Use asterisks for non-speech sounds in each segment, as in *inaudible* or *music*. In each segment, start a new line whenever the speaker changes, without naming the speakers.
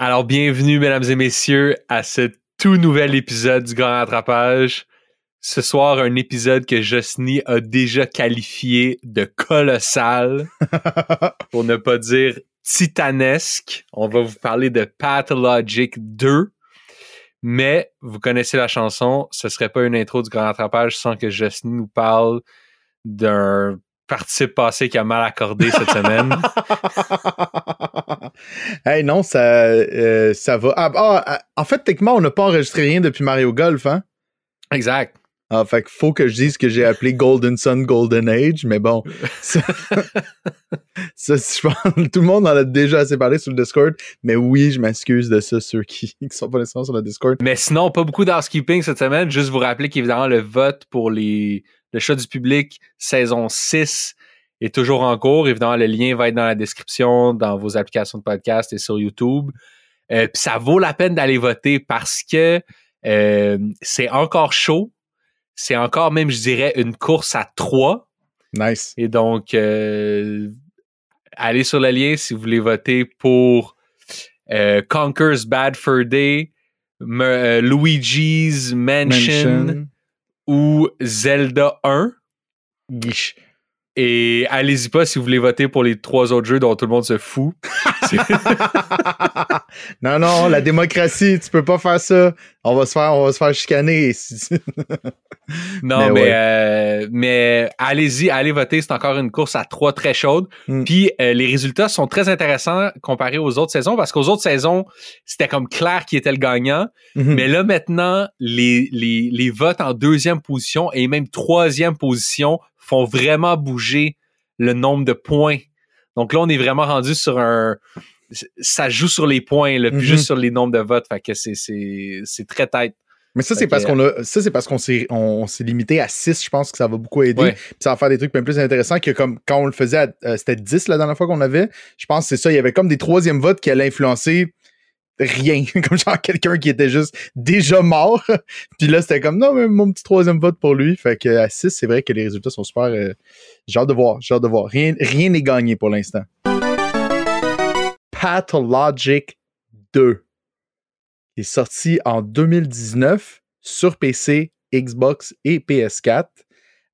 Alors, bienvenue, mesdames et messieurs, à ce tout nouvel épisode du Grand Rattrapage. Ce soir, un épisode que Josny a déjà qualifié de colossal, *laughs* pour ne pas dire titanesque. On va vous parler de Pathologic 2. Mais vous connaissez la chanson, ce serait pas une intro du Grand Rattrapage sans que Josny nous parle d'un participe passé qui a mal accordé cette semaine. *laughs*
hey, non, ça, euh, ça va. Ah, ah, en fait, techniquement, on n'a pas enregistré rien depuis Mario Golf, hein?
Exact.
Ah, fait qu'il faut que je dise que j'ai appelé Golden Sun Golden Age, mais bon. *laughs* Ça, ça, je pense, tout le monde en a déjà assez parlé sur le Discord, mais oui, je m'excuse de ça, ceux qui, *laughs* qui sont pas nécessairement sur le Discord.
Mais sinon, pas beaucoup d'housekeeping cette semaine. Juste vous rappeler qu'évidemment, le vote pour les, le chat du public saison 6 est toujours en cours. Évidemment, le lien va être dans la description, dans vos applications de podcast et sur YouTube. Euh, puis ça vaut la peine d'aller voter parce que euh, c'est encore chaud. C'est encore même, je dirais, une course à trois.
Nice.
Et donc, euh, allez sur le lien si vous voulez voter pour Conquer's Bad Fur Day, Luigi's Mansion,
Mansion.
Ou Zelda 1.
Guiche.
Et allez-y pas si vous voulez voter pour les trois autres jeux dont tout le monde se fout. *laughs*
non, non, la démocratie, tu peux pas faire ça. On va se faire, on va se faire chicaner.
non,
Mais
mais,
ouais.
euh, mais allez-y, allez voter. C'est encore une course à trois très chaude.
Mm.
Puis euh, les résultats sont très intéressants comparés aux autres saisons parce qu'aux autres saisons, c'était comme clair qui était le gagnant.
Mhm.
Mais là, maintenant, les, les, les votes en deuxième position et même troisième position font vraiment bouger le nombre de points. Donc là, on est vraiment rendu sur un. Ça joue sur les points, là, puis
Mhm.
juste sur les nombres de votes. Fait que c'est, très tête.
Mais ça, c'est parce
que-
qu'on a, ça, c'est parce qu'on s'est, on, s'est limité à 6, je pense que ça va beaucoup aider.
Ouais.
Puis ça va faire des trucs bien plus intéressants que comme quand on le faisait, euh, c'était 10 la dernière fois qu'on avait. Je pense que c'est ça. Il y avait comme des troisièmes votes qui allaient influencer rien. *laughs* comme genre quelqu'un qui était juste déjà mort. *laughs* Puis là, c'était comme non, mais mon petit troisième vote pour lui. Fait que à 6, c'est vrai que les résultats sont super. euh, j'ai hâte de voir. J'ai hâte de voir. Rien, rien n'est gagné pour l'instant. Pathologic 2 est sorti en 2019 sur PC, Xbox et PS4.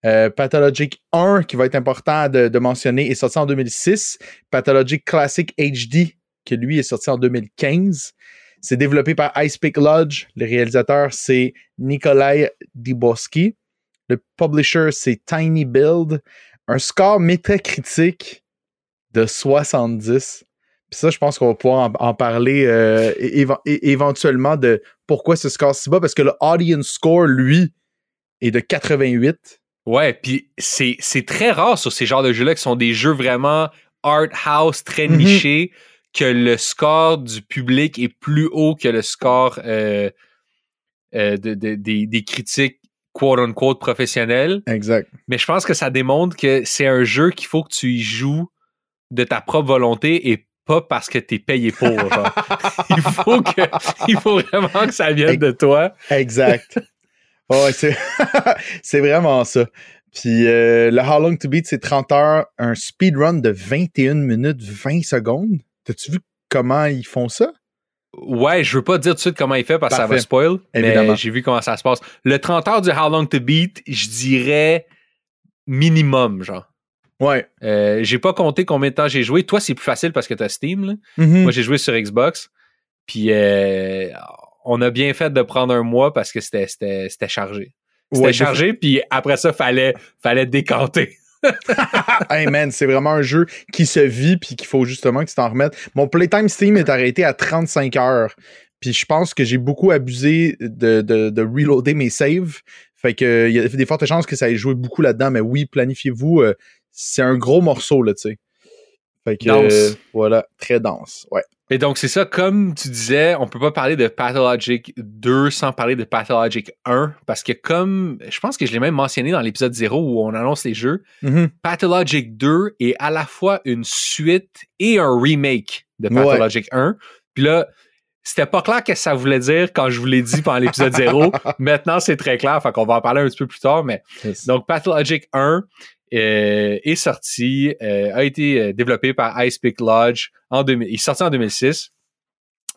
Euh, Pathologic 1, qui va être important de, de mentionner, est sorti en 2006. Pathologic Classic HD, qui lui est sorti en 2015. C'est développé par Ice Pick Lodge. Le réalisateur, c'est Nikolai Diboski. Le publisher, c'est Tiny Build. Un score métacritique de 70. Puis ça, je pense qu'on va pouvoir en, en parler euh, éventuellement de pourquoi ce score si bas, parce que le audience score, lui, est de 88.
Ouais, puis c'est, très rare sur ces genres de jeux-là qui sont des jeux vraiment art house, très
Mhm.
nichés, que le score du public est plus haut que le score euh, euh, de- de- des, des critiques quote-unquote professionnels.
Exact.
Mais je pense que ça démontre que c'est un jeu qu'il faut que tu y joues de ta propre volonté et pas parce que t'es payé pour. *laughs* il, faut que, il faut vraiment que ça vienne de toi.
Exact. ouais, c'est, *laughs* c'est vraiment ça. Puis euh, le How Long to Beat, c'est 30 heures, un speedrun de 21 minutes 20 secondes. T'as-tu vu comment ils font ça?
Ouais, je veux pas dire tout de suite comment il fait parce que ça va spoil,
Évidemment.
mais j'ai vu comment ça se passe. Le 30 heures du How Long to Beat, je dirais minimum, genre.
Ouais.
Euh, j'ai pas compté combien de temps j'ai joué. Toi, c'est plus facile parce que t'as Steam. là.
Mhm.
Moi, j'ai joué sur Xbox. Puis euh, on a bien fait de prendre un mois parce que c'était chargé. C'était
Ouais,
chargé, puis après ça, fallait, fallait décanter. *laughs*
hey man, c'est vraiment un jeu qui se vit puis qu'il faut justement que tu t'en remettes. Mon playtime Steam est arrêté à 35 heures. Puis je pense que j'ai beaucoup abusé de, de, de reloader mes saves. Fait que il y a des fortes chances que ça ait joué beaucoup là-dedans. Mais oui, planifiez-vous. euh, c'est un gros morceau, là, tu sais. Fait que
Dense.
euh, voilà, très dense. Ouais.
Et donc, c'est ça, comme tu disais, on peut pas parler de Pathologic 2 sans parler de Pathologic 1, parce que comme, je pense que je l'ai même mentionné dans l'épisode 0 où on annonce les jeux,
Mhm.
Pathologic 2 est à la fois une suite et un remake de
Ouais.
Pathologic 1. Puis là, c'était pas clair que ça voulait dire quand je vous l'ai dit pendant l'épisode 0. *laughs* Maintenant, c'est très clair, fait qu'on va en parler un petit peu plus tard, mais donc, Pathologic 1 euh, est sorti, euh, a été euh, développé par Ice Pick Lodge en 2000, il est sorti en 2006.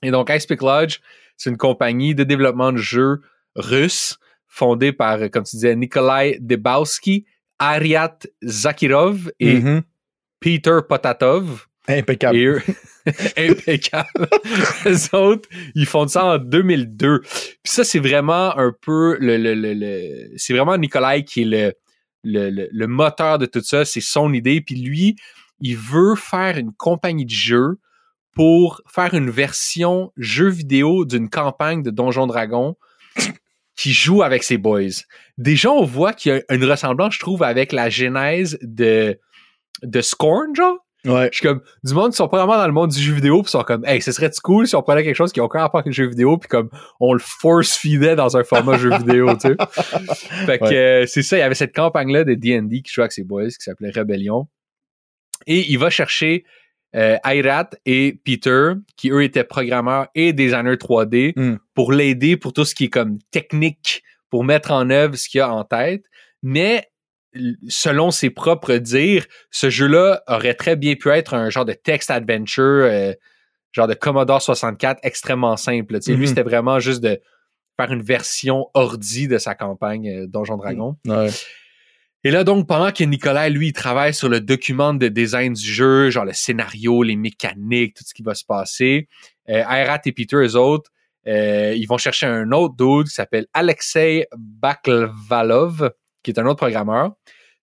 Et donc, Ice Pick Lodge, c'est une compagnie de développement de jeux russe fondée par, comme tu disais, Nikolai Debowski, Ariat Zakirov et
Mhm.
Peter Potatov.
Impeccable.
Et eux, *laughs* impeccable. *laughs* Eux autres, ils font ça en 2002. Puis ça, c'est vraiment un peu le, le, le, le- c'est vraiment Nikolai qui est le, le, le, le moteur de tout ça. C'est son idée. Puis lui, il veut faire une compagnie de jeux pour faire une version jeu vidéo d'une campagne de Donjon Dragon *laughs* qui joue avec ses boys. Déjà, on voit qu'il y a une ressemblance, je trouve, avec la genèse de, de Scorn, genre.
Ouais.
Je suis comme, du monde qui sont pas vraiment dans le monde du jeu vidéo, puis sont comme, hey, ce serait cool si on prenait quelque chose qui a aucun rapport avec le jeu vidéo, puis comme, on le force-feedait dans un format jeu vidéo, tu sais. *laughs* Fait que
Ouais.
euh, c'est ça, il y avait cette campagne-là de D&D qui jouait avec ses boys, qui s'appelait Rebellion. Et il va chercher euh, Ayrat et Peter, qui eux étaient programmeurs et designers 3D,
Mm.
pour l'aider pour tout ce qui est comme technique, pour mettre en œuvre ce qu'il a en tête. Mais selon ses propres dires, ce jeu-là aurait très bien pu être un genre de text adventure, euh, genre de Commodore 64 extrêmement simple. Lui,
Mhm.
c'était vraiment juste de faire une version ordi de sa campagne euh, Donjon Dragon.
Ouais.
Et là, donc, pendant que Nicolas, lui, il travaille sur le document de design du jeu, genre le scénario, les mécaniques, tout ce qui va se passer, euh, Ayrat et Peter, eux autres, euh, ils vont chercher un autre dude qui s'appelle Alexei Baklavalov, qui est un autre programmeur.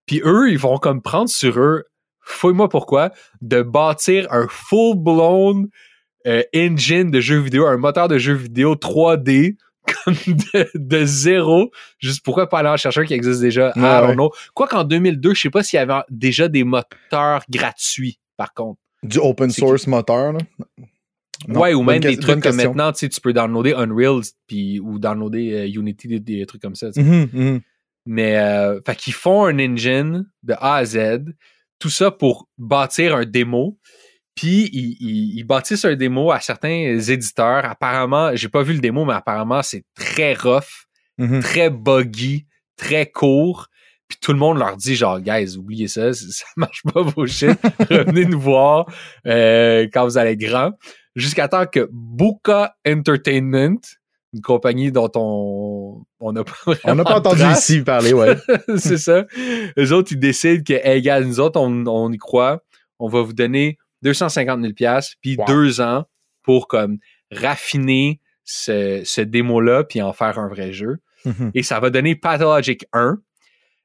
Puis eux, ils vont comme prendre sur eux, fouille-moi pourquoi, de bâtir un full-blown euh, engine de jeu vidéo, un moteur de jeu vidéo 3D *laughs* comme de, de zéro. Juste pourquoi pas aller en chercher un qui existe déjà? I
Ouais,
don't
ouais.
know. Quoi qu'en 2002, je sais pas s'il y avait déjà des moteurs gratuits, par contre.
Du open source moteur, là? Non,
ouais, ou même des trucs comme maintenant, tu sais, tu peux downloader Unreal puis, ou downloader euh, Unity, des, des trucs comme ça.
Mhm, mhm.
Mais, euh, fait qu'ils font un engine de A à Z, tout ça pour bâtir un démo. Puis ils, ils- ils bâtissent un démo à certains éditeurs. Apparemment, j'ai pas vu le démo, mais apparemment c'est très rough,
Mhm.
très buggy, très court. Puis tout le monde leur dit genre, guys, oubliez ça, *laughs* ça marche pas vos shit. *laughs* Revenez nous voir euh, quand vous allez être grand. Jusqu'à temps que Buka Entertainment, une compagnie dont on on n'a pas
On n'a
vraiment
pas
de
entendu
trace,
ici parler, ouais. *laughs*
c'est ça. Eux autres, ils décident que, hey, gars, nous autres, on, on y croit. On va vous donner 250 000 piastres, puis
Wow.
deux ans pour comme raffiner ce, ce démo-là, puis en faire un vrai jeu.
Mhm.
Et ça va donner Pathologic 1.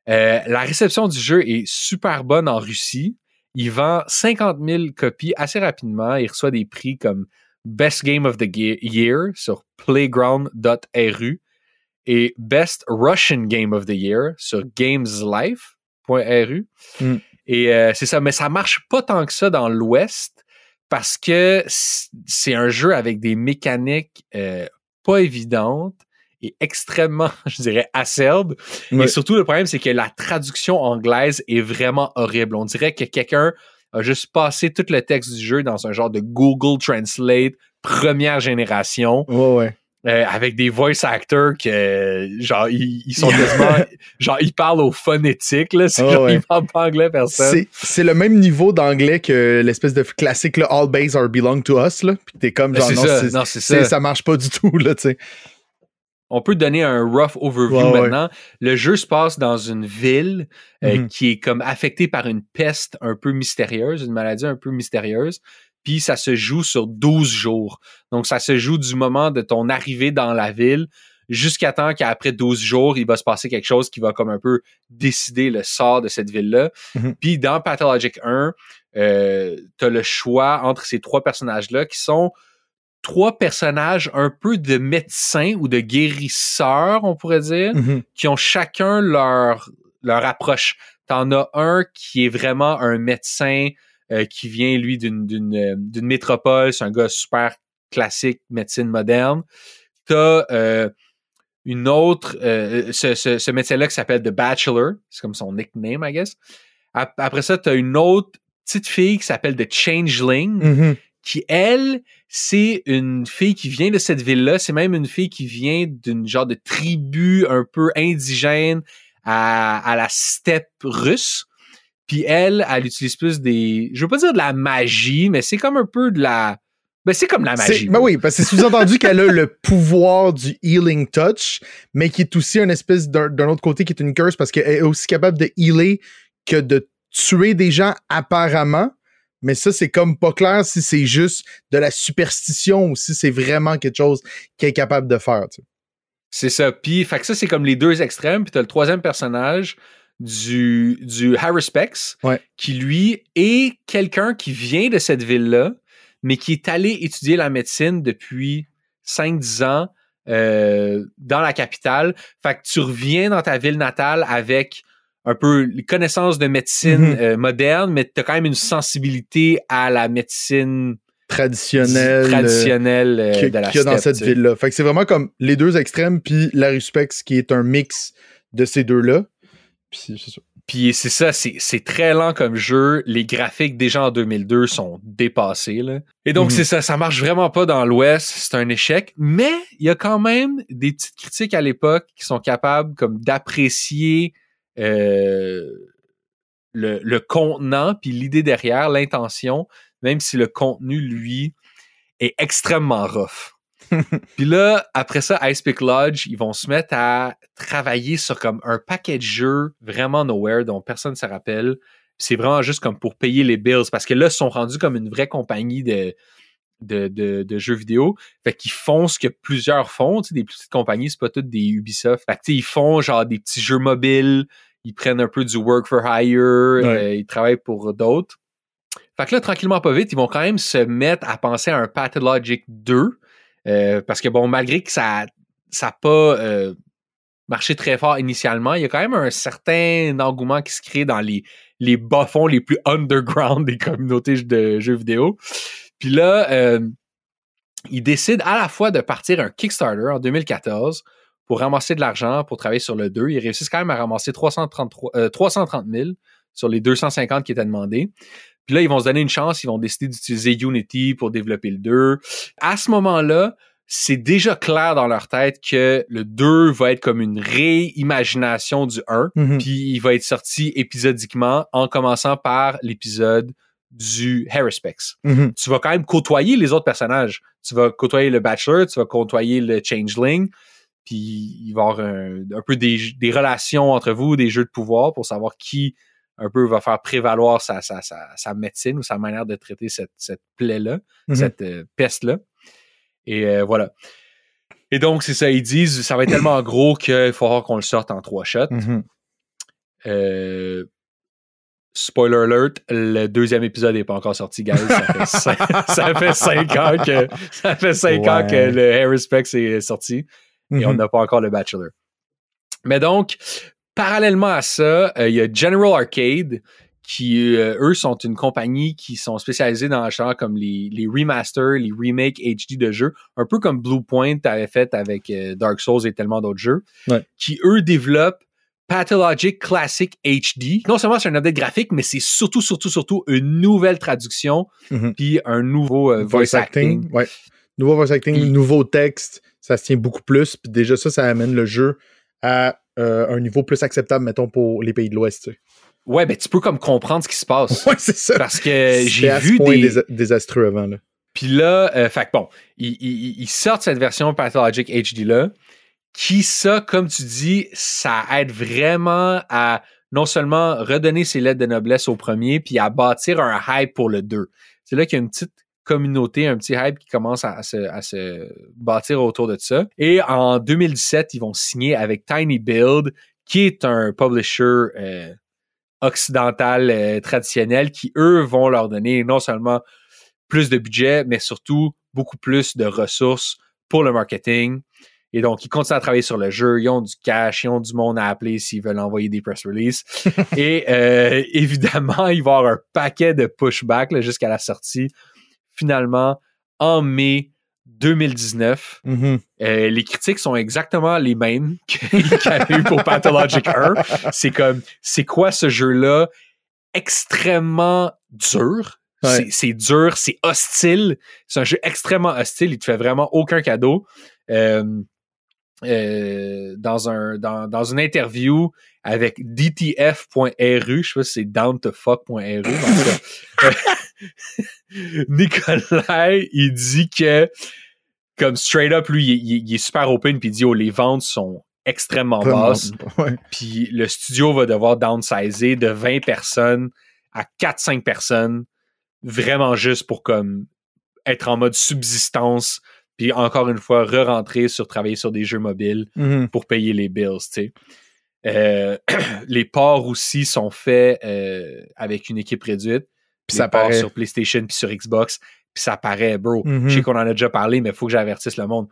Euh, la réception du jeu est super bonne en Russie. Il vend 50 000 copies assez rapidement. Il reçoit des prix comme Best Game of the Year sur playground.ru et Best Russian Game of the Year sur gameslife.ru.
Mm.
Et euh, c'est ça, mais ça marche pas tant que ça dans l'Ouest parce que c'est un jeu avec des mécaniques euh, pas évidentes et extrêmement, *laughs* je dirais, acerbes.
Ouais.
Et surtout, le problème, c'est que la traduction anglaise est vraiment horrible. On dirait que quelqu'un a juste passé tout le texte du jeu dans un genre de Google Translate première génération
Ouais, ouais.
euh, avec des voice actors que genre ils, ils sont *laughs* quasiment genre ils parlent au phonétique là c'est genre
ouais.
ils parlent pas anglais personne
C'est, le même niveau d'anglais que l'espèce de classique là, All bases are belong to us. Là. Puis t'es comme
Ben,
genre,
c'est
non, c'est-
ça
ça marche pas du tout. Là, tu sais.
On peut donner un rough overview
Ouais, ouais.
maintenant le jeu se passe dans une ville euh,
Mhm.
qui est comme affectée par une peste un peu mystérieuse une maladie un peu mystérieuse puis ça se joue sur 12 jours donc ça se joue du moment de ton arrivée dans la ville jusqu'à temps qu'après 12 jours, il va se passer quelque chose qui va comme un peu décider le sort de cette ville-là.
Mhm.
Puis dans Pathologic 1, euh, tu as le choix entre ces trois personnages-là qui sont trois personnages un peu de médecins ou de guérisseurs, on pourrait dire,
Mhm.
qui ont chacun leur, leur approche. T'en as un qui est vraiment un médecin euh, qui vient, lui, d'une, euh, d'une métropole. C'est un gars super classique, médecine moderne. T'as euh, une autre, euh, ce, ce, ce médecin-là qui s'appelle The Bachelor. C'est comme son nickname, I guess. Ap- Après ça, t'as une autre petite fille qui s'appelle The Changeling
Mhm.
qui, elle, c'est une fille qui vient de cette ville-là. C'est même une fille qui vient d'une genre de tribu un peu indigène à, à la steppe russe. Puis elle, elle utilise plus des... Je veux pas dire de la magie, mais c'est comme un peu de la Ben, c'est comme la magie.
Ben oui, parce que c'est sous-entendu *laughs* qu'elle a le pouvoir du healing touch, mais qui est aussi une espèce d'un autre côté qui est une curse parce qu'elle est aussi capable de healer que de tuer des gens apparemment. Mais ça, c'est comme pas clair si c'est juste de la superstition ou si c'est vraiment quelque chose qu'elle est capable de faire.
C'est ça. Puis, fait que ça, c'est comme les deux extrêmes. Puis t'as le troisième personnage du, du Harry Specs, qui lui est quelqu'un qui vient de cette ville-là, mais qui est allé étudier la médecine depuis 5-10 ans euh, dans la capitale. Fait que tu reviens dans ta ville natale avec un peu les connaissances de médecine mm-hmm. euh, moderne, mais tu as quand même une sensibilité à la médecine
traditionnelle,
traditionnelle euh, la
qu'il y a dans cette ville-là. Fait que c'est vraiment comme les deux extrêmes, puis la Ruspex qui est un mix de ces deux-là. Puis c'est ça.
C'est très lent comme jeu. Les graphiques déjà en 2002 sont dépassés. Là. Et donc, mhm. c'est ça, ça marche vraiment pas dans l'Ouest. C'est un échec. Mais il y a quand même des petites critiques à l'époque qui sont capables comme d'apprécier euh, le, le contenant, puis l'idée derrière, l'intention, même si le contenu, lui, est extrêmement rough. *laughs* Puis là, après ça, Ice Pick Lodge, ils vont se mettre à travailler sur comme un paquet de jeux vraiment nowhere dont personne ne se rappelle. C'est vraiment juste comme pour payer les bills parce que là, ils sont rendus comme une vraie compagnie de, de, jeux vidéo. Fait qu'ils font ce que plusieurs font, tu sais, des petites compagnies, c'est pas toutes des Ubisoft. Fait que, ils font genre des petits jeux mobiles, ils prennent un peu du work for hire, euh, ils travaillent pour d'autres. Fait que là, tranquillement, pas vite, ils vont quand même se mettre à penser à un Pathologic 2 euh, parce que bon, malgré que ça n'a pas euh, marché très fort initialement, il y a quand même un certain engouement qui se crée dans les, les bas-fonds les plus underground des communautés de jeux vidéo. Puis là, euh, ils décident à la fois de partir un Kickstarter en 2014 pour ramasser de l'argent pour travailler sur le 2. Ils réussissent quand même à ramasser 333, 330 000 sur les 250 qui étaient demandés. Puis là, ils vont se donner une chance, ils vont décider d'utiliser Unity pour développer le 2. À ce moment-là, c'est déjà clair dans leur tête que le 2 va être comme une réimagination du 1, mm-hmm. puis il va être sorti épisodiquement en commençant par l'épisode du Harrispex. Mm-hmm. Tu vas quand même côtoyer les autres personnages. Tu vas côtoyer le Bachelor, tu vas côtoyer le Changeling, puis il va y avoir un, peu des, des, relations entre vous, des jeux de pouvoir pour savoir qui un peu va faire prévaloir sa, sa, sa, médecine ou sa manière de traiter cette, cette plaie-là, mm-hmm. cette euh, peste-là. Et euh, voilà. Et donc, c'est ça, ils disent, ça va être tellement gros qu'il faudra qu'on le sorte en trois shots. Mm-hmm. Euh, spoiler alert, le deuxième épisode n'est pas encore sorti, guys. *laughs* Ça fait cinq, ans que ça fait cinq ans que le Harry Specs est sorti et on mm-hmm. n'a pas encore le Bachelor. Mais donc, Parallèlement à ça, euh, il y a General Arcade qui, euh, eux, sont une compagnie qui sont spécialisés dans genre comme les, les remasters, les remakes HD de jeux, un peu comme Bluepoint avait fait avec euh, Dark Souls et tellement d'autres jeux, qui, eux, développent Pathologic Classic HD. Non seulement c'est un update graphique, mais c'est surtout, surtout, surtout une nouvelle traduction, mm-hmm. puis un nouveau voice, acting.
Ouais. Nouveau voice acting, nouveau texte, ça se tient beaucoup plus, puis déjà ça, ça amène le jeu à euh, un niveau plus acceptable, mettons, pour les pays de l'Ouest.
Ouais, ben tu peux comme comprendre ce qui se passe. *laughs*
Ouais, c'est ça.
Parce que j'ai vu des...
désastreux avant, là.
Puis là, euh, fait bon, ils, sortent cette version Pathologic HD-là, qui, ça, comme tu dis, ça aide vraiment à non seulement redonner ses lettres de noblesse au premier, puis à bâtir un hype pour le 2. C'est là qu'il y a une petite communauté, un petit hype qui commence à, se, bâtir autour de ça. Et en 2017, ils vont signer avec Tiny Build, qui est un publisher euh, occidental euh, traditionnel, qui eux vont leur donner non seulement plus de budget, mais surtout beaucoup plus de ressources pour le marketing. Et donc, ils continuent à travailler sur le jeu, ils ont du cash, ils ont du monde à appeler s'ils veulent envoyer des press releases. *laughs* Et euh, évidemment, il va y avoir un paquet de pushback jusqu'à la sortie finalement en mai 2019. Mm-hmm. Euh, les critiques sont exactement les mêmes qu'il y a eu pour Pathologic 1. C'est comme, c'est quoi ce jeu-là? Extrêmement dur. C'est dur, c'est hostile. C'est un jeu extrêmement hostile. Il te fait vraiment aucun cadeau. Euh, euh, dans, un, dans, dans, une interview avec DTF.ru, je sais pas si c'est downtofuck.ru. *laughs* Nicolas, il dit que, comme straight up, lui, il, il est super open, puis il dit, oh, les ventes sont extrêmement basses. Puis le studio va devoir downsizer de 20 personnes à 4-5 personnes, vraiment juste pour comme être en mode subsistance, puis encore une fois, re-rentrer sur travailler sur des jeux mobiles
Mhm.
pour payer les bills, tu sais. Euh, *clears throat* les ports aussi sont faits euh, avec une équipe réduite.
Puis ça paraît.
sur PlayStation puis sur Xbox. Puis ça paraît, bro.
Mhm.
Je sais qu'on en a déjà parlé, mais il faut que j'avertisse le monde.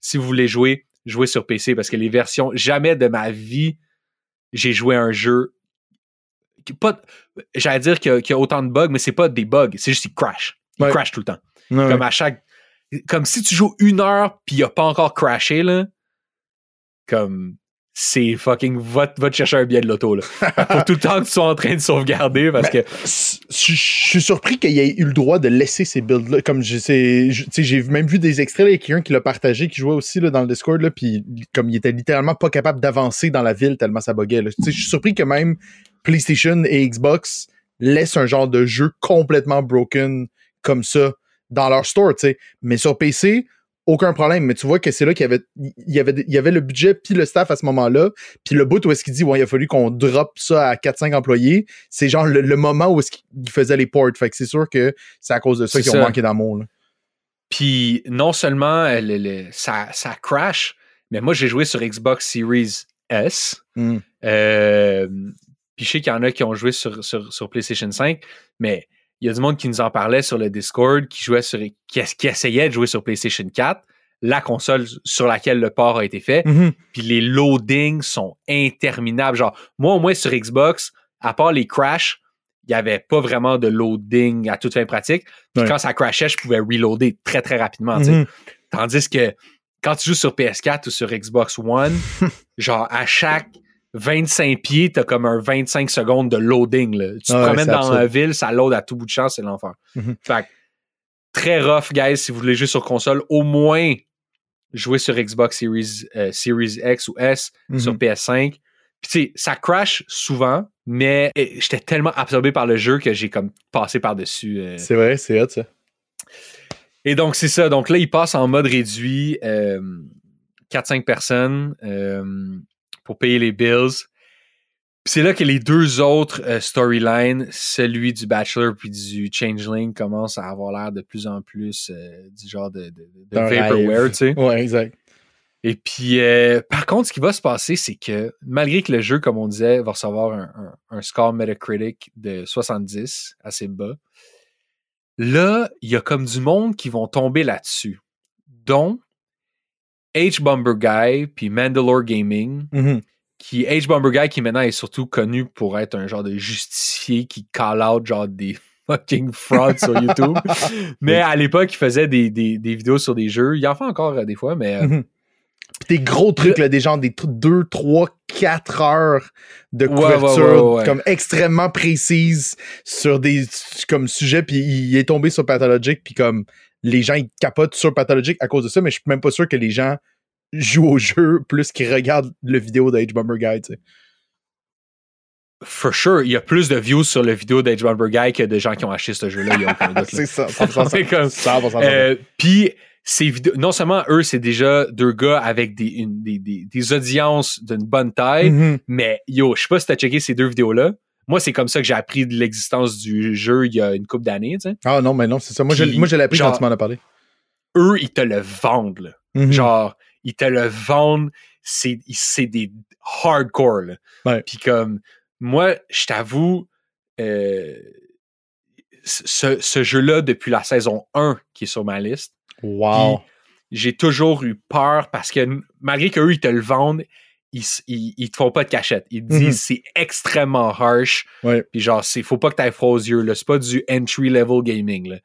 Si vous voulez jouer, jouez sur PC parce que les versions, jamais de ma vie, j'ai joué à un jeu. Pas, j'allais dire qu'il y, a- qu'il y a autant de bugs, mais c'est pas des bugs, c'est juste qu'il crash. Il
Ouais.
crash tout le temps.
Ouais.
Comme à chaque. Comme si tu joues une heure puis il a pas encore crashé, là. Comme. C'est fucking. Va, va te chercher un billet de l'auto, là. *laughs* Faut tout le temps que tu sois en train de sauvegarder parce que.
S- Je suis surpris qu'il ait eu le droit de laisser ces. Comme sais, je- tu sais, j'ai même vu des extraits, là, il y a quelqu'un qui l'a partagé, qui jouait aussi là, dans le Discord, là, puis comme il était littéralement pas capable d'avancer dans la ville tellement ça buguait. là. Je suis surpris que même PlayStation et Xbox laissent un genre de jeu complètement broken comme ça dans leur store, tu sais. Mais sur PC, aucun problème. Mais tu vois que c'est là qu'il y avait, il y avait, il y avait le budget puis le staff à ce moment-là. Puis le bout où est-ce qu'il dit, ouais, il a fallu qu'on drop ça à 4-5 employés, c'est genre le, le moment où est-ce qu'il faisait les ports. Fait que c'est sûr que c'est à cause de ça qu'ils ont manqué d'amour. là.
Puis non seulement le- le- ça, ça crash, mais moi j'ai joué sur Xbox Series S.
Mm.
Euh, puis je sais qu'il y en a qui ont joué sur, sur, sur PlayStation 5, mais il y a du monde qui nous en parlait sur le Discord, qui jouait sur qui, qui essayait de jouer sur PlayStation 4, la console sur laquelle le port a été fait.
Mhm.
Puis les loadings sont interminables. Genre, moi, au moins sur Xbox, à part les crashs, il n'y avait pas vraiment de loading à toute fin pratique. Puis
Ouais.
quand ça crashait, je pouvais reloader très, très rapidement.
Mhm.
Tandis que quand tu joues sur PS4 ou sur Xbox One, *laughs* genre à chaque 25 pieds, t'as comme un 25 secondes de loading. là. Tu te
Ah
promènes dans
absurde.
la ville, ça load à tout bout de champ, c'est l'enfer.
Mhm.
Fait que, très rough, guys, si vous voulez jouer sur console, au moins jouer sur Xbox Series, euh, Series X ou S,
Mhm.
sur PS5. Puis tu sais, ça crash souvent, mais euh, j'étais tellement absorbé par le jeu que j'ai comme passé par-dessus. euh,
C'est vrai, c'est hot ça.
et donc, c'est ça. Donc là, il passe en mode réduit, euh, 4-5 personnes euh, pour payer les bills. C'est là que les deux autres euh, storylines, celui du Bachelor puis du Changeling, commencent à avoir l'air de plus en plus euh, du genre de, de, de vaporware, tu sais.
Ouais, exact.
Et puis, euh, par contre, ce qui va se passer, c'est que malgré que le jeu, comme on disait, va recevoir un, un- un score Metacritic de 70, assez bas, là, il y a comme du monde qui vont tomber là-dessus, dont H. Bomber Guy puis Mandalore Gaming,
Mhm.
qui H. Bomber Guy qui maintenant est surtout connu pour être un genre de justicier qui call out genre des *laughs* fucking frauds sur YouTube. *laughs* Mais à l'époque, il faisait des, des- des vidéos sur des jeux. Il en fait encore euh, des fois, mais euh,
Mhm. Des gros trucs, là, des gens, des 2, 3, 4 heures de couverture,
ouais, ouais, ouais.
comme extrêmement précises sur des comme sujets, puis il est tombé sur Pathologic, puis comme les gens, ils capotent sur Pathologic à cause de ça, mais je suis même pas sûr que les gens jouent au jeu *laughs* plus qu'ils regardent le vidéo de H-Bomber Guy, tu sais.
for sure, il y a plus de views sur le vidéo d'Edge Bomber Guy que de gens qui ont acheté ce jeu-là. *laughs*
C'est ça, *laughs* 100%.
C'est comme-
100%.
Euh, Puis, ces vidéos, non seulement eux, c'est déjà deux gars avec des, une- des, des, des audiences d'une bonne taille,
Mhm.
mais yo, je sais pas si t'as checké ces deux vidéos-là. Moi, c'est comme ça que j'ai appris de l'existence du jeu il y a une couple d'années.
Ah non, mais non, c'est ça. Moi, je, moi, je l'ai appris
genre-
quand tu m'en as parlé.
Eux, ils te le vendent. là.
Mhm.
Genre, ils te le vendent, c'est c'est des hardcore. Là.
Ouais.
Puis comme, moi, je t'avoue, euh, ce, ce jeu-là, depuis la saison 1 qui est sur ma liste,
Wow.
j'ai toujours eu peur parce que malgré qu'eux, ils te le vendent, ils, ils, ils te font pas de cachette. Ils te disent
Mhm.
c'est extrêmement harsh.
Ouais.
Puis genre, c'est faut pas que t'aies froid aux yeux. là. C'est pas du entry-level gaming. Là.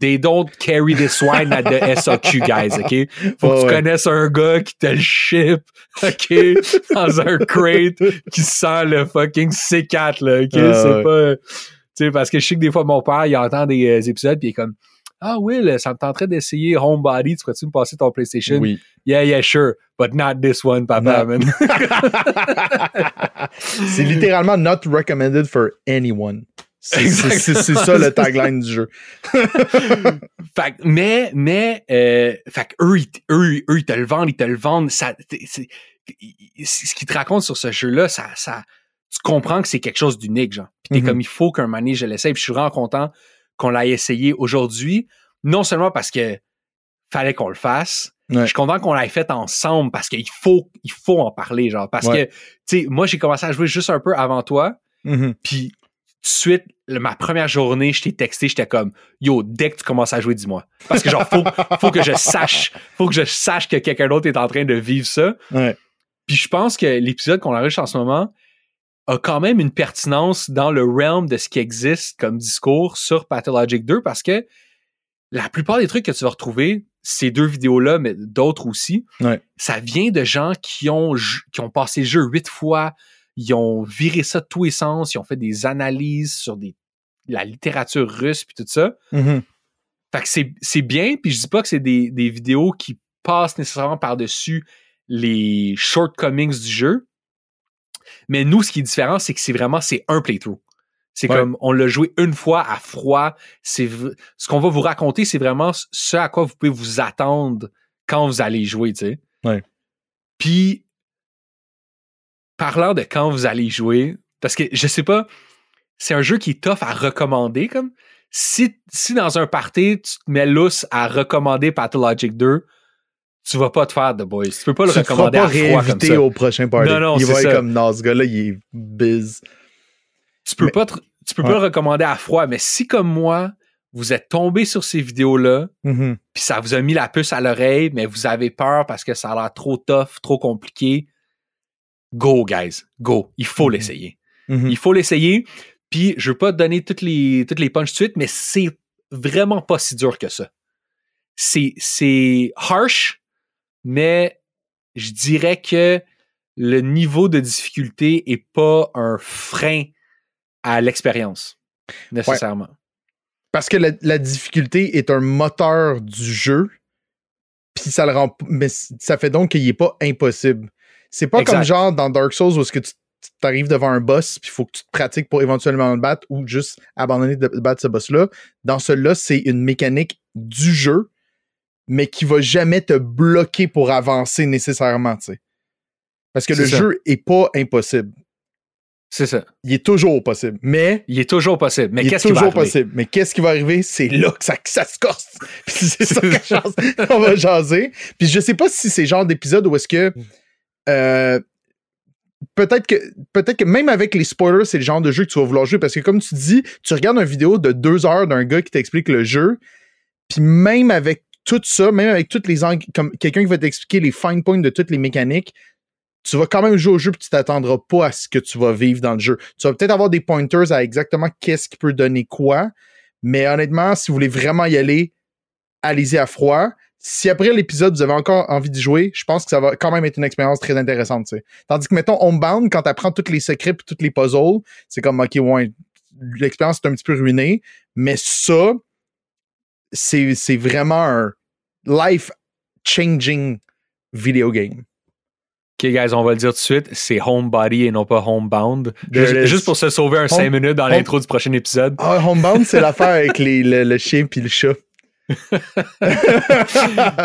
They don't carry this wine at the *laughs* SAQ, guys, OK? Faut que tu
ouais.
connaisses un gars qui te le ship, OK? *laughs* dans un crate qui sent le fucking C4, là, OK?
Ah,
c'est
ouais.
pas... Tu sais, parce que je sais que des fois, mon père, il entend des euh, épisodes puis il est comme « Ah, Will, ça me tenterait d'essayer Homebody. Tu pourrais-tu me passer ton PlayStation?
Oui.
Yeah, yeah, sure. But not this one, papa, man. *laughs*
c'est littéralement not recommended for anyone. C'est ça le tagline du jeu. *laughs*
fait, mais, mais, euh, fait eux, ils, eux, eux, ils te le vendent, ils te le vendent. Ça, ce qu'ils te racontent sur ce jeu-là, ça, ça, tu comprends que c'est quelque chose d'unique, genre. Puis t'es
Mhm.
comme, il faut qu'un mané, je l'essaye. Puis je suis vraiment content qu'on l'ait essayé aujourd'hui. Non seulement parce que fallait qu'on le fasse,
Ouais.
je suis content qu'on l'ait fait ensemble parce qu'il faut, il faut en parler, genre. Parce
Ouais.
que, tu sais, moi, j'ai commencé à jouer juste un peu avant toi.
Mhm.
Puis tout de suite, ma première journée, je t'ai texté, j'étais comme Yo, dès que tu commences à jouer, dis-moi. Parce que genre, faut, faut que je sache, faut que je sache que quelqu'un d'autre est en train de vivre ça.
Ouais.
Puis je pense que l'épisode qu'on enregistre en ce moment a quand même une pertinence dans le realm de ce qui existe comme discours sur Pathologic 2 parce que la plupart des trucs que tu vas retrouver, ces deux vidéos-là, mais d'autres aussi,
Ouais.
ça vient de gens qui ont, qui ont passé le jeu huit fois, ils ont viré ça de tous les sens, ils ont fait des analyses sur des, la littérature russe puis tout ça.
Mhm.
Fait que c'est, c'est bien, puis je dis pas que c'est des, des vidéos qui passent nécessairement par-dessus les shortcomings du jeu. Mais nous, ce qui est différent, c'est que c'est vraiment, c'est un playthrough. C'est
Ouais.
comme, on l'a joué une fois à froid. C'est, ce qu'on va vous raconter, c'est vraiment ce à quoi vous pouvez vous attendre quand vous allez jouer, tu sais.
Ouais.
Puis, parlant de quand vous allez jouer, parce que je sais pas, c'est un jeu qui est tough à recommander, comme, si, si dans un party, tu te mets lousse à recommander Pathologic 2, tu vas pas te faire The Boys. Tu peux pas le
tu te feras
recommander
pas
à froid comme
réinviter
ça.
au prochain party.
Non, non,
il va être comme, non, ce gars-là, il est biz.
Tu peux
Mais-
pas, te- tu peux
Ouais.
pas le recommander à froid, mais si comme moi, vous êtes tombé sur ces vidéos-là,
Mhm.
puis ça vous a mis la puce à l'oreille, mais vous avez peur parce que ça a l'air trop tough, trop compliqué, go, guys, go. Il faut
Mhm.
l'essayer.
Mhm.
Il faut l'essayer. Puis je veux pas te donner toutes les, toutes les punches tout de suite, mais c'est vraiment pas si dur que ça. C'est, c'est harsh, mais je dirais que le niveau de difficulté est pas un frein à l'expérience, nécessairement.
Parce que la, la difficulté est un moteur du jeu, puis ça le rend. Mais ça fait donc qu'il n'est pas impossible. C'est pas
Exact.
comme genre dans Dark Souls où est-ce que tu arrives devant un boss, puis il faut que tu te pratiques pour éventuellement le battre ou juste abandonner de battre ce boss-là. Dans celui-là, c'est une mécanique du jeu, mais qui va jamais te bloquer pour avancer nécessairement, tu sais. Parce que le
ça.
jeu est pas impossible.
C'est ça.
Il est toujours possible. Mais
Il est toujours possible. Mais qu'est-ce qui va
toujours
arriver?
possible. Mais qu'est-ce qui va arriver? C'est là que ça, que ça se corse. *laughs* Puis c'est ça qu'on va jaser. Puis je sais pas si c'est le genre d'épisode où est-ce que euh, peut-être que peut-être que même avec les spoilers, c'est le genre de jeu que tu vas vouloir jouer. Parce que comme tu dis, tu regardes une vidéo de deux heures d'un gars qui t'explique le jeu. Puis même avec tout ça, même avec toutes les angles, comme quelqu'un qui va t'expliquer les fine points de toutes les mécaniques, tu vas quand même jouer au jeu puis tu t'attendras pas à ce que tu vas vivre dans le jeu. Tu vas peut-être avoir des pointers à exactement qu'est-ce qui peut donner quoi, mais honnêtement, si vous voulez vraiment y aller, allez-y à froid. Si après l'épisode, vous avez encore envie d'y jouer, je pense que ça va quand même être une expérience très intéressante. Tandis que, mettons, Homebound, quand tu apprends tous les secrets et tous les puzzles, c'est comme, OK, ouais, l'expérience est un petit peu ruinée, mais ça, c'est c'est vraiment un life-changing video game.
OK, guys, on va le dire tout de suite. C'est Homebody et non pas Homebound. Juste, pour se sauver un
Home-
5 minutes dans l'intro du prochain épisode.
Ah, Homebound, c'est l'affaire avec les, le, le chien puis le chat. *laughs*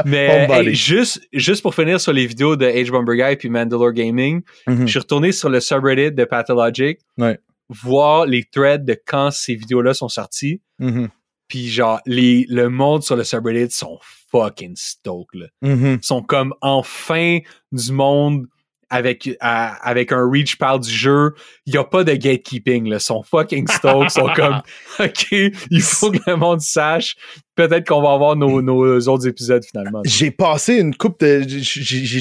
Mais hey, juste, juste pour finir sur les vidéos de H Bomber Guy puis Mandalore Gaming,
Mhm.
je suis retourné sur le subreddit de Pathologic,
Ouais.
voir les threads de quand ces vidéos-là sont sorties.
Mhm.
Puis genre, les, le monde sur le subreddit sont fucking stoked. Là.
Mhm.
Ils sont comme enfin du monde avec, à- avec un reach par du jeu. Il n'y a pas de gatekeeping. Là. Sont fucking stoked. Ils sont *laughs* comme, OK, il faut que le monde sache. Peut-être qu'on va avoir nos, nos autres épisodes finalement.
J'ai passé une coupe de. J'ai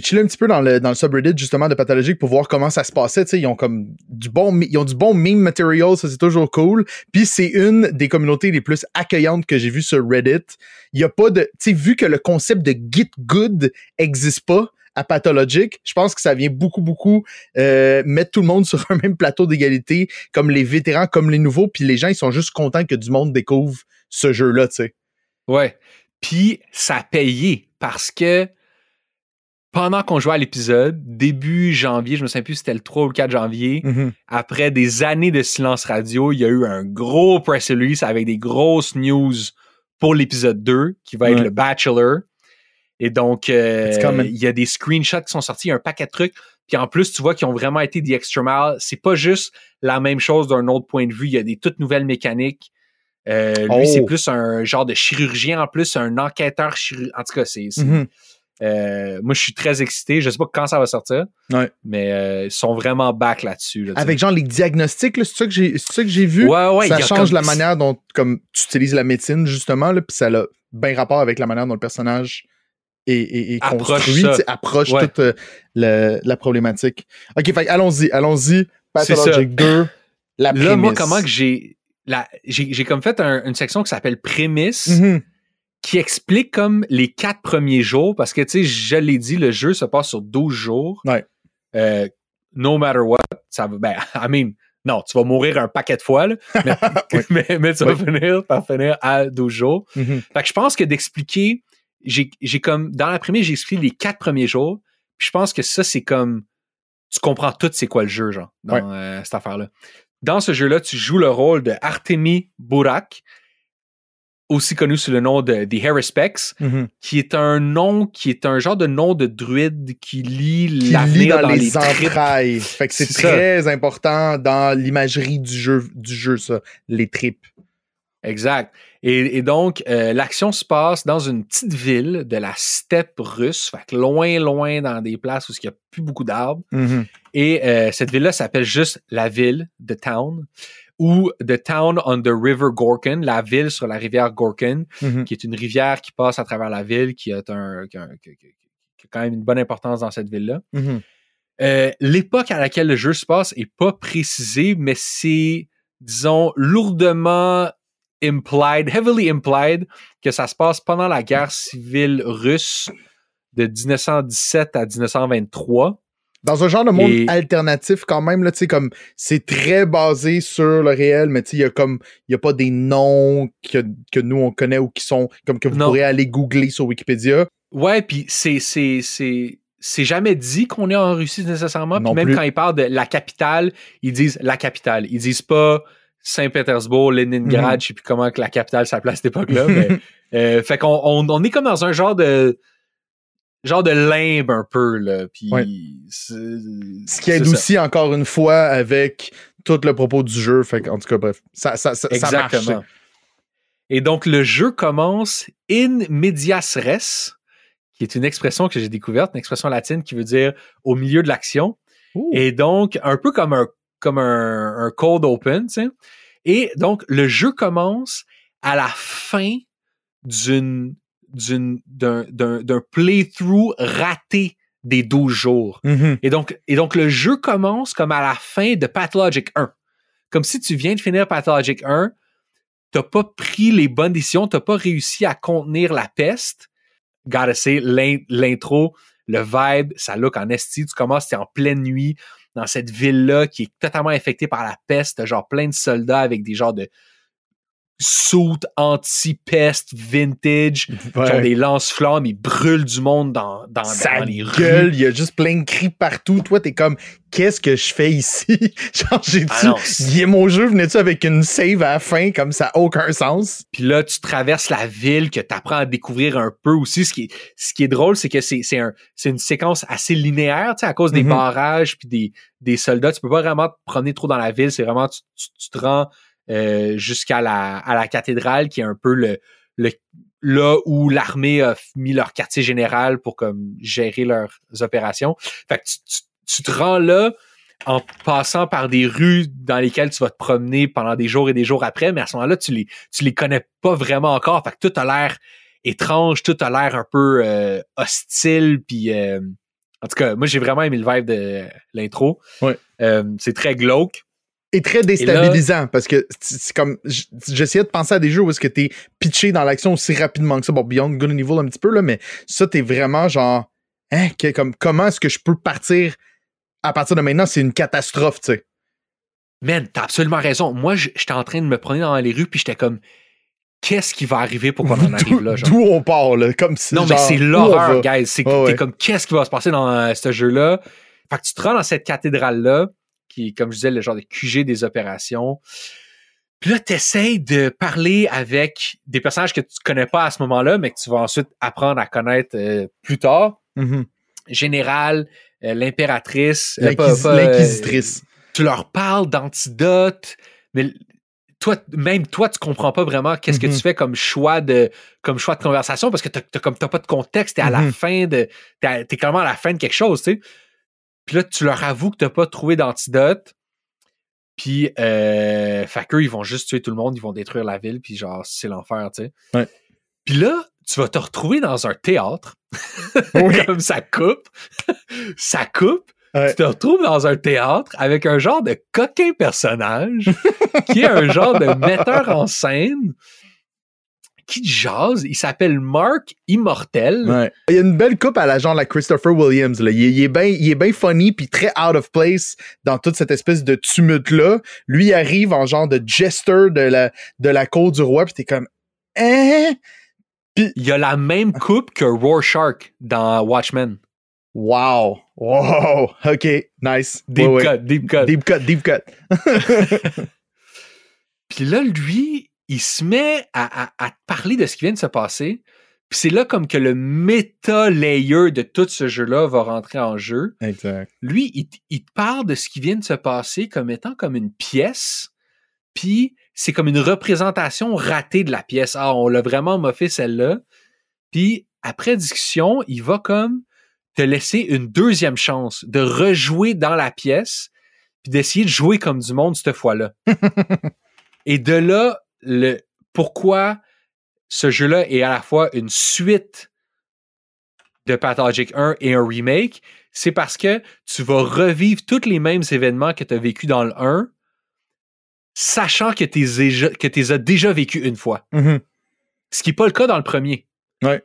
chillé un petit peu dans le, dans le subreddit justement de Pathologique pour voir comment ça se passait. Tu sais, ils ont comme du bon, ils ont du bon meme material, ça c'est toujours cool. Puis c'est une des communautés les plus accueillantes que j'ai vues sur Reddit. Il y a pas de. Tu sais, vu que le concept de Git Good existe pas à Pathologic, je pense que ça vient beaucoup, beaucoup euh, mettre tout le monde *laughs* sur un même plateau d'égalité, comme les vétérans, comme les nouveaux. Puis les gens, ils sont juste contents que du monde découvre ce jeu-là, tu sais.
Ouais. Puis ça a payé parce que pendant qu'on jouait à l'épisode, début janvier, je me souviens plus si c'était le 3 ou le 4 janvier,
Mhm.
après des années de silence radio, il y a eu un gros press release avec des grosses news pour l'épisode 2, qui va être le Bachelor. Et donc, euh, il y a des screenshots qui sont sortis, il y a un paquet de trucs. Puis en plus, tu vois qu'ils ont vraiment été the extra mile. C'est pas juste la même chose d'un autre point de vue. Il y a des toutes nouvelles mécaniques. Euh, lui,
Oh.
c'est plus un genre de chirurgien en plus, un enquêteur chirurgien. En tout cas, c'est.
Mhm.
euh, moi, je suis très excité. Je sais pas quand ça va sortir.
Ouais.
Mais ils sont vraiment back là-dessus. là.
Avec genre les diagnostics, c'est ça que j'ai ça que j'ai vu?
Ouais, ouais,
ça change
comme-
la manière dont comme tu utilises la médecine, justement, là, puis ça a bien rapport avec la manière dont le personnage est
Approche
construit, approche
Ouais.
toute euh, la problématique. OK, fait, allons-y, allons-y.
C'est
Pathologic 2, *coughs* la prémisse.
Là, moi, comment que j'ai. la- J'ai comme fait un- une section qui s'appelle Prémisse,
Mhm.
qui explique comme les quatre premiers jours, parce que, tu sais, je l'ai dit, le jeu se passe sur 12 jours.
Ouais.
Euh, no matter what, ça va. Ben, *laughs* I mean, non, tu vas mourir un paquet de fois, là, *laughs* mais, *laughs* mais, mais tu vas finir par finir à 12 jours.
Mhm.
Fait que je pense que d'expliquer, j'ai j'ai comme, dans la première, j'ai expliqué les quatre premiers jours, puis je pense que ça, c'est comme, tu comprends tout c'est quoi le jeu, genre, dans
Ouais.
euh, cette affaire-là. Dans ce jeu-là, tu joues le rôle de Artemi Burak, aussi connu sous le nom de The Specs,
Mhm.
qui est un nom, qui est un genre de nom de druide qui lit
Qui lit
l'avenir
dans,
dans,
les, entrailles. Fait que c'est
ça.
très important dans l'imagerie du jeu, du jeu, ça, les tripes.
Exact. Et, et donc, euh, l'action se passe dans une petite ville de la steppe russe, fait que loin, loin dans des places où il n'y a plus beaucoup d'arbres.
Mhm.
Et euh, cette ville-là s'appelle juste la ville, The Town, ou The Town on the River Gorkin, la ville sur la rivière Gorkin,
Mhm.
qui est une rivière qui passe à travers la ville, qui a, un, qui a, qui a- qui a quand même une bonne importance dans cette ville-là.
Mhm.
Euh, L'époque à laquelle le jeu se passe est pas précisée, mais c'est, disons, lourdement implied, heavily implied, que ça se passe pendant la guerre civile russe de 1917 à 1923.
Dans un genre de monde
Et-
alternatif quand même, là, comme c'est très basé sur le réel, mais il y a comme il y a pas des noms que, que nous on connaît ou qui sont comme que vous
Non.
pourrez aller googler sur Wikipédia.
Ouais, puis c'est c'est c'est c'est jamais dit qu'on est en Russie nécessairement. Puis même
plus.
quand ils parlent de la capitale, ils disent la capitale. Ils disent pas Saint-Pétersbourg, Leningrad,
Mhm.
je sais plus comment que la capitale s'appelait à cette époque-là. *laughs* euh, fait qu'on on, on est comme dans un genre de genre de limbe un peu là. Puis
Ouais. Ce qui aide aussi encore une fois avec tout le propos du jeu. Fait en tout cas, bref, ça, ça, ça, ça marche.
Exactement. Et donc, le jeu commence in medias res, qui est une expression que j'ai découverte, une expression latine qui veut dire au milieu de l'action. Et donc, un peu comme un, comme un, un cold open. Et donc, le jeu commence à la fin d'une, d'un, playthrough raté des 12 jours.
Mhm.
Et donc, et donc, le jeu commence comme à la fin de Pathologic 1. Comme si tu viens de finir Pathologic 1, t'as pas pris les bonnes décisions, t'as pas réussi à contenir la peste. Gotta say, l'in- l'intro, le vibe, ça look en esti. Tu commences, t'es en pleine nuit dans cette ville-là qui est totalement infectée par la peste. Genre plein de soldats avec des genres de suits anti-peste vintage qui ont
Ouais.
des lance-flammes, ils brûlent du monde dans, dans,
Ça
dans les rues.
il y a juste plein de cris partout. Toi, t'es comme, qu'est-ce que je fais ici? *laughs* Genre, j'ai-tu.
Ah
mon jeu venait-tu avec une save à la fin, comme ça aucun sens?
Puis là, tu traverses la ville, que tu apprends à découvrir un peu aussi. Ce qui est, ce qui est drôle, c'est que c'est c'est un, c'est une séquence assez linéaire, tu sais, à cause des
Mhm.
barrages puis des, des soldats. Tu peux pas vraiment te promener trop dans la ville. C'est vraiment, tu, tu- tu te rends euh, jusqu'à la, à la cathédrale, qui est un peu le, le là où l'armée a mis leur quartier général pour comme gérer leurs opérations. Fait que tu, tu- tu te rends là en passant par des rues dans lesquelles tu vas te promener pendant des jours et des jours après, mais à ce moment-là, tu les, tu les connais pas vraiment encore. Fait que tout a l'air étrange, tout a l'air un peu euh, hostile, puis euh, en tout cas, moi j'ai vraiment aimé le vibe de l'intro.
Ouais.
Euh, c'est très glauque.
Et très déstabilisant, parce que c'est comme. J'essayais de penser à des jeux où est-ce que t'es pitché dans l'action aussi rapidement que ça. Bon, Beyond Good and Evil un petit peu, là, mais ça, t'es vraiment genre. Hein, que- comme, comment est-ce que je peux partir à partir de maintenant? C'est une catastrophe, tu sais.
Man, t'as absolument raison. Moi, j'étais en train de me promener dans les rues, puis j'étais comme, qu'est-ce qui va arriver pour qu'on en *laughs* arrive là.
D'où on part, là, comme si.
Non, mais c'est l'horreur, guys. C'est
ouais.
comme, qu'est-ce qui va se passer dans euh, ce jeu-là? Fait que tu te rends dans cette cathédrale-là, qui est, comme je disais, le genre de QG des opérations. Puis là, t'essayes de parler avec des personnages que tu connais pas à ce moment-là, mais que tu vas ensuite apprendre à connaître euh, plus tard.
Mhm.
Général, euh, l'impératrice, euh,
L'inquisitrice.
tu leur parles d'antidote, mais toi, même toi, tu comprends pas vraiment qu'est-ce que
Mhm.
tu fais comme choix de, comme choix de conversation parce que t'as, comme t'as pas de contexte, t'es à la
Mhm.
fin de, t'es, clairement à la fin de quelque chose, tu sais. Puis là, tu leur avoues que t'as pas trouvé d'antidote. Puis, euh, fait qu'eux, ils vont juste tuer tout le monde, ils vont détruire la ville, puis genre, c'est l'enfer, tu sais.
Ouais.
Puis là, tu vas te retrouver dans un théâtre.
Oui. *laughs*
comme ça coupe. *laughs* ça coupe.
Ouais.
Tu te retrouves dans un théâtre avec un genre de coquin personnage *laughs* qui est un genre de metteur en scène qui jase. Il s'appelle Mark Immortel.
Ouais. Il y a une belle coupe à la genre la Christopher Williams. Là. Il, est- il est bien il est bien funny puis très out of place dans toute cette espèce de tumulte-là. Lui il arrive en genre de jester de la, de la cour du roi puis t'es comme Hein?
Il y a la même coupe que Rorschach dans Watchmen.
Wow! Wow! OK, nice.
Deep
Ouais, ouais.
cut, deep cut.
Deep cut, deep cut. *laughs*
Puis là, lui, il se met à, à- à te parler de ce qui vient de se passer. Puis c'est là comme que le méta-layer de tout ce jeu-là va rentrer en jeu.
Exact.
lui, il, parle de ce qui vient de se passer comme étant comme une pièce, puis c'est comme une représentation ratée de la pièce. Ah, on l'a vraiment moffé celle-là. Puis après discussion, il va comme te laisser une deuxième chance de rejouer dans la pièce, puis d'essayer de jouer comme du monde cette fois-là. *laughs* Et de là, le pourquoi ce jeu-là est à la fois une suite de Pathologic 1 et un remake, c'est parce que tu vas revivre tous les mêmes événements que tu as vécu dans le 1, sachant que tu les, as déjà vécus une fois.
Mhm.
Ce qui n'est pas le cas dans le premier.
Ouais.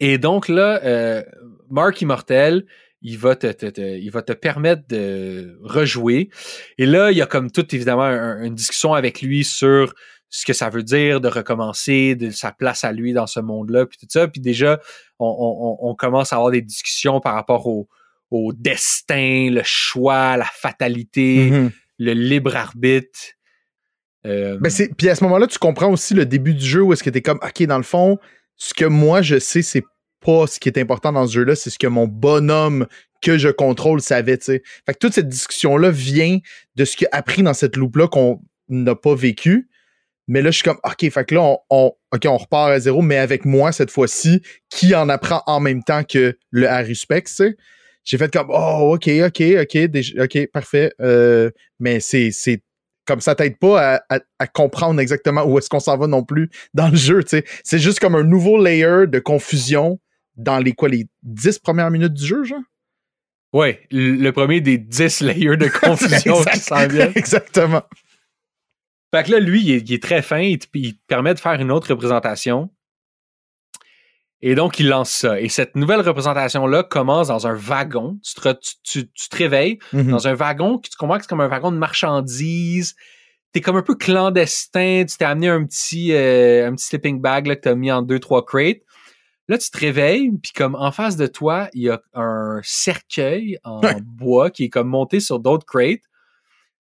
Et donc là, euh, Mark Immortel, il va te, te- te- il va te permettre de rejouer. Et là, il y a comme tout évidemment un- une discussion avec lui sur ce que ça veut dire de recommencer, de sa place à lui dans ce monde-là, puis tout ça. Puis déjà, on, on- on commence à avoir des discussions par rapport au, au destin, le choix, la fatalité,
Mhm.
le libre arbitre. Euh,
Ben c'est, puis à ce moment-là, tu comprends aussi le début du jeu où est-ce que t'es comme, OK, dans le fond, ce que moi je sais, c'est pas ce qui est important dans ce jeu-là, c'est ce que mon bonhomme que je contrôle savait, tu sais. Fait que toute cette discussion-là vient de ce qu'il a appris dans cette loupe-là qu'on n'a pas vécu. Mais là, je suis comme, OK, fait que là, on, on- repart à zéro, mais avec moi, cette fois-ci, qui en apprend en même temps que le Harry Specs, tu. J'ai fait comme, oh, OK, OK, OK, OK, parfait. Euh, mais c'est, comme ça t'aide pas à, à- à comprendre exactement où est-ce qu'on s'en va non plus dans le jeu. C'est juste comme un nouveau layer de confusion dans les quoi, les 10 premières minutes du jeu, genre?
ouais, le premier des 10 layers de *laughs* confusion qui s'en viennent.
Exactement.
Fait que là, lui, il est, il est très fin, il te, il te permet de faire une autre représentation. Et donc, il lance ça. Et cette nouvelle représentation-là commence dans un wagon. Tu te, tu, tu- tu te réveilles
Mhm.
dans un wagon que tu comprends que c'est comme un wagon de marchandises. T'es comme un peu clandestin. Tu t'es amené un petit, euh, un petit sleeping bag là, que t'as mis en deux, trois crates. Là, tu te réveilles, puis comme en face de toi, il y a un cercueil en
Ouais.
bois qui est comme monté sur d'autres crates.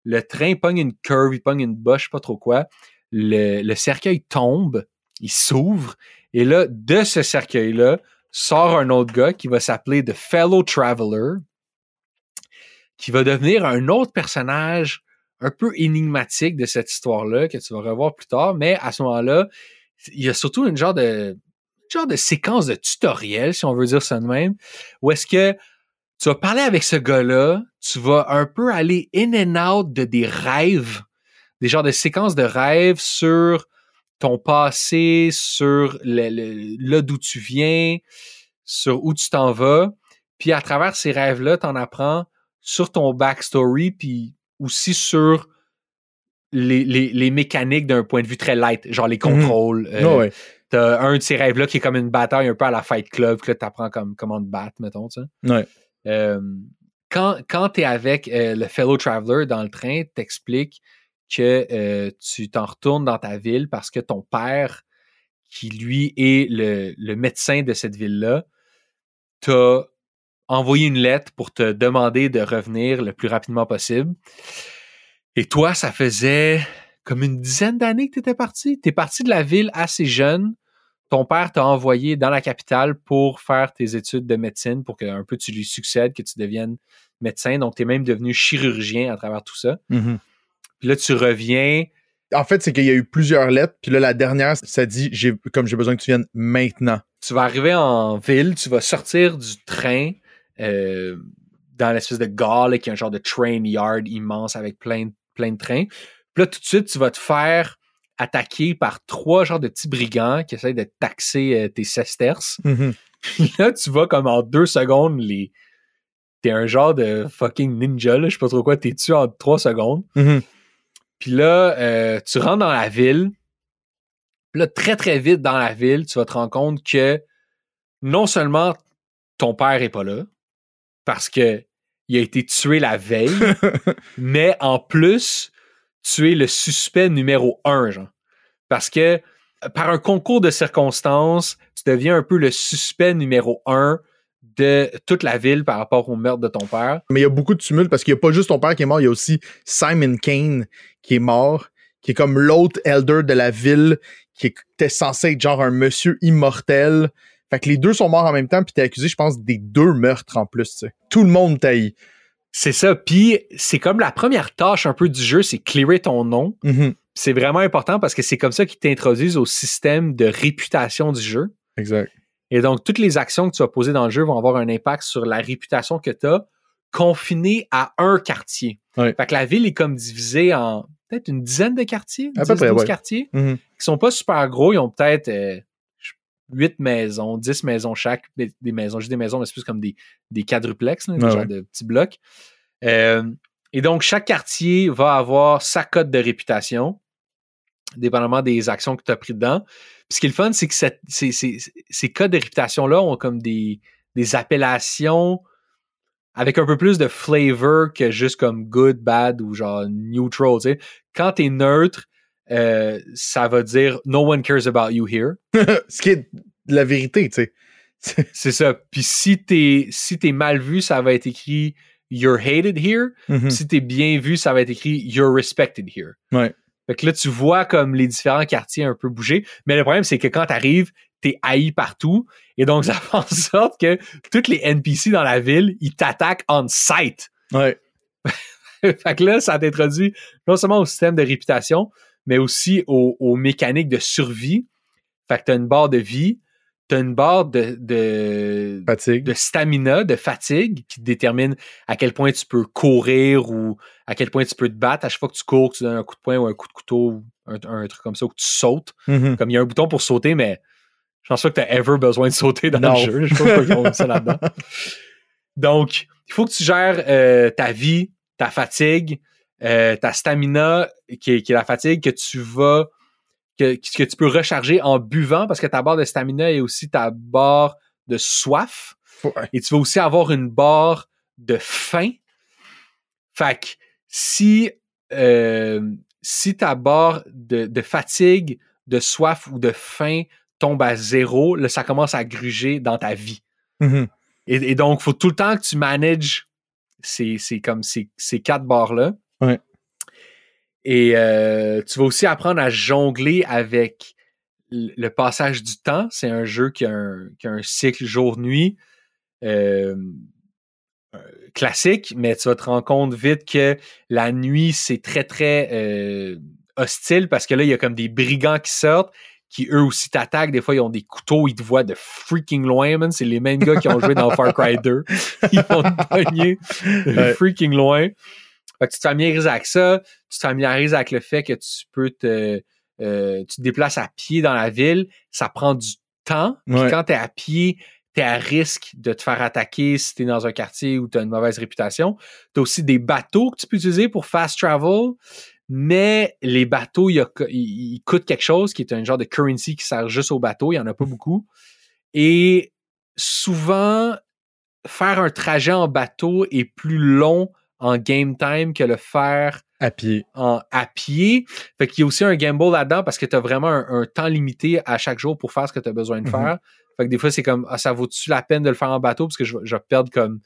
Le train pogne une curve, il pogne une boche, je sais pas trop quoi. Le, le cercueil tombe, il s'ouvre, et là, de ce cercueil-là, sort un autre gars qui va s'appeler The Fellow Traveler, qui va devenir un autre personnage un peu énigmatique de cette histoire-là, que tu vas revoir plus tard, mais à ce moment-là, il y a surtout une genre de, genre de séquence de tutoriel, si on veut dire ça de même, où est-ce que tu vas parler avec ce gars-là, tu vas un peu aller in and out de des rêves, des genres de séquences de rêves sur ton passé, sur le, le- là d'où tu viens, sur où tu t'en vas. Puis à travers ces rêves-là, tu en apprends sur ton backstory, puis aussi sur les, les, les mécaniques d'un point de vue très light, genre les contrôles. euh,
ouais.
T'as un de ces rêves-là qui est comme une bataille un peu à la Fight Club, que là, t'apprends comme comment te battre, mettons, tu sais.
Ouais.
Euh, quand quand t'es avec euh, le fellow traveler dans le train, t'expliques que euh, tu t'en retournes dans ta ville parce que ton père, qui lui est le, le médecin de cette ville-là, t'a envoyé une lettre pour te demander de revenir le plus rapidement possible. Et toi, ça faisait comme une dizaine d'années que tu étais parti. Tu es parti de la ville assez jeune. Ton père t'a envoyé dans la capitale pour faire tes études de médecine, pour que un peu tu lui succèdes, que tu deviennes médecin. Donc, tu es même devenu chirurgien à travers tout ça.
Mhm.
Puis là, tu reviens.
En fait, c'est qu'il y a eu plusieurs lettres, puis là, la dernière, ça dit j'ai, comme j'ai besoin que tu viennes maintenant.
Tu vas arriver en ville, tu vas sortir du train euh, dans l'espèce de gare, là, qui est un genre de train yard immense avec plein, plein de trains. Puis là, tout de suite, tu vas te faire attaquer par trois genres de petits brigands qui essayent de taxer euh, tes sesterces. Puis là, tu vas comme en deux secondes, les... t'es un genre de fucking ninja, là, je sais pas trop quoi, t'es tué en trois secondes.
Mhm.
Puis là, euh, tu rentres dans la ville. Puis là, très, très vite dans la ville, tu vas te rendre compte que non seulement ton père est pas là, parce que il a été tué la veille, *laughs* mais en plus, tu es le suspect numéro un, genre. Parce que euh, par un concours de circonstances, tu deviens un peu le suspect numéro un de toute la ville par rapport au meurtre de ton père.
Mais il y a beaucoup de tumulte parce qu'il n'y a pas juste ton père qui est mort, il y a aussi Simon Kane qui est mort, qui est comme l'autre elder de la ville, qui était censé être genre un monsieur immortel. Fait que les deux sont morts en même temps, puis t'es accusé, je pense, des deux meurtres en plus. Tout le monde taillit.
C'est ça. Puis c'est comme la première tâche un peu du jeu, c'est clearer ton nom.
Mhm.
C'est vraiment important parce que c'est comme ça qu'ils t'introduisent au système de réputation du jeu.
Exact.
Et donc, toutes les actions que tu vas poser dans le jeu vont avoir un impact sur la réputation que tu as confinée à un quartier.
Ouais.
Fait que la ville est comme divisée en peut-être une dizaine de quartiers,
À peu
10,
près,
12
ouais.
quartiers,
Mhm.
qui sont pas super gros. Ils ont peut-être euh, 8 maisons, 10 maisons chaque, des, des maisons, juste des maisons, mais c'est plus comme des, des quadruplex, là, des
Ouais,
genres
ouais.
de petits blocs. Euh, et donc, chaque quartier va avoir sa cote de réputation, dépendamment des actions que tu as prises dedans. Puis ce qui est le fun, c'est que cette- ces, ces- ces codes de réputation-là ont comme des, des appellations avec un peu plus de flavor que juste comme good, bad ou genre neutral. tu sais. Quand tu es neutre, euh, ça va dire No one cares about you here. *laughs*
Ce qui est la vérité, tu sais. *laughs*
C'est ça. Puis si t'es si t'es mal vu, ça va être écrit You're hated here.
Mhm.
Si t'es bien vu, ça va être écrit You're respected here.
Ouais.
Fait que là, tu vois comme les différents quartiers un peu bouger. Mais le problème, c'est que quand t'arrives, t'es haï partout. Et donc, *laughs* ça fait en sorte que tous les NPC dans la ville, ils t'attaquent on site.
Ouais.
fait que là, ça t'introduit non seulement au système de réputation, mais aussi aux, aux mécaniques de survie. Fait que t'as une barre de vie, t'as une barre de, de,
Fatigue.
de stamina, de fatigue, qui détermine à quel point tu peux courir ou à quel point tu peux te battre. À chaque fois que tu cours, que tu donnes un coup de poing ou un coup de couteau, ou un, un truc comme ça, ou que tu sautes.
Mhm.
Comme il y a un bouton pour sauter, mais je pense pas que tu as ever besoin de sauter dans
Non.
le jeu. Je sais pas ça là-dedans. *laughs* Donc, il faut que tu gères euh, ta vie, ta fatigue, euh, ta stamina, qui est, qui est la fatigue que tu vas, que, que tu peux recharger en buvant parce que ta barre de stamina est aussi ta barre de soif. Et tu vas aussi avoir une barre de faim. Fait que si, euh, si ta barre de, de fatigue, de soif ou de faim tombe à zéro, là, ça commence à gruger dans ta vie.
Mhm.
Et, et donc, il faut tout le temps que tu manages ces, ces, comme ces, ces quatre barres-là. Et euh, tu vas aussi apprendre à jongler avec le passage du temps. C'est un jeu qui a un, qui a un cycle jour-nuit euh, euh, classique, mais tu vas te rendre compte vite que la nuit, c'est très, très euh, hostile parce que là, il y a comme des brigands qui sortent qui eux aussi t'attaquent. Des fois, ils ont des couteaux, ils te voient de freaking loin, man. C'est les mêmes gars qui ont joué dans Far Cry 2. *laughs* Ils vont te pogner de freaking loin. Fait que tu te familiarises avec ça. Tu te familiarises avec le fait que tu peux te... euh, tu te déplaces à pied dans la ville. Ça prend du temps. Puis
Ouais.
quand tu es à pied, tu es à risque de te faire attaquer si tu es dans un quartier où tu as une mauvaise réputation. Tu as aussi des bateaux que tu peux utiliser pour fast travel. Mais les bateaux, ils coûtent quelque chose qui est un genre de currency qui sert juste aux bateaux. Il n'y en a pas beaucoup. Et souvent, faire un trajet en bateau est plus long en game time que le faire
À pied.
en, à pied. Fait qu'il y a aussi un gamble là-dedans parce que tu as vraiment un, un temps limité à chaque jour pour faire ce que tu as besoin de
Mhm.
faire. Fait que des fois, c'est comme, ah, ça vaut-tu la peine de le faire en bateau? Parce que je, vais- je vais perdre comme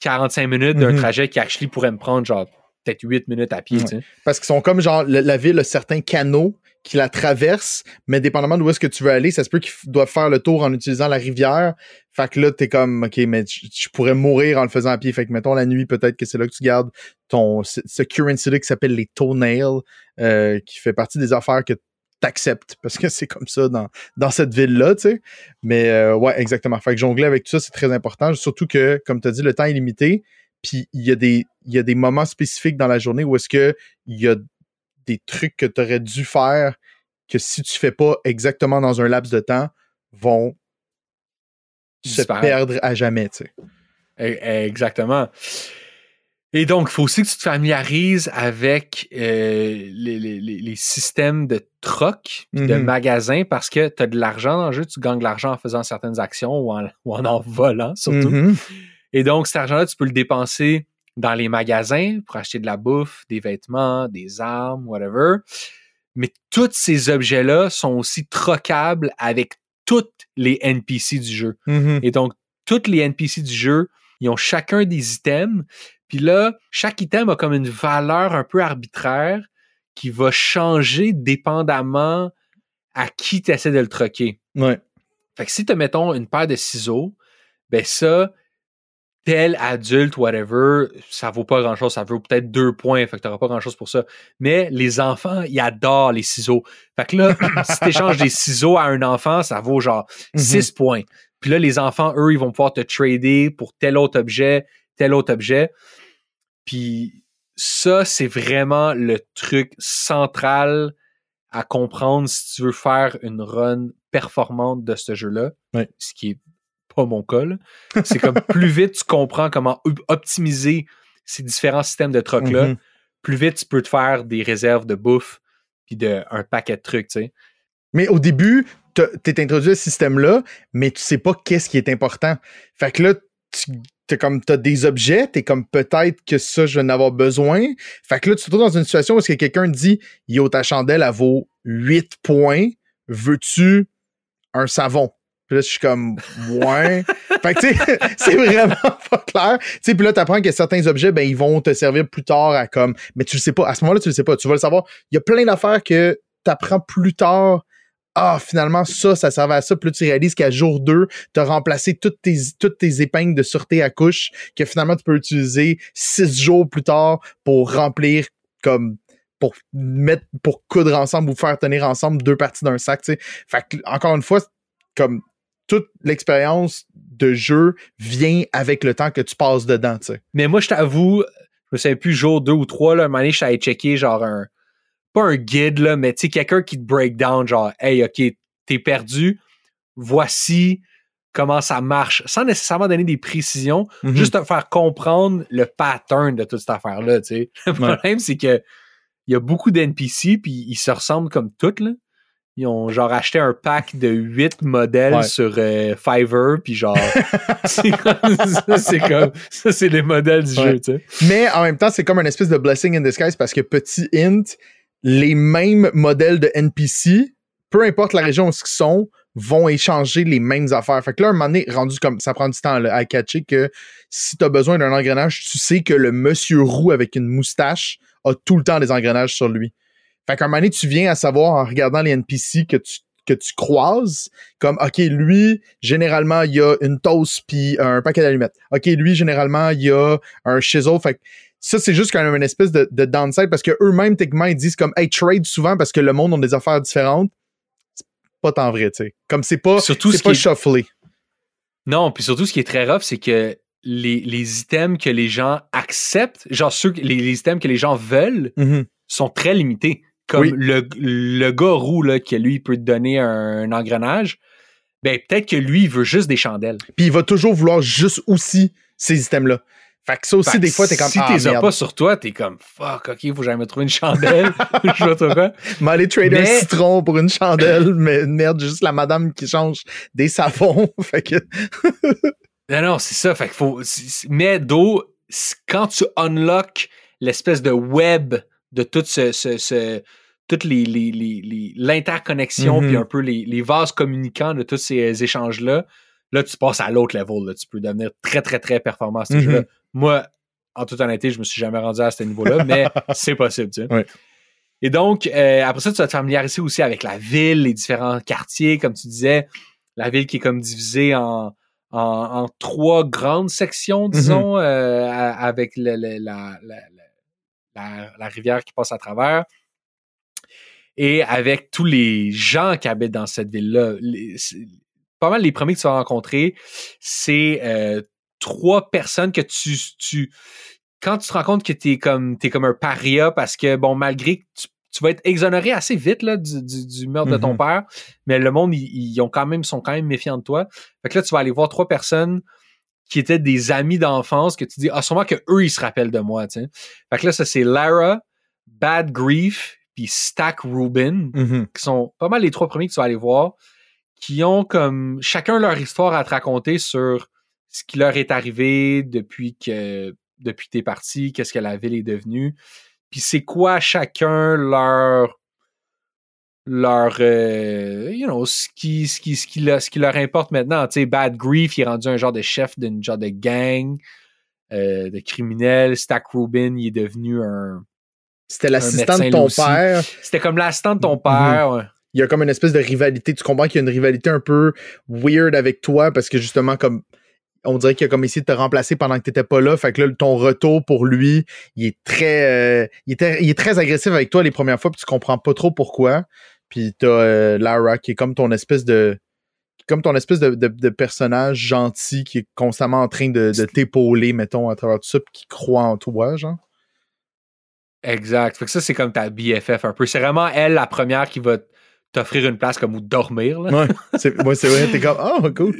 45 minutes d'un
Mhm.
trajet qui actually pourrait me prendre genre peut-être 8 minutes à pied.
Ouais. Parce qu'ils sont comme genre, le- la ville a certains canaux qui la traversent, mais dépendamment d'où est-ce que tu veux aller, ça se peut qu'ils doivent faire le tour en utilisant la rivière. Fait que là, t'es comme, OK, mais je pourrais mourir en le faisant à pied. Fait que, mettons, la nuit, peut-être que c'est là que tu gardes ton, ce currency-là qui s'appelle les toenails, euh, qui fait partie des affaires que t'acceptes, parce que c'est comme ça dans, dans cette ville-là, tu sais. Mais, euh, ouais, exactement. Fait que jongler avec tout ça, c'est très important. Surtout que, comme tu as dit, le temps est limité. Puis il y, a des, y a des moments spécifiques dans la journée où est-ce que il y a des trucs que tu aurais dû faire que si tu fais pas exactement dans un laps de temps, vont se perdre à jamais, tu sais.
E- Exactement. Et donc, il faut aussi que tu te familiarises avec euh, les, les- les- systèmes de troc, puis de
Mhm.
magasins, parce que tu as de l'argent dans le jeu, tu gagnes de l'argent en faisant certaines actions ou en, *laughs* ou en en volant surtout.
Mhm.
Et donc, cet argent-là, tu peux le dépenser dans les magasins pour acheter de la bouffe, des vêtements, des armes, whatever. Mais tous ces objets-là sont aussi trocables avec toutes les NPC du jeu.
Mhm.
Et donc, tous les NPC du jeu, ils ont chacun des items. Puis là, chaque item a comme une valeur un peu arbitraire qui va changer dépendamment à qui tu essaies de le troquer.
Ouais.
Fait que si tu mettons une paire de ciseaux, ben ça, tel adulte, whatever, ça vaut pas grand chose. Ça vaut peut-être deux points. Fait que t'auras pas grand chose pour ça. Mais les enfants, ils adorent les ciseaux. Fait que là, *clears throat* si t'échanges des ciseaux à un enfant, ça vaut genre
Mhm.
6 points. Puis là, les enfants, eux, ils vont pouvoir te trader pour tel autre objet, tel autre objet. Puis ça, c'est vraiment le truc central à comprendre si tu veux faire une run performante de ce jeu-là. Ce qui est pas mon cas. là. C'est comme *laughs* plus vite tu comprends comment op- optimiser ces différents systèmes de troc-là,
Mhm.
plus vite tu peux te faire des réserves de bouffe puis de un paquet de trucs, tu sais.
Mais au début, t'as- t'es introduit à ce système-là, mais tu sais pas qu'est-ce qui est important. Fait que là, tu t'es comme t'as des objets, t'es comme peut-être que ça, je vais en avoir besoin. Fait que là, tu te retrouves dans une situation où est-ce que quelqu'un dit Yo, ta chandelle, elle vaut 8 points. Veux-tu un savon? Puis là, je suis comme Ouais. *laughs* fait que tu sais, *laughs* c'est vraiment pas clair. Tu sais, puis là, t'apprends que certains objets, ben, ils vont te servir plus tard à comme. Mais tu le sais pas. À ce moment-là, tu le sais pas. Tu vas le savoir. Il y a plein d'affaires que t'apprends plus tard ah, finalement, ça, ça servait à ça. Puis là, tu réalises qu'à jour 2, tu as remplacé toutes tes, toutes tes épingles de sûreté à couche que finalement, tu peux utiliser six jours plus tard pour remplir comme pour mettre pour coudre ensemble ou faire tenir ensemble deux parties d'un sac. tu sais. Fait que, encore une fois, comme toute l'expérience de jeu vient avec le temps que tu passes dedans. tu sais.
Mais moi, je t'avoue, je me souviens plus jour 2 ou 3, là, un moment donné, je allé checker genre un. Pas un guide, là, mais tu sais, quelqu'un qui te break down, genre, hey, OK, t'es perdu, voici comment ça marche, sans nécessairement donner des précisions,
Mhm.
juste te faire comprendre le pattern de toute cette affaire-là, tu sais. *laughs* Le problème, c'est que il y a beaucoup d'NPC, puis ils se ressemblent comme toutes, là. Ils ont genre acheté un pack de 8 modèles
Ouais.
sur euh, Fiverr, puis genre, *laughs* *laughs* c'est comme, ça, c'est comme, ça, c'est les modèles du
Ouais.
jeu, tu sais.
Mais en même temps, c'est comme une espèce de blessing in disguise parce que petit hint, les mêmes modèles de NPC, peu importe la région où ils sont, vont échanger les mêmes affaires. Fait que là, un moment donné, rendu comme ça prend du temps là, à catcher que si tu as besoin d'un engrenage, tu sais que le monsieur roux avec une moustache a tout le temps des engrenages sur lui. Fait qu'à un moment donné, tu viens à savoir en regardant les NPC que tu que tu croises, comme, OK, lui, généralement, il y a une toast puis un paquet d'allumettes. OK, lui, généralement, il y a un chisel. Fait que ça, c'est juste quand même une espèce de, de downside parce que eux-mêmes, techniquement, ils disent comme, hey, trade souvent parce que le monde a des affaires différentes. C'est pas tant vrai, tu sais. Comme c'est pas,
Surtout
c'est
ce
pas
qui est-
shufflé.
Non, puis surtout, ce qui est très rough, c'est que les, les items que les gens acceptent, genre ceux, les, les items que les gens veulent,
Mhm.
sont très limités. Comme
Oui.
le, le gars roux, là, qui lui, il peut te donner un, engrenage, ben peut-être que lui, il veut juste des chandelles.
Puis il va toujours vouloir juste aussi ces items-là. Fait que ça aussi,
Fait que
des fois, t'es comme,
Si
ah,
t'es pas sur toi, t'es comme fuck, ok, faut que me trouver une chandelle. *laughs* *laughs* Je pas quoi.
Mais aller trader un citron pour une chandelle, *laughs* mais merde, juste la madame qui change des savons. fait que,
Non, non, c'est ça. Fait qu'il faut. Mais d'eau, quand tu unlock l'espèce de web de tout ce, ce, ce toute les, les, les, l'interconnexion, puis
Mhm.
un peu les, les vases communicants de tous ces échanges-là, là, tu passes à l'autre level. Là. Tu peux devenir très, très, très performant à ce
Mhm.
jeu-là. Moi, en toute honnêteté, je me suis jamais rendu à ce niveau-là, mais *laughs* c'est possible, tu sais.
Ouais.
Et donc, euh, après ça, tu vas te familiariser aussi avec la ville, les différents quartiers, comme tu disais, la ville qui est comme divisée en, en, en trois grandes sections, disons, euh, avec le- le- la, la, la- rivière qui passe à travers. Et avec tous les gens qui habitent dans cette ville-là. Pas mal les premiers que tu vas rencontrer, c'est euh, trois personnes que tu, tu. Quand tu te rends compte que t'es comme t'es comme un paria parce que bon, malgré que tu, tu vas être exonéré assez vite là, du, du, du meurtre de ton
Mhm.
père, mais le monde, ils, ils ont quand même, sont quand même méfiants de toi. Fait que là, tu vas aller voir trois personnes qui étaient des amis d'enfance que tu dis, ah, sûrement que eux, ils se rappellent de moi, tu sais. Fait que là, ça, c'est Lara, Bad Grief, puis Stack Rubin,
Mhm.
qui sont pas mal les trois premiers que tu vas aller voir, qui ont comme chacun leur histoire à te raconter sur ce qui leur est arrivé depuis que depuis que t'es parti, qu'est-ce que la ville est devenue, puis c'est quoi chacun leur leur euh, you know ce qui ce qui ce qui, le- ce qui leur importe maintenant tu sais Bad Grief il est rendu un genre de chef d'une genre de gang euh, de criminels Stack Rubin il est devenu un
C'était l'assistant de ton père.
c'était comme l'assistant de ton
Mhm.
père ouais.
Il y a comme une espèce de rivalité. Tu comprends qu'il y a une rivalité un peu weird avec toi parce que justement, comme on dirait qu'il a comme essayé de te remplacer pendant que tu n'étais pas là. Fait que là, ton retour pour lui, il est très, euh, il, était- il est très agressif avec toi les premières fois, puis tu comprends pas trop pourquoi. Puis t'as euh, Lara qui est comme ton espèce de comme ton espèce de, de- de personnage gentil qui est constamment en train de, de t'épauler, mettons, à travers tout ça, puis qui croit en toi, genre.
exact fait que ça c'est comme ta BFF un peu c'est vraiment elle la première qui va t'offrir une place comme où dormir là.
Ouais, c'est ouais, vrai, t'es comme, oh, cool.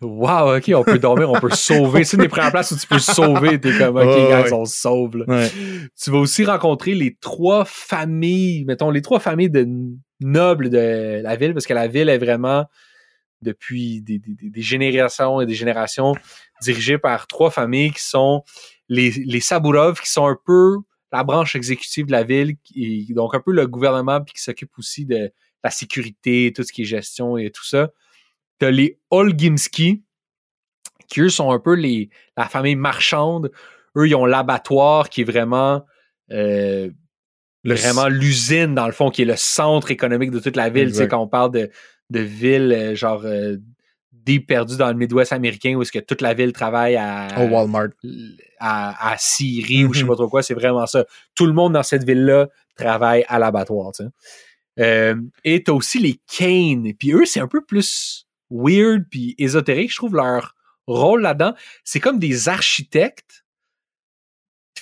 Wow, ok, on peut dormir, on peut sauver. C'est une des premières places où tu peux sauver. T'es comme, ok, guys,
ouais.
on se sauve. là.
Ouais.
Tu vas aussi rencontrer les trois familles, mettons, les trois familles de nobles de la ville, parce que la ville est vraiment, depuis des, générations et des générations, dirigée par trois familles qui sont les, les qui sont un peu la branche exécutive de la ville, qui, donc un peu le gouvernement, puis qui s'occupe aussi de la sécurité, tout ce qui est gestion et tout ça. T'as les Olgimski, qui eux sont un peu les, la famille marchande. Eux, ils ont l'abattoir qui est vraiment, euh,
Le-
vraiment l'usine, dans le fond, qui est le centre économique de toute la ville. Tu sais, quand on parle de, de villes, euh, genre, euh, deep dans le Midwest américain, où est-ce que toute la ville travaille à,
Au Walmart.
à, à Syrie ou je sais
Mhm.
pas trop quoi, c'est vraiment ça. Tout le monde dans cette ville-là travaille à l'abattoir, tu sais. Euh, et t'as aussi les Kane. Puis eux, c'est un peu plus weird puis ésotérique, je trouve, leur rôle là-dedans. C'est comme des architectes.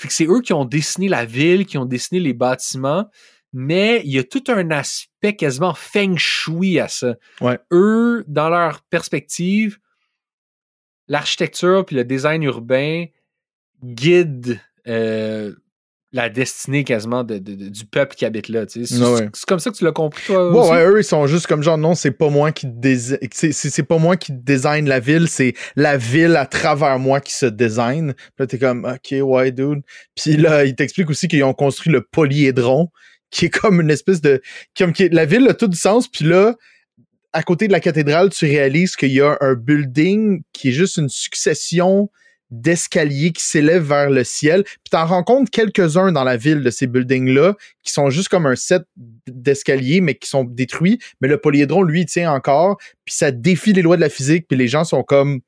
Fait que c'est eux qui ont dessiné la ville, qui ont dessiné les bâtiments, mais il y a tout un aspect quasiment feng shui à ça.
Ouais.
Eux, dans leur perspective, l'architecture puis le design urbain guide euh, la destinée quasiment de- de- de- du peuple qui habite là. tu sais. C'est
Ouais,
comme ça que tu l'as compris, toi
Ouais,
aussi?
ouais, eux, ils sont juste comme genre, non, c'est pas moi qui c'est pas moi qui design la ville, c'est la ville à travers moi qui se design. Puis là, t'es comme, ok, ouais, dude. Puis là, ils t'expliquent aussi qu'ils ont construit le polyédron, qui est comme une espèce de, comme qui est- la ville a tout du sens. Puis là, à côté de la cathédrale, tu réalises qu'il y a un building qui est juste une succession d'escaliers qui s'élèvent vers le ciel. Puis t'en rencontres quelques-uns dans la ville de ces buildings-là qui sont juste comme un set d'escaliers, mais qui sont détruits. Mais le polyédron, lui, tient encore. Puis ça défie les lois de la physique. Puis les gens sont comme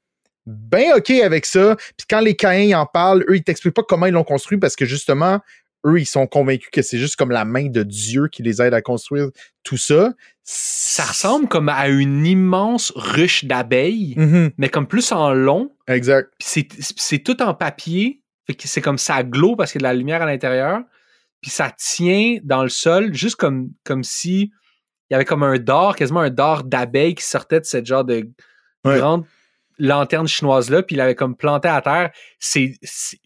ben OK avec ça. Puis quand les Caïns en parlent, eux, ils t'expliquent pas comment ils l'ont construit parce que justement, eux, ils sont convaincus que c'est juste comme la main de Dieu qui les aide à construire tout ça.
Ça ressemble comme à une immense ruche d'abeilles,
Mhm,
mais comme plus en long.
exact.
C'est- tout en papier. Fait que c'est comme ça glow parce qu'il y a de la lumière à l'intérieur. Puis ça tient dans le sol, juste comme, comme si il y avait comme un dard, quasiment un dard d'abeilles qui sortait de cette genre de
Ouais.
grande lanterne chinoise-là, puis il avait comme planté à terre. C'est, c'est-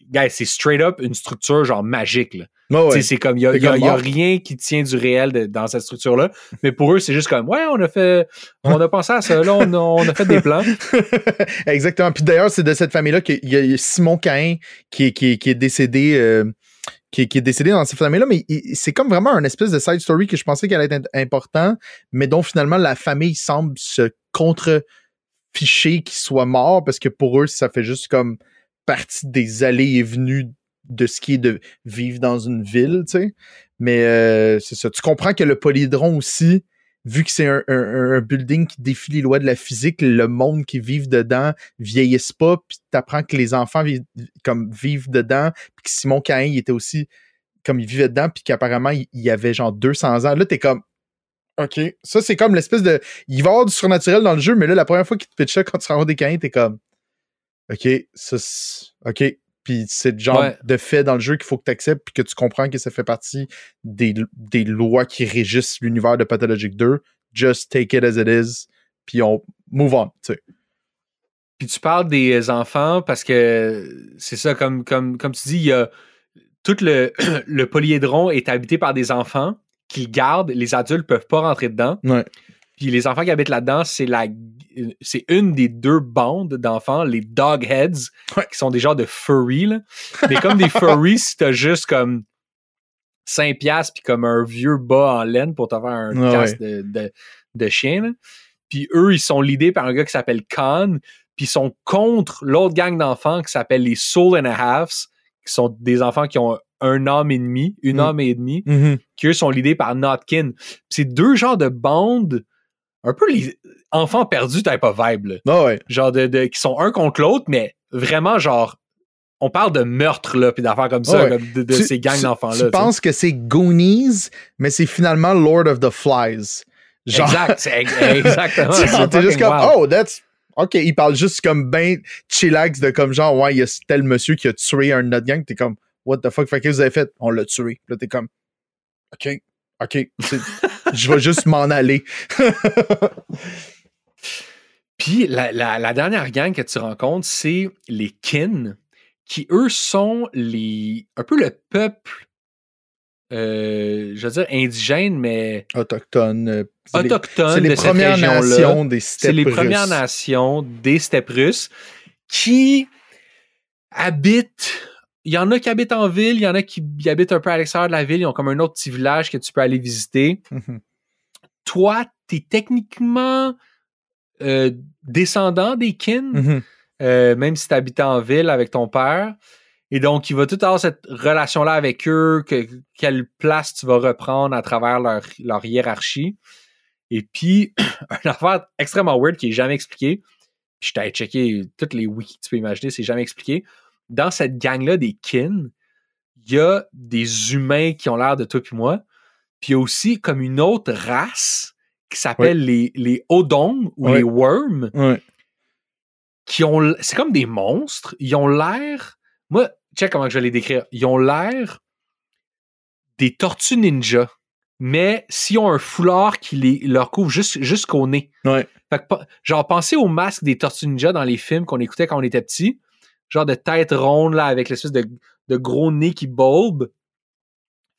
straight up une structure genre magique. Là.
Ouais.
Sais, C'est comme, il y a, y a- y rien qui tient du réel de- dans cette structure-là. Mais pour eux, c'est juste comme, ouais, on a fait, on a pensé à ça, là, on a, on a fait des plans. *laughs*
Exactement. Puis d'ailleurs, c'est de cette famille-là qu'il y a Simon Cain qui qui est décédé. euh, qui, est décédé dans cette famille-là, mais c'est comme vraiment un espèce de side story que je pensais qu'elle allait être important, mais dont finalement la famille semble se contre-ficher qu'il soit mort parce que pour eux, ça fait juste comme partie des allées et venues de ce qui est de vivre dans une ville, tu sais. Mais euh, c'est ça. Tu comprends que le polydron aussi, vu que c'est un, building qui défie les lois de la physique, le monde qui vit dedans vieillisse pas, puis t'apprends que les enfants vivent, comme vivent dedans, puis que Simon Cain, il était aussi comme il vivait dedans, puis qu'apparemment, il, y avait genre 200 ans. Là, t'es comme, OK. Ça, c'est comme l'espèce de. Il va y avoir du surnaturel dans le jeu, mais là, la première fois qu'il te pitchait quand tu rencontres des Caïns, t'es comme, OK, ça, OK. Puis c'est le genre de fait dans le jeu qu'il faut que tu acceptes puis que tu comprends que ça fait partie des, des lois qui régissent l'univers de Pathologic 2. Just take it as it is, puis on move on, tu sais.
Puis tu parles des enfants parce que c'est ça, comme, comme, comme tu dis, il y a tout le, *clears throat* le polyédron est habité par des enfants qu'ils gardent, les adultes peuvent pas rentrer dedans.
Ouais.
Puis les enfants qui habitent là-dedans, c'est la c'est une des deux bandes d'enfants, les Dogheads, qui sont des genres de furry. Là. Mais comme des furries, si t'as juste comme 5 piastres puis comme un vieux bas en laine pour te faire un casque de, de, chien. Puis eux, ils sont l'idée par un gars qui s'appelle Khan, puis ils sont contre l'autre gang d'enfants qui s'appelle les Soul and a Halves, qui sont des enfants qui ont un homme et demi, une homme mm. et demi,
mm-hmm.
qui eux sont l'idée par Notkin. C'est deux genres de bandes un peu les enfants perdus type of vibe.
Ah
genre de, qui sont un contre l'autre, mais vraiment genre on parle de meurtre là puis d'affaires comme ça ah de, ces gangs d'enfants là.
Tu penses que c'est Goonies, mais c'est finalement Lord of the Flies.
Genre... Exact, c'est exactement. *laughs*
T'es juste comme oh that's OK, il parle juste comme ben chillax de comme genre ouais, il y a tel monsieur qui a tué un autre gang, t'es comme what the fuck, fait que vous avez fait? On l'a tué. Là t'es comme OK, OK, *laughs* je vais juste m'en aller. *laughs*
Puis la, dernière gang que tu rencontres, c'est les Kin, qui eux sont les un peu le peuple, euh, je veux dire indigène, mais
autochtone.
Autochtone.
C'est les, premières nations des steppes
C'est les premières nations des steppes russes qui habitent il y en a qui habitent en ville, il y en a qui habitent un peu à l'extérieur de la ville, ils ont comme un autre petit village que tu peux aller visiter.
Mhm.
Toi, tu es techniquement euh, descendant des kin,
mhm.
euh, même si tu habitais en ville avec ton père. Et donc, il va tout avoir cette relation-là avec eux, que, quelle place tu vas reprendre à travers leur, leur hiérarchie. Et puis, *clears throat* une affaire extrêmement weird qui est jamais expliquée. Puis je t'ai checké toutes les wikis que tu peux imaginer, c'est jamais expliqué dans cette gang-là des kin, il y a des humains qui ont l'air de toi et moi. Puis il y a aussi comme une autre race qui s'appelle les, les Odons ou les Worms. Qui ont. C'est comme des monstres. Ils ont l'air. Moi, check comment je vais les décrire. Ils ont l'air des tortues ninja. Mais s'ils ont un foulard qui les, leur couvre jusqu'au nez.
Fait
que, genre, pensez au masque des tortues ninja dans les films qu'on écoutait quand on était petit genre de tête ronde là avec l'espèce de, de gros nez qui bulbe.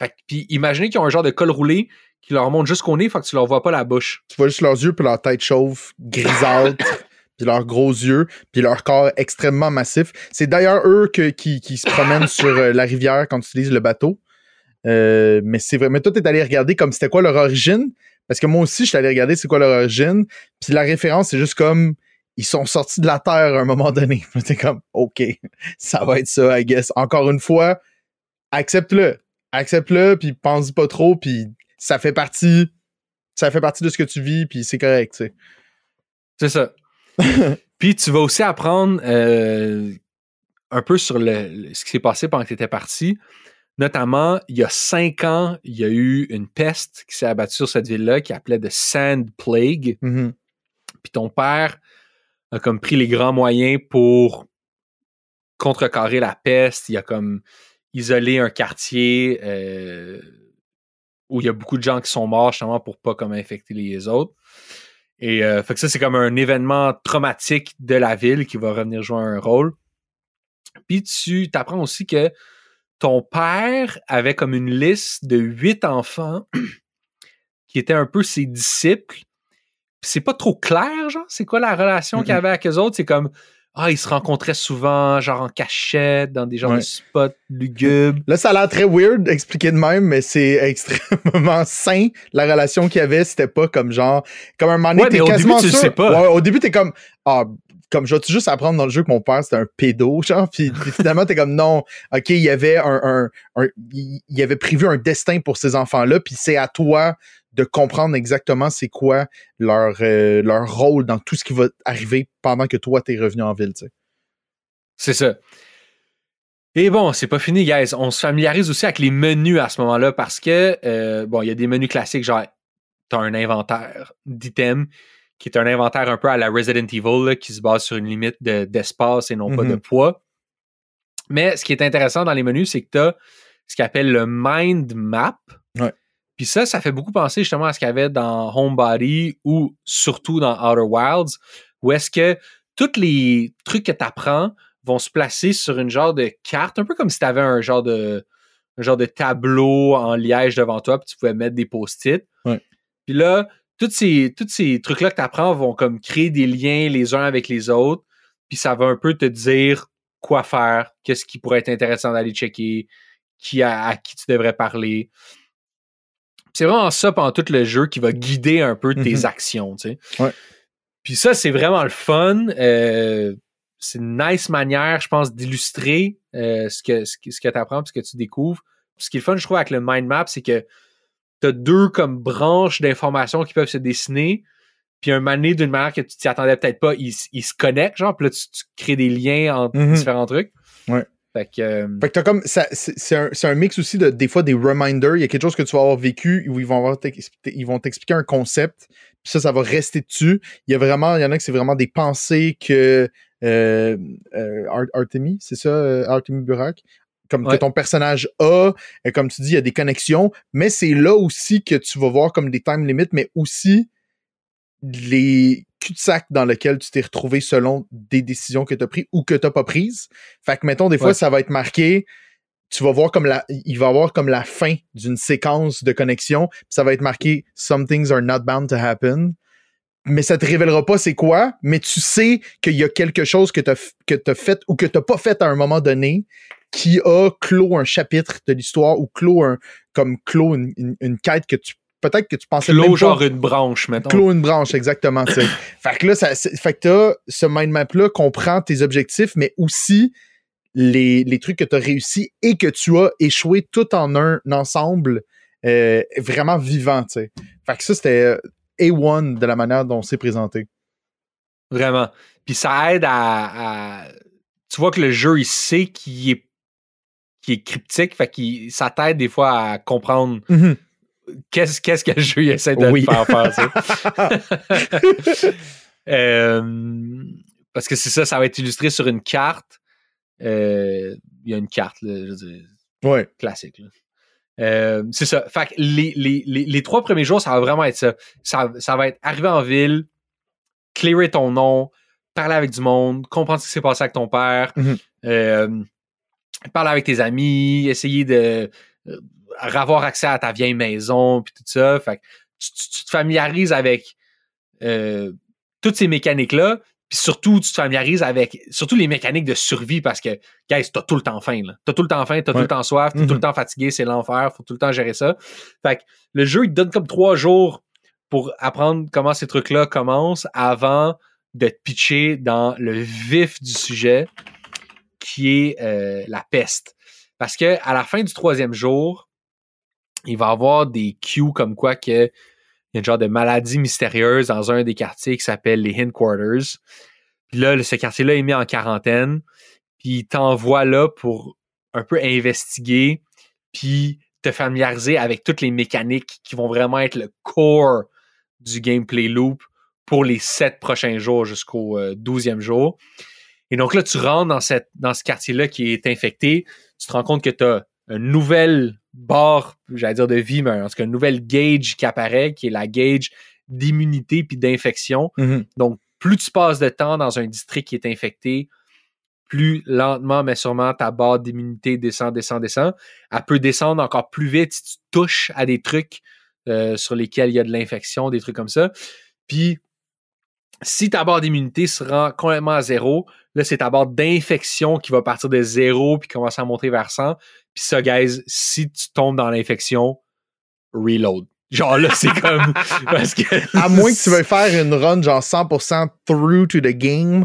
Fait puis imaginez qu'ils ont un genre de col roulé qui leur monte jusqu'au nez, fait que tu leur vois pas la bouche.
Tu vois juste leurs yeux puis leur tête chauve, grisâtre, *laughs* puis leurs gros yeux, puis leur corps extrêmement massif. C'est d'ailleurs eux que, qui, qui, se promènent sur euh, la rivière quand tu utilises le bateau. Euh, mais c'est vrai. Mais toi, t'es allé regarder comme c'était quoi leur origine? Parce que moi aussi, je suis allé regarder c'est quoi leur origine. Puis la référence, c'est juste comme ils sont sortis de la Terre à un moment donné. *laughs* T'es comme, OK, ça va être ça, I guess. Encore une fois, accepte-le. Accepte-le, puis pense pas trop, puis ça fait partie ça fait partie de ce que tu vis, puis c'est correct, tu sais.
C'est ça. *laughs* puis tu vas aussi apprendre euh, un peu sur le, ce qui s'est passé pendant que tu étais parti. Notamment, il y a cinq ans, il y a eu une peste qui s'est abattue sur cette ville-là qui appelait de Sand Plague.
Mm-hmm.
Puis ton père a comme pris les grands moyens pour contrecarrer la peste. Il a comme isolé un quartier euh, où il y a beaucoup de gens qui sont morts justement pour pas comme infecter les autres. Et euh, fait que ça, c'est comme un événement traumatique de la ville qui va revenir jouer un rôle. Puis tu t'apprends aussi que ton père avait comme une liste de huit enfants *clears throat* qui étaient un peu ses disciples c'est pas trop clair, genre, c'est quoi la relation qu'il y mm-hmm. avait avec eux autres? C'est comme, ah, ils se rencontraient souvent, genre en cachette, dans des genres
Ouais.
de spots lugubres.
Là, ça a l'air très weird expliqué de même, mais c'est *laughs* extrêmement sain. La relation qu'il y avait, c'était pas comme genre. Comme un moment donné,
Ouais,
t'es quasiment
début, tu sais pas.
Ouais, au début, t'es comme. Ah, comme je vais juste apprendre dans le jeu que mon père c'était un pédo, *laughs* genre, puis, puis finalement t'es comme non, ok, il y avait un, un, un- il il avait prévu un destin pour ces enfants-là, puis c'est à toi de comprendre exactement c'est quoi leur euh, leur rôle dans tout ce qui va arriver pendant que toi t'es revenu en ville.
C'est ça. Et bon, c'est pas fini, guys. On se familiarise aussi avec les menus à ce moment-là parce que, euh, bon, il y a des menus classiques, genre, t'as un inventaire d'items qui est un inventaire un peu à la Resident Evil, là, qui se base sur une limite de- d'espace et non pas de poids. Mais ce qui est intéressant dans les menus, c'est que t'as ce qu'on appelle le mind map.
Ouais.
Puis ça, ça fait beaucoup penser justement à ce qu'il y avait dans Homebody ou surtout dans Outer Wilds, où est-ce que tous les trucs que tu apprends vont se placer sur une genre de carte, un peu comme si tu avais un genre de un genre de tableau en liège devant toi, puis tu pouvais mettre des post-it.
Ouais.
Puis là, tous ces, tous ces trucs-là que tu apprends vont comme créer des liens les uns avec les autres, puis ça va un peu te dire quoi faire, qu'est-ce qui pourrait être intéressant d'aller checker, qui à qui tu devrais parler. C'est vraiment ça pendant tout le jeu qui va guider un peu tes
Mhm.
actions, tu sais.
Ouais.
Puis ça, c'est vraiment le fun. Euh, c'est une nice manière, je pense, d'illustrer euh, ce que, ce que, ce que tu apprends ce que tu découvres. Puis ce qui est le fun, je trouve, avec le mind map, c'est que tu as deux comme branches d'informations qui peuvent se dessiner. Puis un mané d'une manière que tu t'y attendais peut-être pas, ils, ils se connectent, genre, puis là, tu, tu crées des liens entre
Mhm.
différents trucs.
Ouais.
Fait que. euh,
Fait que t'as comme. ça- C'est un, mix aussi de des fois des reminders. Il y a quelque chose que tu vas avoir vécu où ils vont avoir ils vont t'expliquer un concept. Puis ça, ça va rester dessus. Il y a vraiment. Il y en a que c'est vraiment des pensées que euh, euh, Ar- c'est ça, euh, Artemis Burak? Comme que ton personnage a, et comme tu dis, il y a des connexions, mais c'est là aussi que tu vas voir comme des time limits, mais aussi les cul-de-sac dans lesquels tu t'es retrouvé selon des décisions que tu as prises ou que tu n'as pas prises. Fait que, mettons, des fois,
Ouais.
ça va être marqué, tu vas voir comme la, il va avoir comme la fin d'une séquence de connexion, puis ça va être marqué Some things are not bound to happen. Mais ça te révélera pas c'est quoi, mais tu sais qu'il y a quelque chose que tu as, que fait ou que tu pas fait à un moment donné qui a clos un chapitre de l'histoire ou clos un, comme clos une, une- une quête que tu peut-être que tu pensais même
Clos,
pas-
genre une branche, mettons.
Clos une branche, exactement. *coughs* fait que là, ça, fait que t'as ce mind map-là comprend tes objectifs, mais aussi les, les trucs que tu as réussi et que tu as échoué tout en un ensemble euh, vraiment vivant. tu sais. Fait que ça, c'était euh, A1 de la manière dont c'est présenté.
Vraiment. Puis ça aide à, à- Tu vois que le jeu, il sait qu'il est, qu'il est cryptique, fait que ça t'aide des fois à comprendre qu'est-ce, qu'est-ce que le jeu essaie de
Oui.
faire faire. *laughs* sais? Euh, parce que c'est ça, ça va être illustré sur une carte. Euh, Il y a une carte, là, je veux dire,
ouais.
classique. là. Euh, c'est ça. Fait que les, les, les, les trois premiers jours, ça va vraiment être ça. ça. Ça va être arriver en ville, clearer ton nom, parler avec du monde, comprendre ce qui s'est passé avec ton père,
Mhm.
euh, parler avec tes amis, essayer de avoir accès à ta vieille maison, puis tout ça. Fait que tu, tu- tu te familiarises avec euh, toutes ces mécaniques-là, puis surtout, tu te familiarises avec surtout les mécaniques de survie parce que, guys, t'as tout le temps faim, là. T'as tout le temps faim, t'as tout le temps soif, t'es tout
Mhm.
le temps fatigué, c'est l'enfer, faut tout le temps gérer ça. Fait que le jeu, il te donne comme trois jours pour apprendre comment ces trucs-là commencent avant de te pitcher dans le vif du sujet qui est euh, la peste. Parce que à la fin du troisième jour, il va avoir des cues comme quoi que il y a une genre de maladie mystérieuse dans un des quartiers qui s'appelle les Hindquarters. Puis là, ce quartier-là est mis en quarantaine. Puis il t'envoie là pour un peu investiguer, puis te familiariser avec toutes les mécaniques qui vont vraiment être le core du gameplay loop pour les sept prochains jours jusqu'au euh, douzième jour. Et donc là, tu rentres dans, dans ce quartier-là qui est infecté. Tu te rends compte que tu as une nouvelle barre, j'allais dire de vie, mais en tout cas une nouvelle gauge qui apparaît, qui est la gauge d'immunité puis d'infection.
Mhm.
Donc, plus tu passes de temps dans un district qui est infecté, plus lentement, mais sûrement, ta barre d'immunité descend, descend, descend. Elle peut descendre encore plus vite si tu touches à des trucs euh, sur lesquels il y a de l'infection, des trucs comme ça. Puis, si ta barre d'immunité se rend complètement à zéro, là, c'est ta barre d'infection qui va partir de zéro puis commencer à monter vers 100. Puis ça, guys, si tu tombes dans l'infection, reload. Genre là, c'est *laughs* comme. parce que.
À moins que tu veuilles faire une run genre 100% through to the game,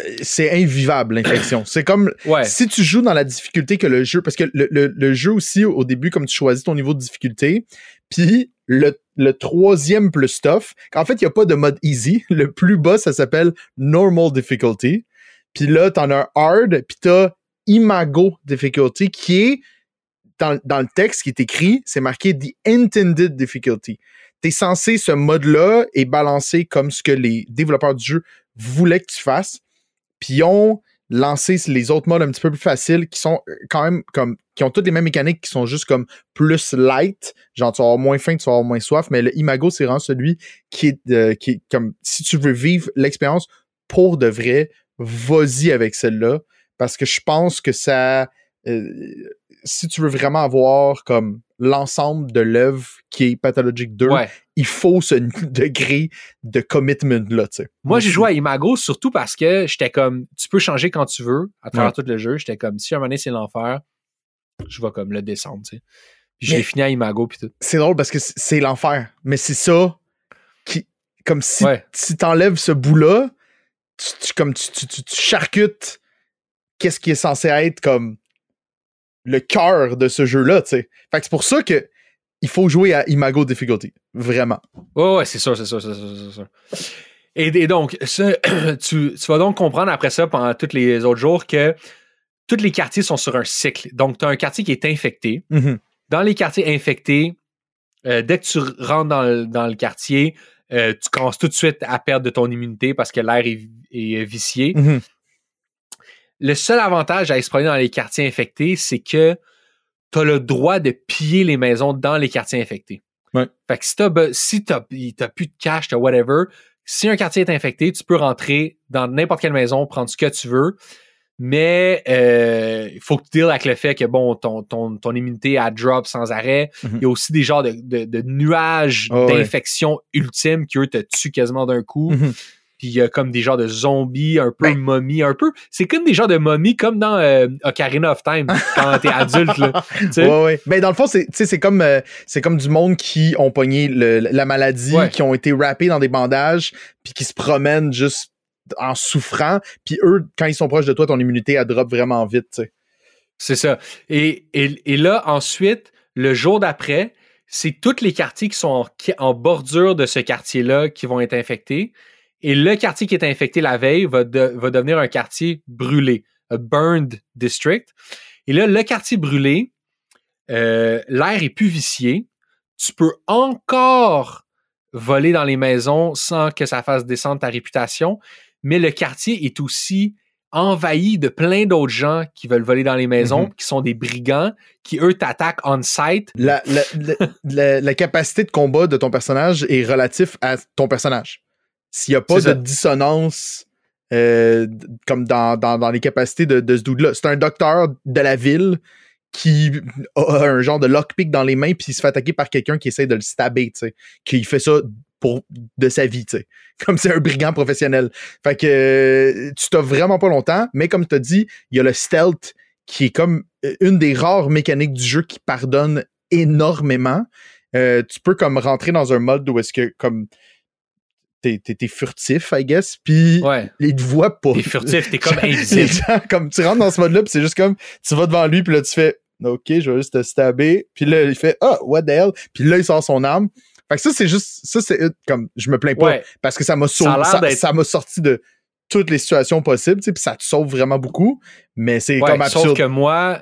euh, c'est invivable l'infection. C'est comme
Ouais.
si tu joues dans la difficulté que le jeu, parce que le, le- le jeu aussi, au début, comme tu choisis ton niveau de difficulté, puis le, le troisième plus tough, en fait, il n'y a pas de mode easy. Le plus bas, ça s'appelle normal difficulty. Puis là, t'en as un hard, puis t'as imago difficulty, qui est dans, dans le texte qui est écrit, c'est marqué the intended difficulty. T'es censé, ce mode-là est balancé comme ce que les développeurs du jeu voulaient que tu fasses. Puis ils ont lancé les autres modes un petit peu plus faciles qui sont euh, quand même comme qui ont toutes les mêmes mécaniques qui sont juste comme plus light genre tu vas avoir moins faim tu vas avoir moins soif mais le Imago c'est vraiment celui qui euh, qui est comme si tu veux vivre l'expérience pour de vrai vas-y avec celle-là parce que je pense que ça euh, si tu veux vraiment avoir comme l'ensemble de l'œuvre qui est Pathologic 2
Ouais.
il faut ce *laughs* degré de commitment là tu sais
Moi, j'ai joué à Imago surtout parce que j'étais comme, tu peux changer quand tu veux à travers tout le jeu. J'étais comme, si un moment donné c'est l'enfer, je vais comme le descendre, tu sais. J'ai fini à Imago puis tout.
c'est drôle parce que c'est l'enfer. Mais c'est ça qui. Comme si,
Ouais.
si t'enlèves ce bout-là, tu, tu- comme tu, tu, tu- tu charcutes qu'est-ce qui est censé être comme le cœur de ce jeu-là, tu sais. Fait que c'est pour ça que il faut jouer à Imago Difficulty. Vraiment.
Ouais, ouais, c'est sûr, c'est sûr, c'est sûr, c'est sûr. Et, et donc, ça, *clears throat* tu, tu vas donc comprendre après ça, pendant tous les autres jours, que tous les quartiers sont sur un cycle. Donc, tu as un quartier qui est infecté.
Mhm.
Dans les quartiers infectés, euh, dès que tu rentres dans le, dans le quartier, euh, tu commences tout de suite à perdre de ton immunité parce que l'air est, est vicié.
Mhm.
Le seul avantage à promener dans les quartiers infectés, c'est que tu as le droit de piller les maisons dans les quartiers infectés.
Ouais.
Fait que si t'as si t'as t'as plus de cash, t'as whatever, si un quartier est infecté, tu peux rentrer dans n'importe quelle maison, prendre ce que tu veux. Mais euh, il faut que tu deals avec le fait que bon, ton, ton, ton immunité a drop sans arrêt.
Mhm.
Il y a aussi des genres de, de, de nuages
Oh, ouais.
d'infection ultimes qui eux te tuent quasiment d'un coup.
Mhm.
Puis il y a comme des genres de zombies, un peu
Ben-
momies, un peu. C'est comme des genres de momies comme dans euh, Ocarina of Time quand t'es *laughs* adulte. Là.
Ouais, ouais. Ben, dans le fond, c'est, c'est comme, euh, c'est comme du monde qui ont pogné le- la maladie,
Ouais.
qui ont été wrappés dans des bandages, puis qui se promènent juste en souffrant. Puis eux, quand ils sont proches de toi, ton immunité, elle drop vraiment vite.
C'est ça. Et, et, et là, ensuite, le jour d'après, c'est tous les quartiers qui sont en, qui- en bordure de ce quartier-là qui vont être infectés. Et le quartier qui est infecté la veille va, de- va devenir un quartier brûlé, a burned district. Et là, le quartier brûlé, euh, l'air est plus vicié. Tu peux encore voler dans les maisons sans que ça fasse descendre ta réputation. Mais le quartier est aussi envahi de plein d'autres gens qui veulent voler dans les maisons,
Mhm.
qui sont des brigands, qui eux t'attaquent on-site.
La, la, la- *laughs* la- la capacité de combat de ton personnage est relatif à ton personnage. S'il n'y a pas de
ça.
dissonance euh, comme dans, dans, dans les capacités de, de ce dude-là, c'est un docteur de la ville qui a un genre de lockpick dans les mains puis il se fait attaquer par quelqu'un qui essaie de le stabber, tu sais. Qui fait ça pour de sa vie, tu sais. *laughs* Comme c'est un brigand professionnel. Fait que euh, tu t'as vraiment pas longtemps, mais comme tu as dit, il y a le stealth qui est comme euh, une des rares mécaniques du jeu qui pardonne énormément. Euh, tu peux comme rentrer dans un mode où est-ce que comme t'es, t'es- t'es furtif, I guess, puis
Ouais.
ils te voient pas.
T'es furtif, t'es comme *laughs*
Les
invisible.
gens, comme tu rentres dans ce mode-là, puis c'est juste comme tu vas devant lui, puis là tu fais OK, je vais juste te stabber. Puis là, il fait Ah, what the hell? Puis là, il sort son arme. Fait que ça, c'est juste. Ça, c'est comme. Je me plains pas
Ouais.
parce que ça m'a sauvé. Ça, m'a sorti de toutes les situations possibles, tu sais, puis ça te sauve vraiment beaucoup. Mais c'est
Ouais,
comme
sauf
absurde.
que moi,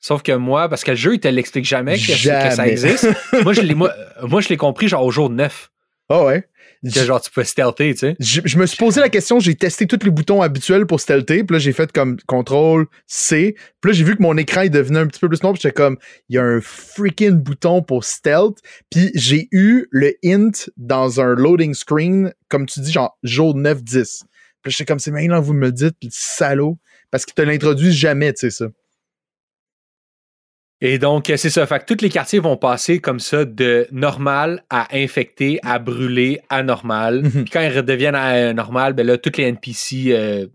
sauf que moi, parce que le jeu, il te l'explique jamais que, que ça existe. *laughs* moi, je l'ai, moi, moi, je l'ai compris genre au jour 9.
Ah ouais?
Que genre, tu peux stealther, tu sais.
Je, je me suis posé la question, j'ai testé tous les boutons habituels pour stealther, puis là j'ai fait comme contrôle C, puis là j'ai vu que mon écran il devenait un petit peu plus noir, puis j'étais comme il y a un freaking bouton pour stealth, puis j'ai eu le hint dans un loading screen comme tu dis genre jour 9 10. Puis là j'étais comme c'est maintenant vous me le dites, le salaud, parce qu'il te l'introduit jamais, tu sais ça.
Et donc, c'est ça. Fait que tous les quartiers vont passer comme ça de normal à infecté, à brûlé, à normal.
Mhm.
Puis quand ils redeviennent à normal, ben là, tous les NPC euh,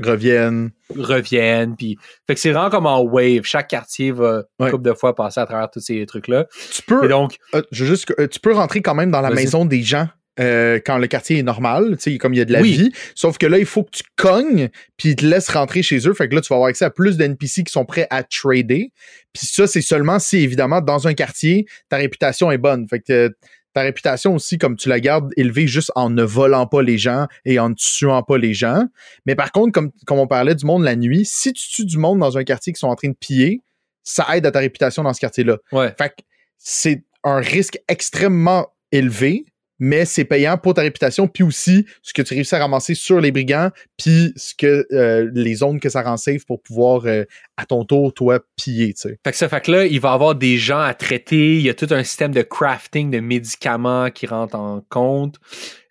Reviennent.
reviennent. Puis... Fait que c'est vraiment comme en wave. Chaque quartier va une couple de fois passer à travers tous ces trucs-là.
Tu peux,
Et donc,
euh, je veux juste, euh, tu peux rentrer quand même dans la maison des gens. Euh, quand le quartier est normal, tu sais, comme il y a de la
Oui.
vie. Sauf que là, il faut que tu cognes, puis ils te laissent rentrer chez eux. Fait que là, tu vas avoir accès à plus d'NPC qui sont prêts à trader. Puis ça, c'est seulement si, évidemment, dans un quartier, ta réputation est bonne. Fait que ta réputation aussi, comme tu la gardes élevée juste en ne volant pas les gens et en ne tuant pas les gens. Mais par contre, comme, comme on parlait du monde la nuit, si tu tues du monde dans un quartier qui sont en train de piller, ça aide à ta réputation dans ce quartier-là.
ouais.
Fait que c'est un risque extrêmement élevé, mais c'est payant pour ta réputation, puis aussi ce que tu réussis à ramasser sur les brigands, puis ce que euh, les zones que ça rend safe pour pouvoir euh, à ton tour, toi, piller.
Fait que ça fait que là, il va y avoir des gens à traiter. Il y a tout un système de crafting de médicaments qui rentre en compte.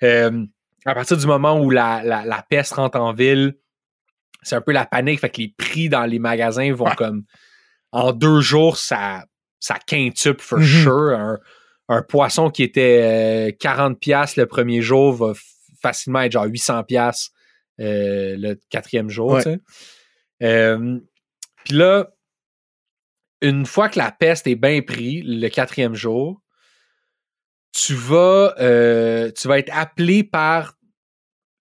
Euh, à partir du moment où la, la, la peste rentre en ville, c'est un peu la panique. Fait que les prix dans les magasins vont
Ouais.
comme. En deux jours, ça, ça quintuple for
Mhm.
sure. Un, un poisson qui était euh, 40$ piastres le premier jour va facilement être genre 800$ piastres, euh, le quatrième jour.
Ouais.
tu sais. Euh, Puis là, une fois que la peste est bien prise, le quatrième jour, tu vas, euh, tu vas être appelé par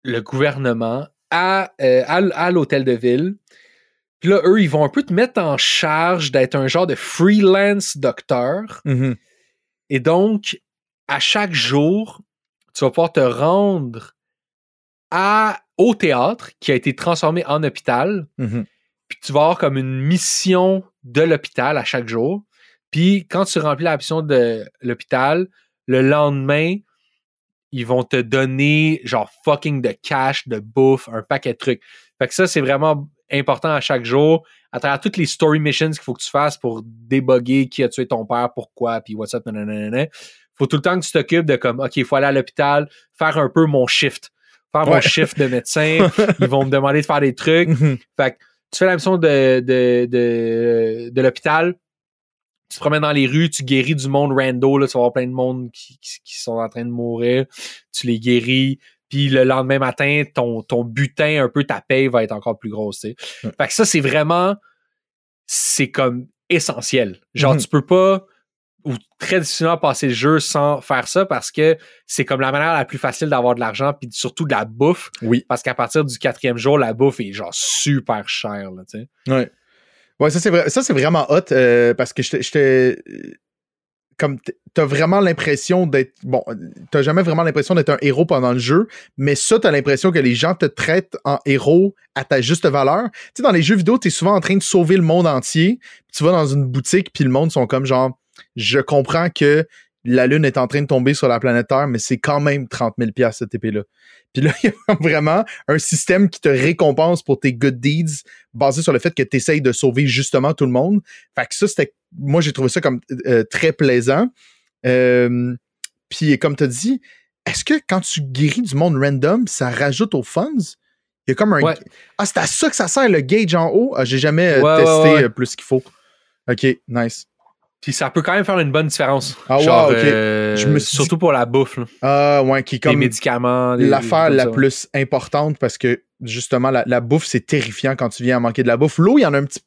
le gouvernement à, euh, à, l- à l'hôtel de ville. Puis là, eux, ils vont un peu te mettre en charge d'être un genre de freelance docteur. Et donc, à chaque jour, tu vas pouvoir te rendre à, au théâtre qui a été transformé en hôpital
Mhm.
puis tu vas avoir comme une mission de l'hôpital à chaque jour. Puis quand tu remplis la mission de l'hôpital, le lendemain, ils vont te donner genre fucking de cash, de bouffe, un paquet de trucs. Fait que ça, c'est vraiment important à chaque jour, à travers toutes les story missions qu'il faut que tu fasses pour débugger qui a tué ton père, pourquoi, puis what's up, nanana. Faut tout le temps que tu t'occupes de comme, OK, il faut aller à l'hôpital, faire un peu mon shift. Faire mon shift de médecin. *laughs* Ils vont me demander de faire des trucs.
Mhm.
Fait que tu fais la mission de, de, de, de l'hôpital, tu te promènes dans les rues, tu guéris du monde rando, là, tu vas avoir plein de monde qui, qui, qui sont en train de mourir, tu les guéris, puis le lendemain matin, ton, ton butin, un peu ta paye va être encore plus grosse. Fait que ça, c'est vraiment, c'est comme essentiel. Genre,
Mhm.
tu peux pas, ou très difficilement passer le jeu sans faire ça parce que c'est comme la manière la plus facile d'avoir de l'argent puis surtout de la bouffe.
Oui.
Parce qu'à partir du quatrième jour, la bouffe est genre super chère, là, tu sais.
Ouais. Ouais, ça c'est vrai, ça c'est vraiment hot euh, parce que j'étais comme t'as vraiment l'impression d'être bon, t'as jamais vraiment l'impression d'être un héros pendant le jeu, mais ça t'as l'impression que les gens te traitent en héros à ta juste valeur. Tu sais dans les jeux vidéo, t'es souvent en train de sauver le monde entier. tu vas dans une boutique puis le monde sont comme genre je comprends que la lune est en train de tomber sur la planète Terre, mais c'est quand même 30 000 pièces cette épée là. *laughs* Puis là, il y a *laughs* vraiment un système qui te récompense pour tes good deeds basé sur le fait que tu essayes de sauver justement tout le monde. Fait que ça, c'était. Moi, j'ai trouvé ça comme euh, très plaisant. Euh, Puis, comme tu as dit, est-ce que quand tu guéris du monde random, ça rajoute aux funds? Il y a comme un.
Ouais.
Ah, c'est à ça que ça sert le gauge en haut? Ah, j'ai jamais euh,
Ouais,
testé
ouais.
plus qu'il faut. OK, nice.
Puis ça peut quand même faire une bonne différence.
Ah ouais, ok.
euh,
Je me suis
surtout pour la bouffe, là.
Ah, ouais, qui est
les
comme.
médicaments.
l'affaire
comme
la
ça.
plus importante parce que justement la, la bouffe c'est terrifiant quand tu viens à manquer de la bouffe. L'eau il y en a un petit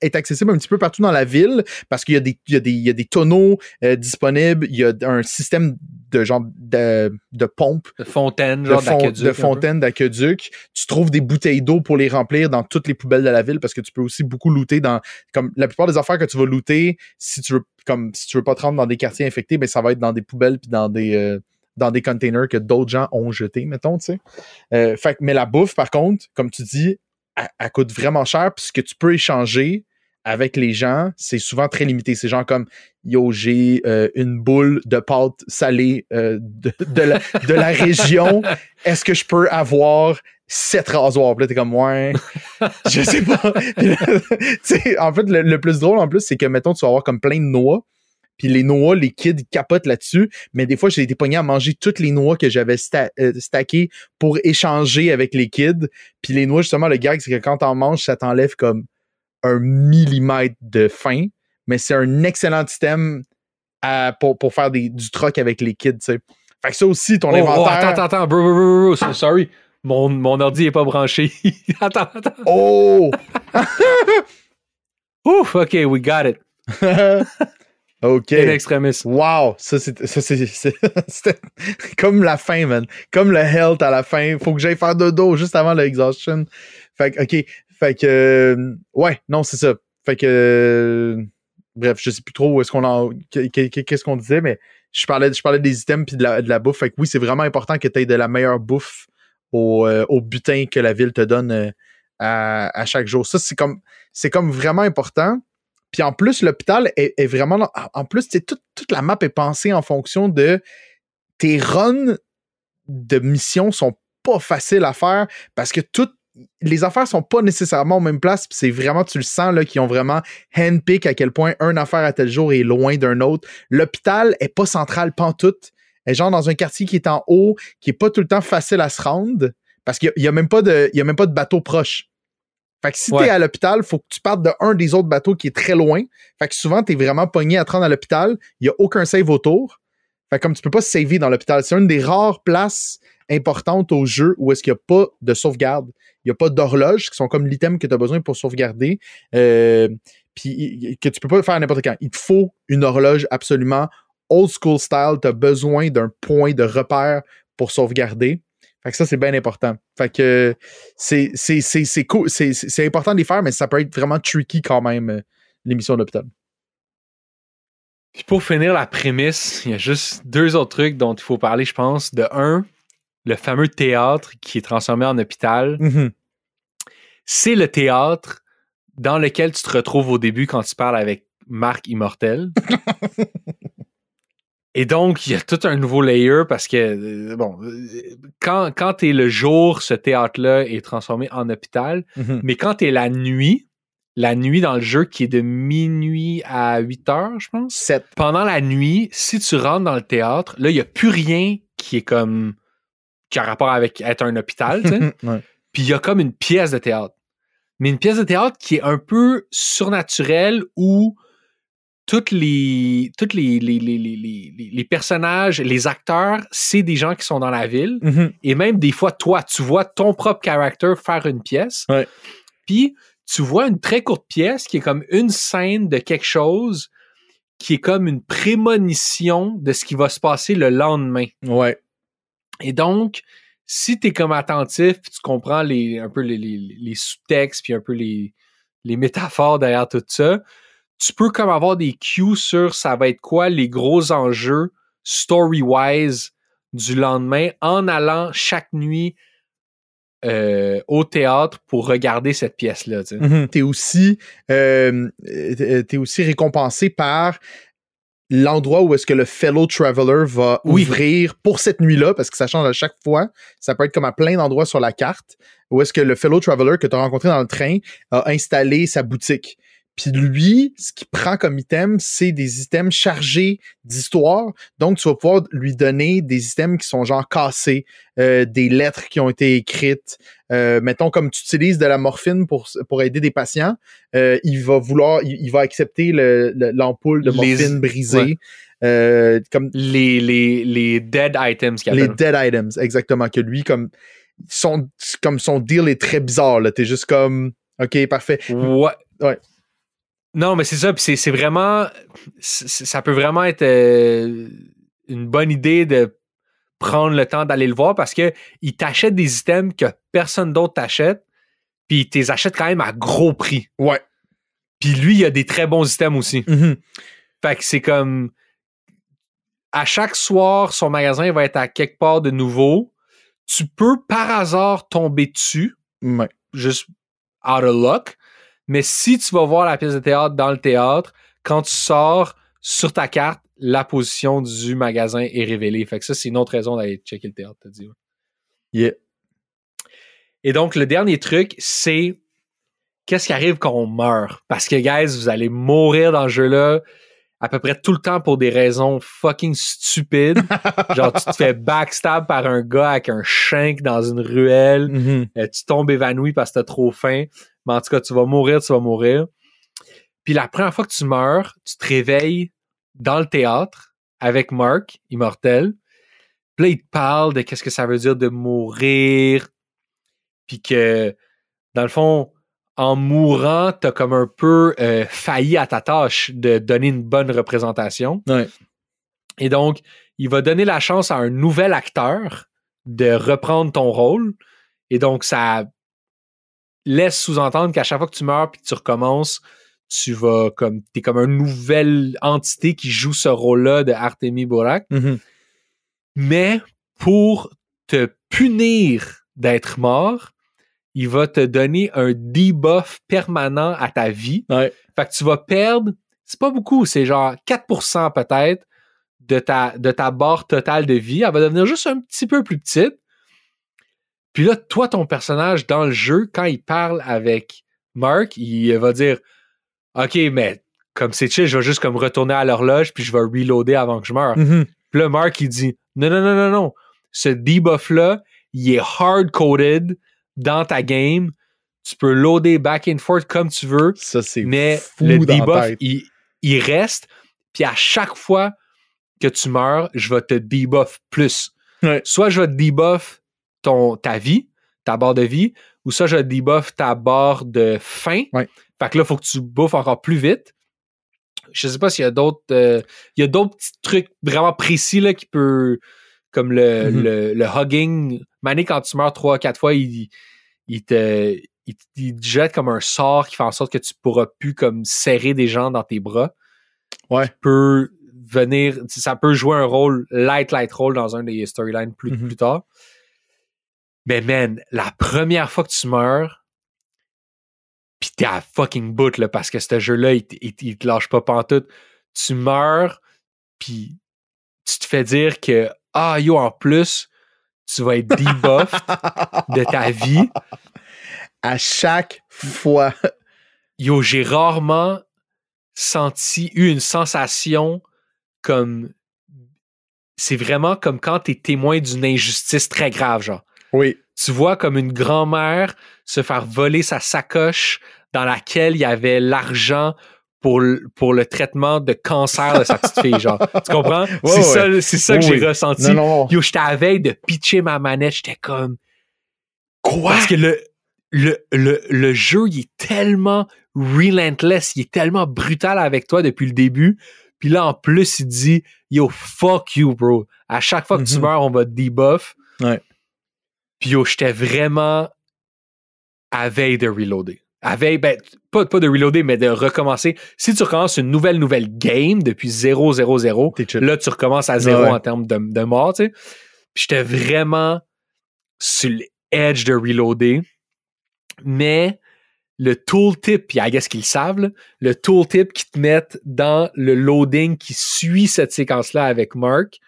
est accessible un petit peu partout dans la ville parce qu'il y a des il y a des, il y a des tonneaux euh, disponibles, il y a un système de genre de, de pompe
De fontaine,
de, fon-
d'aqueduc.
de. Tu trouves des bouteilles d'eau pour les remplir dans toutes les poubelles de la ville parce que tu peux aussi beaucoup looter dans comme la plupart des affaires que tu vas looter si tu veux comme si tu veux pas te rendre dans des quartiers infectés, ben ça va être dans des poubelles puis dans des euh, dans des containers que d'autres gens ont jetés, mettons, tu sais. Euh, fait, mais la bouffe, par contre, comme tu dis, elle, elle coûte vraiment cher, puis ce que tu peux échanger avec les gens, c'est souvent très limité. C'est genre comme Yo, j'ai euh, une boule de pâte salée euh, de, la, région. Est-ce que je peux avoir sept rasoirs? Puis là, t'es comme ouais, je sais pas. *laughs* En fait, le, plus drôle en plus, c'est que mettons, tu vas avoir comme plein de noix. Puis les noix, les kids capotent là-dessus. Mais des fois, j'ai été pogné à manger toutes les noix que j'avais euh, stackées pour échanger avec les kids. Puis les noix, justement, le gag, c'est que quand t'en manges, ça t'enlève comme un millimètre de faim. mais c'est un excellent système à- pour, pour faire des, du troc avec les kids, tu sais. Fait que ça aussi, ton
Oh, oh,
inventaire.
attends, attends, attends, bro, bro, bro, bro, so- sorry. Mon, mon ordi est pas branché. *laughs* attends, attends.
Oh! *laughs*
Ouf, OK, we got it. *laughs*
OK.
In extremis.
Wow! Ça, c'est, c'était comme la fin, man. Comme le health à la fin. Faut que j'aille faire dodo juste avant l'exhaustion. Fait que, OK. Fait que, euh, ouais, non, c'est ça. Fait que, euh, bref, je sais plus trop où est-ce qu'on en, que- que- que- qu'est-ce qu'on disait, mais je parlais, je parlais des items puis de la, de la bouffe. Fait que oui, c'est vraiment important que tu aies de la meilleure bouffe au, euh, au butin que la ville te donne à, à chaque jour. Ça, c'est comme, c'est comme vraiment important. Puis en plus, l'hôpital est, vraiment. En plus, toute, la map est pensée en fonction de tes runs de mission sont pas faciles à faire parce que toutes les affaires sont pas nécessairement aux mêmes places. puis C'est vraiment, tu le sens, là, qu'ils ont vraiment handpick à quel point une affaire à tel jour est loin d'un autre. L'hôpital est pas central pantoute. Elle est genre dans un quartier qui est en haut, qui est pas tout le temps facile à se rendre parce qu'il y a- il y a, même pas de, il y a même pas de bateau proche. Fait que si
Ouais.
t'es à l'hôpital, faut que tu partes de un des autres bateaux qui est très loin. Fait que souvent, t'es vraiment pogné à te rendre à l'hôpital. Il y a aucun save autour. Fait que comme tu peux pas saver dans l'hôpital, c'est une des rares places importantes au jeu où est-ce qu'il n'y a pas de sauvegarde. Il n'y a pas d'horloge, qui sont comme l'item que tu as besoin pour sauvegarder. Euh, puis que tu peux pas faire n'importe quand. Il te faut une horloge absolument old school style. Tu as besoin d'un point de repère pour sauvegarder. Fait que ça, c'est bien important. Fait que c'est cool. C'est important de les faire, mais ça peut être vraiment tricky quand même, euh, l'émission d'hôpital.
Puis pour finir la prémisse, il y a juste deux autres trucs dont il faut parler, je pense. De un, le fameux théâtre qui est transformé en hôpital.
Mhm.
C'est le théâtre dans lequel tu te retrouves au début quand tu parles avec Marc Immortel. *laughs* Et donc, il y a tout un nouveau layer parce que, euh, bon, euh, quand, quand tu es le jour, ce théâtre-là est transformé en hôpital.
Mhm.
Mais quand tu es la nuit, la nuit dans le jeu qui est de minuit à 8 heures, je pense. Pendant la nuit, si tu rentres dans le théâtre, là, il n'y a plus rien qui est comme. Qui a rapport avec être un hôpital, tu sais. *laughs*
Ouais.
Puis il y a comme une pièce de théâtre. Mais une pièce de théâtre qui est un peu surnaturelle où toutes les, toutes les, les, les, les, personnages, les acteurs, c'est des gens qui sont dans la ville.
Mhm.
Et même des fois, toi, tu vois ton propre character faire une pièce.
Ouais.
Puis tu vois une très courte pièce qui est comme une scène de quelque chose qui est comme une prémonition de ce qui va se passer le lendemain.
Ouais.
Et donc, si tu es comme attentif, puis tu comprends un peu les, sous-textes, puis un peu les, métaphores derrière tout ça, tu peux comme avoir des cues sur ça va être quoi les gros enjeux story-wise du lendemain en allant chaque nuit euh, au théâtre pour regarder cette pièce-là. tu.
Mhm. T'es aussi, euh, euh, aussi récompensé par l'endroit où est-ce que le fellow traveler va
Oui.
ouvrir pour cette nuit-là, parce que ça change à chaque fois. Ça peut être comme à plein d'endroits sur la carte, où est-ce que le fellow traveler que tu as rencontré dans le train a installé sa boutique. Puis lui, ce qu'il prend comme item, c'est des items chargés d'histoire. Donc, tu vas pouvoir lui donner des items qui sont genre cassés, euh, des lettres qui ont été écrites. Euh, mettons, comme tu utilises de la morphine pour, pour aider des patients, euh, il va vouloir, il, il va accepter le- le- l'ampoule de
Les-
morphine brisée.
ouais.
Comme
Les, les, les dead items qu'il
les dead items, exactement. Que lui, comme son, comme son deal est très bizarre. T'es juste comme, OK, parfait.
Ouais.
Ouais.
Non, mais c'est ça, puis c'est, vraiment. ça peut vraiment être euh, une bonne idée de prendre le temps d'aller le voir parce que il t'achète des items que personne d'autre t'achète, puis il t'les achète quand même à gros prix.
Ouais.
Puis lui, il a des très bons items aussi.
Mhm.
Fait que c'est comme. À chaque soir, son magasin va être à quelque part de nouveau. Tu peux par hasard tomber dessus
Ouais.
juste out of luck. Mais si tu vas voir la pièce de théâtre dans le théâtre, quand tu sors sur ta carte, la position du magasin est révélée. Fait que ça, c'est une autre raison d'aller checker le théâtre, t'as dit. ouais.
Yeah.
Et donc, le dernier truc, c'est qu'est-ce qui arrive quand on meurt? Parce que, guys, vous allez mourir dans ce jeu-là à peu près tout le temps pour des raisons fucking stupides. *laughs* Genre, tu te fais backstab par un gars avec un shank dans une ruelle.
Mhm.
Euh, tu tombes évanoui parce que t'as trop faim. Mais en tout cas, tu vas mourir, tu vas mourir. Puis la première fois que tu meurs, tu te réveilles dans le théâtre avec Mark, immortel. Puis là, il te parle de qu'est-ce que ça veut dire de mourir. Puis que, dans le fond, en mourant, t'as comme un peu euh, failli à ta tâche de donner une bonne représentation.
Ouais.
Et donc, il va donner la chance à un nouvel acteur de reprendre ton rôle. Et donc, ça laisse sous-entendre qu'à chaque fois que tu meurs puis que tu recommences, tu vas comme. T'es comme une nouvelle entité qui joue ce rôle-là de Artemis Borak.
Mhm.
Mais pour te punir d'être mort, il va te donner un debuff permanent à ta vie.
Ouais.
Fait que tu vas perdre, c'est pas beaucoup, c'est genre 4% peut-être de ta, de ta barre totale de vie. Elle va devenir juste un petit peu plus petite. Puis là, toi, ton personnage dans le jeu, quand il parle avec Mark, il va dire OK, mais comme c'est chill, je vais juste comme retourner à l'horloge puis je vais reloader avant que je meure.
Mhm.
Puis là, Mark, il dit non, non, non, non, non. Ce debuff-là, il est hard-coded dans ta game. Tu peux loader back and forth comme tu veux,
Ça, c'est
mais
fou
le
dans
debuff,
tête.
il, il reste. Puis à chaque fois que tu meurs, je vais te debuff plus.
Ouais.
Soit je vais te debuff ton, ta vie, ta barre de vie, ou soit je debuff ta barre de faim.
Ouais.
Fait que là, il faut que tu bouffes encore plus vite. Je sais pas s'il y a d'autres. euh, il y a d'autres petits trucs vraiment précis là, qui peut. Comme le,
Mhm.
le, le hugging. Mané, quand tu meurs trois, quatre fois, il, il te. Il, il te jette comme un sort qui fait en sorte que tu pourras plus comme serrer des gens dans tes bras.
Ouais.
Venir. Ça peut jouer un rôle light, light role dans un des storylines plus,
Mhm.
plus tard. Mais man, la première fois que tu meurs, pis t'es à fucking bout, là, parce que ce jeu-là, il, il te lâche pas pantoute. Tu meurs, puis tu te fais dire que, ah, yo, en plus, tu vas être debuffed *laughs* de ta vie.
À chaque fois.
Yo, j'ai rarement senti, eu une sensation comme. C'est vraiment comme quand t'es témoin d'une injustice très grave, genre.
Oui.
tu vois comme une grand-mère se faire voler sa sacoche dans laquelle il y avait l'argent pour, le- pour le traitement de cancer de sa petite fille, genre. Tu comprends? *laughs* c'est
ouais.
ça, c'est ça que
Oui,
j'ai ressenti.
Non, non.
Yo, j'étais à la veille de pitcher ma manette, j'étais comme.
Quoi?
Parce que le, le, le, le jeu, il est tellement relentless, il est tellement brutal avec toi depuis le début. Puis là, en plus, il dit Yo, fuck you, bro. À chaque fois que tu
Mhm.
meurs, on va te debuff.
Ouais.
Puis yo, j'étais vraiment à veille de reloader. À veille, ben, pas, pas de reloader, mais de recommencer. Si tu recommences une nouvelle, nouvelle game depuis 0, 0, 0,
T'es chill.
là, tu recommences à zéro
Ouais.
en termes de, de mort, tu sais. Puis j'étais vraiment sur l'edge de reloader. Mais le tooltip, puis I guess qu'ils le savent, là, le tooltip qu'ils te mettent dans le loading qui suit cette séquence-là avec Mark,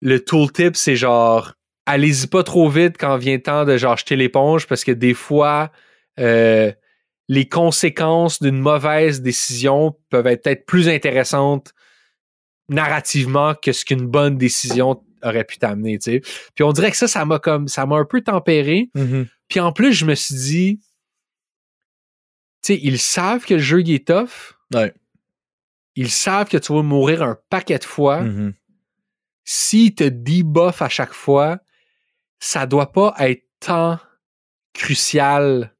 le tooltip, c'est genre, allez-y pas trop vite quand vient le temps de genre jeter l'éponge parce que des fois, euh, les conséquences d'une mauvaise décision peuvent être peut-être plus intéressantes narrativement que ce qu'une bonne décision aurait pu t'amener, tu sais. Puis on dirait que ça, ça m'a comme, ça m'a un peu tempéré.
Mhm.
Puis en plus, je me suis dit, tu sais, ils savent que le jeu il est tough.
Ouais.
Ils savent que tu vas mourir un paquet de fois.
Mhm.
S'ils te debuffent à chaque fois, ça doit pas être tant crucial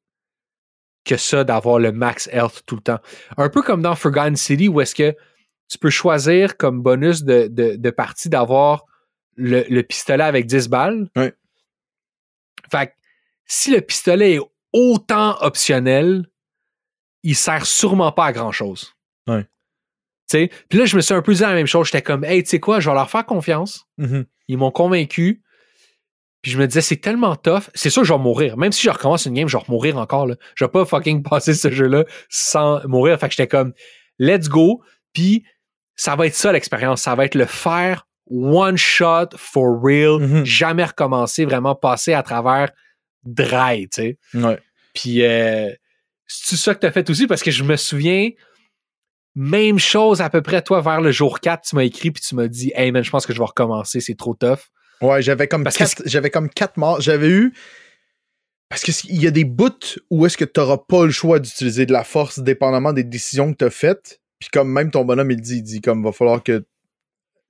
que ça d'avoir le max health tout le temps. Un peu comme dans Forgotten City où est-ce que tu peux choisir comme bonus de, de, de partie d'avoir le, le pistolet avec 10 balles.
Ouais.
Fait que si le pistolet est autant optionnel, il sert sûrement pas à grand chose. Puis là, je me suis un peu dit la même chose. J'étais comme, hey, tu sais quoi, je vais leur faire confiance.
Mhm.
Ils m'ont convaincu. Puis je me disais, c'est tellement tough. C'est sûr que je vais mourir. Même si je recommence une game, je vais mourir encore. Là. Je vais pas fucking *laughs* passer ce jeu-là sans mourir. Fait que j'étais comme, let's go. Puis ça va être ça l'expérience. Ça va être le faire one shot for real.
Mhm.
Jamais recommencer, vraiment passer à travers dry, tu sais.
Ouais.
Puis euh, c'est ça que t'as fait aussi? Parce que je me souviens, même chose à peu près, toi, vers le jour 4, tu m'as écrit puis tu m'as dit, hey man, je pense que je vais recommencer, c'est trop tough.
Ouais, j'avais comme
Parce
quatre, j'avais comme quatre morts. J'avais eu Parce qu'il y a des bouts où est-ce que tu n'auras pas le choix d'utiliser de la force dépendamment des décisions que tu as faites. Puis comme même ton bonhomme, il dit, il dit comme va falloir que.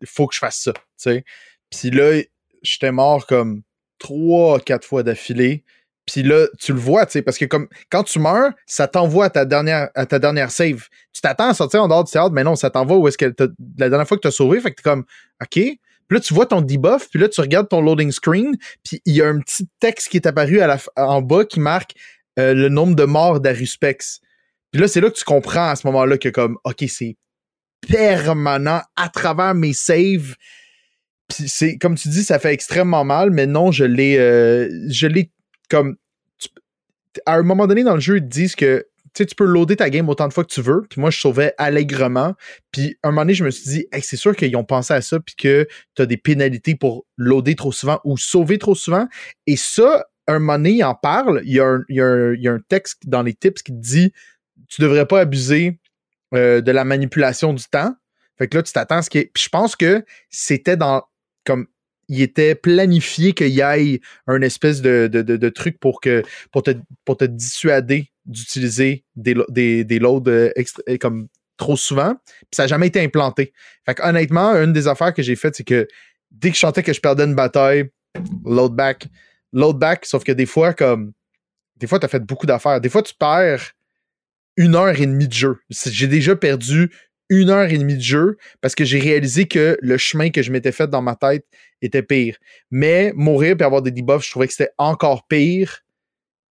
Il faut que je fasse ça. tu sais. Puis là, j'étais mort comme trois, quatre fois d'affilée. Puis là, tu le vois, tu sais, parce que comme quand tu meurs, ça t'envoie à ta dernière à ta dernière save. Tu t'attends à sortir en dehors du théâtre, mais non, ça t'envoie où est-ce que la dernière fois que tu as sauvé, fait que t'es comme OK. Puis là, tu vois ton debuff, puis là, tu regardes ton loading screen, puis il y a un petit texte qui est apparu en bas qui marque euh, le nombre de morts d'Aruspex. Puis là, c'est là que tu comprends à ce moment-là que comme OK, c'est permanent à travers mes saves. Puis c'est comme tu dis, ça fait extrêmement mal, mais non, je l'ai euh, je l'ai comme à un moment donné dans le jeu, ils te disent que tu peux loader ta game autant de fois que tu veux. Puis moi, je sauvais allègrement. Puis un moment donné, je me suis dit, c'est sûr qu'ils ont pensé à ça, puis que tu as des pénalités pour loader trop souvent ou sauver trop souvent. Et ça, un moment donné, il en parle. Il y, a un, texte dans les tips qui te dit, tu devrais pas abuser euh, de la manipulation du temps. Fait que là, tu t'attends à ce qui est. Puis je pense que c'était dans comme il était planifié qu'il y ait un espèce de, truc pour, que, pour, te, pour te dissuader d'utiliser des, des, des loads euh, euh, comme trop souvent. Puis ça n'a jamais été implanté. Fait que, honnêtement, une des affaires que j'ai faites, c'est que dès que je sentais que je perdais une bataille, load back, load back, sauf que des fois, comme des fois, tu as fait beaucoup d'affaires. Des fois, tu perds une heure et demie de jeu. J'ai déjà perdu une heure et demie de jeu parce que j'ai réalisé que le chemin que je m'étais fait dans ma tête était pire. Mais mourir et avoir des debuffs, je trouvais que c'était encore pire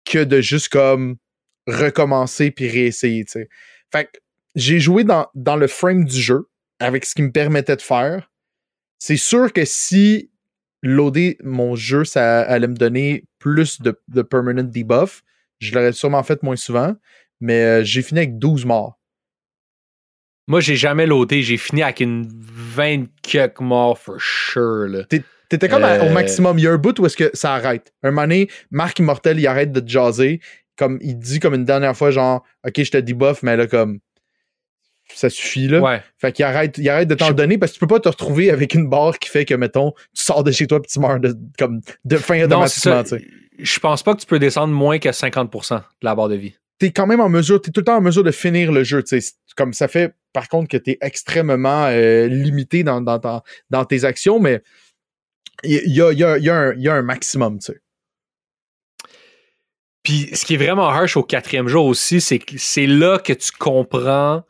que de juste comme recommencer puis réessayer. Fait que j'ai joué dans, dans le frame du jeu avec ce qui me permettait de faire. C'est sûr que si loader mon jeu, ça allait me donner plus de, de permanent debuff, je l'aurais sûrement fait moins souvent. Mais euh, j'ai fini avec 12 morts.
Moi, j'ai jamais loadé. J'ai fini avec une 20 quelques morts for sure.
T'étais comme au euh, maximum. Il y a un bout où est-ce que ça arrête. Un moment donné, Marc Immortel, il arrête de jaser. Comme, il dit comme une dernière fois, genre, OK, je te debuff, mais là, comme, ça suffit, là.
Ouais.
Fait qu'il arrête, il arrête de t'en donner parce que tu peux pas te retrouver avec une barre qui fait que, mettons, tu sors de chez toi et tu meurs de, comme, de fin automatiquement.
Je pense pas que tu peux descendre moins que 50% de la barre de vie.
T'es quand même en mesure, t'es tout le temps en mesure de finir le jeu, tu sais. Comme ça fait par contre que tu es extrêmement euh, limité dans, dans, tes actions, mais il y a, un, maximum, tu sais.
Puis ce qui est vraiment harsh au quatrième jour aussi, c'est que c'est là que tu comprends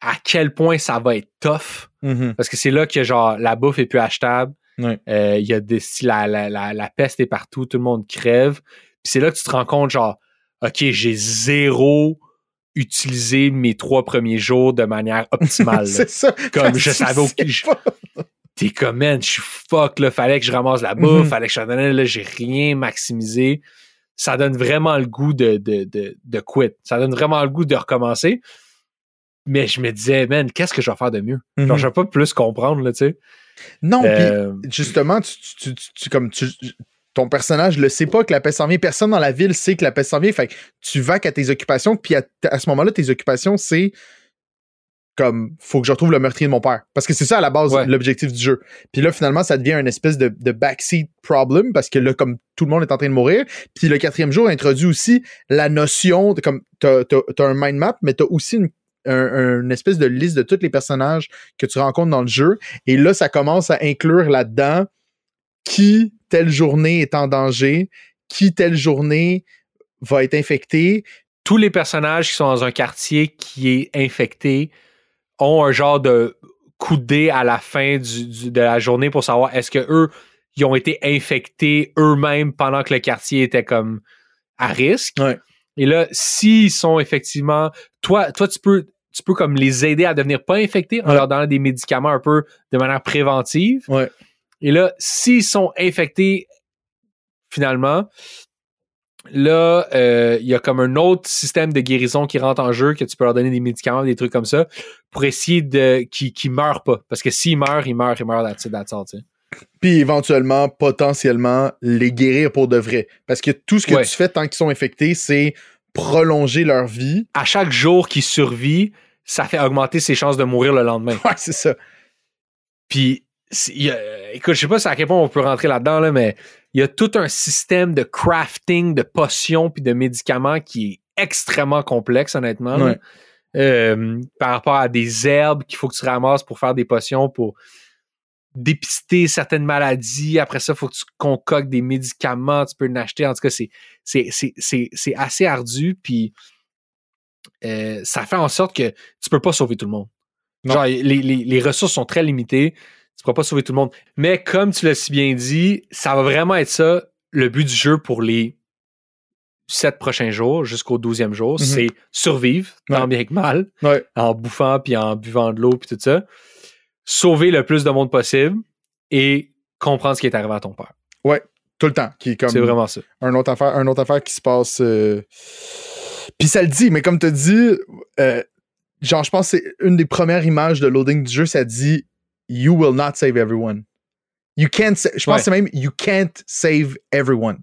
à quel point ça va être tough.
Mm-hmm.
Parce que c'est là que genre la bouffe est plus achetable.
Euh,
il y a des, la, la, peste est partout, tout le monde crève. Puis c'est là que tu te rends compte, genre, OK, j'ai zéro utiliser mes trois premiers jours de manière optimale. *laughs*
c'est ça.
Comme je *laughs* savais au T'es comme, man, je suis fuck, là, fallait que je ramasse la bouffe, mm-hmm. fallait que je donne, là, j'ai rien maximisé. Ça donne vraiment le goût de, de, de, de quit. Ça donne vraiment le goût de recommencer. Mais je me disais, man, qu'est-ce que je vais faire de mieux? Genre, mm-hmm. je vais pas plus comprendre, là, tu sais.
Non, euh, justement, tu, tu, tu, comme tu, ton personnage le sait pas que la peste s'en vient. Personne dans la ville sait que la peste s'en vient. Fait que tu vas qu'à tes occupations, puis à, ce moment-là, tes occupations, c'est comme faut que je retrouve le meurtrier de mon père. Parce que c'est ça à la base l'objectif du jeu. Puis là, finalement, ça devient une espèce de, backseat problem parce que là, comme tout le monde est en train de mourir. Puis le quatrième jour introduit aussi la notion de comme t'as as, un mind map, mais t'as aussi une, espèce de liste de tous les personnages que tu rencontres dans le jeu. Et là, ça commence à inclure là-dedans qui telle journée est en danger, qui telle journée va être infecté.
Tous les personnages qui sont dans un quartier qui est infecté ont un genre de coup de dé à la fin de la journée pour savoir est-ce que eux ils ont été infectés eux-mêmes pendant que le quartier était comme à risque. Et là, s'ils sont effectivement, toi, toi tu peux, tu peux comme les aider à devenir pas infectés en leur donnant des médicaments un peu de manière préventive. Et là, s'ils sont infectés finalement, là, euh, il y a comme un autre système de guérison qui rentre en jeu, que tu peux leur donner des médicaments, des trucs comme ça, pour essayer de qu'ils ne meurent pas. Parce que s'ils meurent, ils meurent, ils meurent that's it,
Puis éventuellement, potentiellement, les guérir pour de vrai. Parce que tout ce que tu fais tant qu'ils sont infectés, c'est prolonger leur vie.
À chaque jour qu'ils survivent, ça fait augmenter ses chances de mourir le lendemain.
Ouais, c'est ça.
Puis écoute, je sais pas à quel point on peut rentrer là-dedans, là, mais il y a tout un système de crafting de potions puis de médicaments qui est extrêmement complexe, honnêtement.
Ouais.
Euh, par rapport à des herbes qu'il faut que tu ramasses pour faire des potions pour dépister certaines maladies. Après ça, il faut que tu concoctes des médicaments, tu peux en acheter. En tout cas, c'est, c'est, c'est, c'est, c'est assez ardu, puis euh, ça fait en sorte que tu peux pas sauver tout le monde.
Non.
Genre, les, les, les ressources sont très limitées, tu pourras pas sauver tout le monde. Mais comme tu l'as si bien dit, ça va vraiment être ça, le but du jeu pour les sept prochains jours jusqu'au douzième jour,
Mhm.
c'est survivre, tant
Ouais.
bien que mal
Ouais.
en bouffant puis en buvant de l'eau puis tout ça. Sauver le plus de monde possible et comprendre ce qui est arrivé à ton père.
Tout le temps. Qui est comme
C'est vraiment ça.
un autre affaire, un autre affaire qui se passe. euh, Puis ça le dit, mais comme tu dit, euh, genre, je pense que c'est une des premières images de loading du jeu, ça dit You will not save everyone. You can't sa- Je pense
Ouais.
que c'est même You can't save everyone.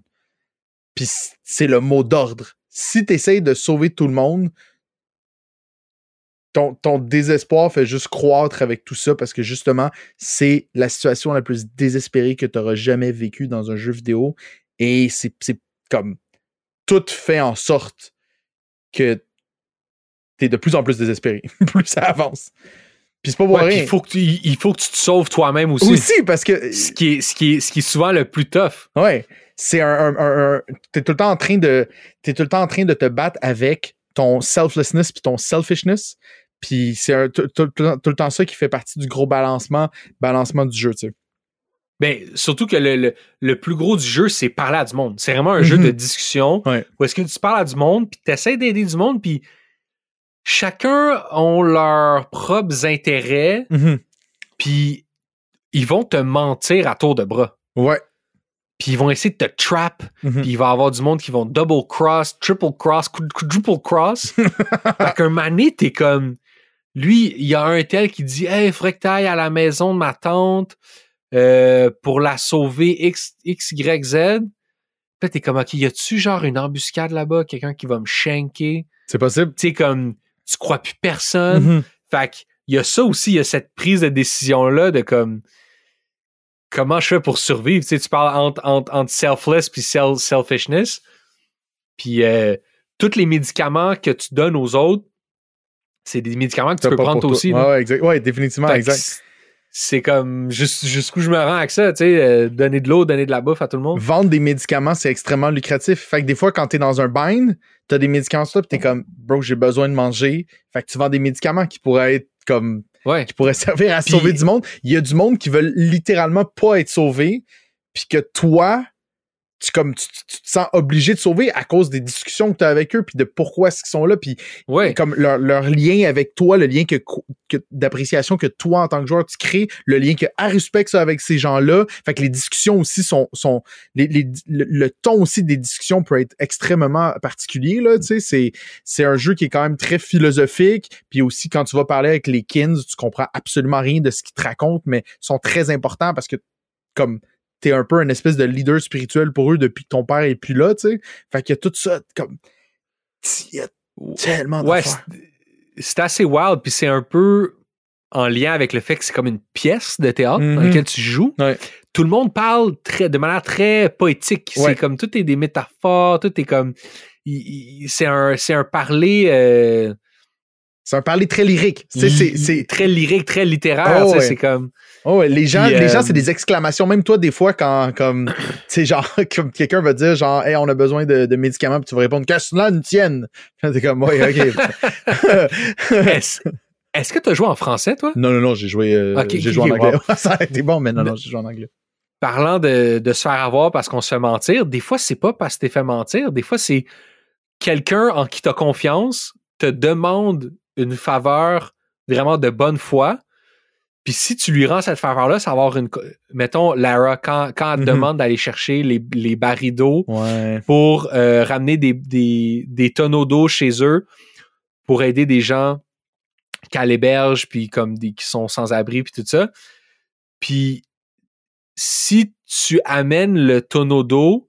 Puis c'est le mot d'ordre. Si tu essayes de sauver tout le monde, ton, ton désespoir fait juste croître avec tout ça parce que justement, c'est la situation la plus désespérée que tu auras jamais vécue dans un jeu vidéo. Et c'est c'est comme tout fait en sorte que tu es de plus en plus désespéré. *laughs* plus ça avance. Puis c'est pas pour
Ouais, puis
rien.
il, faut que tu, il faut que tu te sauves toi-même aussi.
Aussi, parce que.
Ce, qui est, ce, qui est, ce qui est souvent le plus tough.
Ouais. C'est un. un, un- un- t'es tout le temps en train de. T'es tout le temps en train de te battre avec ton selflessness puis ton selfishness. Puis c'est tout, tout- tout- tout le temps ça qui fait partie du gros balancement, balancement du jeu, tu sais.
Ben, surtout que le, le, le plus gros du jeu, c'est parler à du monde. C'est vraiment un jeu de discussion
Ouais.
où est-ce que tu parles à du monde, puis tu essaies d'aider du monde, puis chacun ont leurs propres intérêts, puis ils vont te mentir à tour de bras.
Ouais.
Puis ils vont essayer de te trap,
Mhm.
puis il va y avoir du monde qui vont double cross, triple cross, quad- quadruple cross. *laughs* fait qu'un mané, t'es comme. Lui, il y a un tel qui dit Hey, il faudrait que t'ailles à la maison de ma tante euh, pour la sauver X, X, Y, Z. Puis t'es comme OK, y a-tu genre une embuscade là-bas, quelqu'un qui va me shanker?
C'est possible.
Tu sais, comme tu crois plus personne.
Mhm.
Fait qu'il y a ça aussi, il y a cette prise de décision-là de comme comment je fais pour survivre? Tu sais, tu parles entre, entre, entre selfless puis self- selfishness. Puis euh, tous les médicaments que tu donnes aux autres, c'est des médicaments que tu peux prendre toi aussi.
Ouais. Ouais, définitivement,
Fait
exact.
C'est- comme jus- jusqu'où je me rends avec ça, tu sais, euh, donner de l'eau, donner de la bouffe à tout le monde.
Vendre des médicaments, c'est extrêmement lucratif. Fait que des fois, quand t'es dans un bind, t'as des médicaments sur toi, pis t'es comme, bro, j'ai besoin de manger. Fait que tu vends des médicaments qui pourraient être comme
Ouais.
qui pourrait *laughs* servir à sauver du monde. Il y a du monde qui veulent littéralement pas être sauvé, puis que toi, tu, comme, tu, te sens obligé de sauver à cause des discussions que tu as avec eux, puis de pourquoi est-ce qu'ils sont là, puis
Ouais.
comme leur, leur lien avec toi, le lien que, que- d'appréciation que toi, en tant que joueur, tu crées, le lien que Aruspec ça avec ces gens-là. Fait que les discussions aussi sont... sont les, les- le, le ton aussi des discussions peut être extrêmement particulier, là, tu sais. C'est, c'est un jeu qui est quand même très philosophique, puis aussi, quand tu vas parler avec les kins, tu comprends absolument rien de ce qu'ils te racontent, mais sont très importants parce que, comme, t'es un peu une espèce de leader spirituel pour eux depuis que ton père est plus là, tu sais. Fait qu'il y a tout ça, comme... Il y a tellement
Ouais, c'est- assez wild, puis c'est un peu en lien avec le fait que c'est comme une pièce de théâtre dans
Mhm.
laquelle tu joues.
Ouais.
Tout le monde parle très, de manière très poétique.
Ouais.
C'est comme tout est des métaphores, tout est comme. C'est un, c'est un parler euh,
C'est un parler très lyrique. C'est,
très lyrique, très littéraire.
Oh,
tu sais,
ouais.
C'est comme.
oh, ouais, les gens,
Puis,
les gens,
euh,
c'est des exclamations. Même toi, des fois, quand, comme, *coughs* genre, *laughs* comme quelqu'un va dire, genre, hey, on a besoin de, de médicaments, puis tu vas répondre, que cela ne tienne. T'es comme, ouais, ok. *laughs* *laughs*
Est-ce que tu as joué en français, toi?
non, non, non, j'ai joué, euh, j'ai joué en anglais. Ça a été bon, mais non, non, j'ai joué en anglais.
parlant de, de se faire avoir parce qu'on se fait mentir, des fois, c'est pas parce que t'es fait mentir. Des fois, c'est quelqu'un en qui t'as confiance te demande une faveur vraiment de bonne foi. Puis si tu lui rends cette faveur-là, ça va avoir une. Mettons, Lara, quand, quand elle
Mhm.
demande d'aller chercher les, les barils d'eau
Ouais.
pour euh, ramener des, des, des tonneaux d'eau chez eux pour aider des gens qu'à l'héberge, puis comme des qui sont sans abri, puis tout ça. Puis si tu amènes le tonneau d'eau,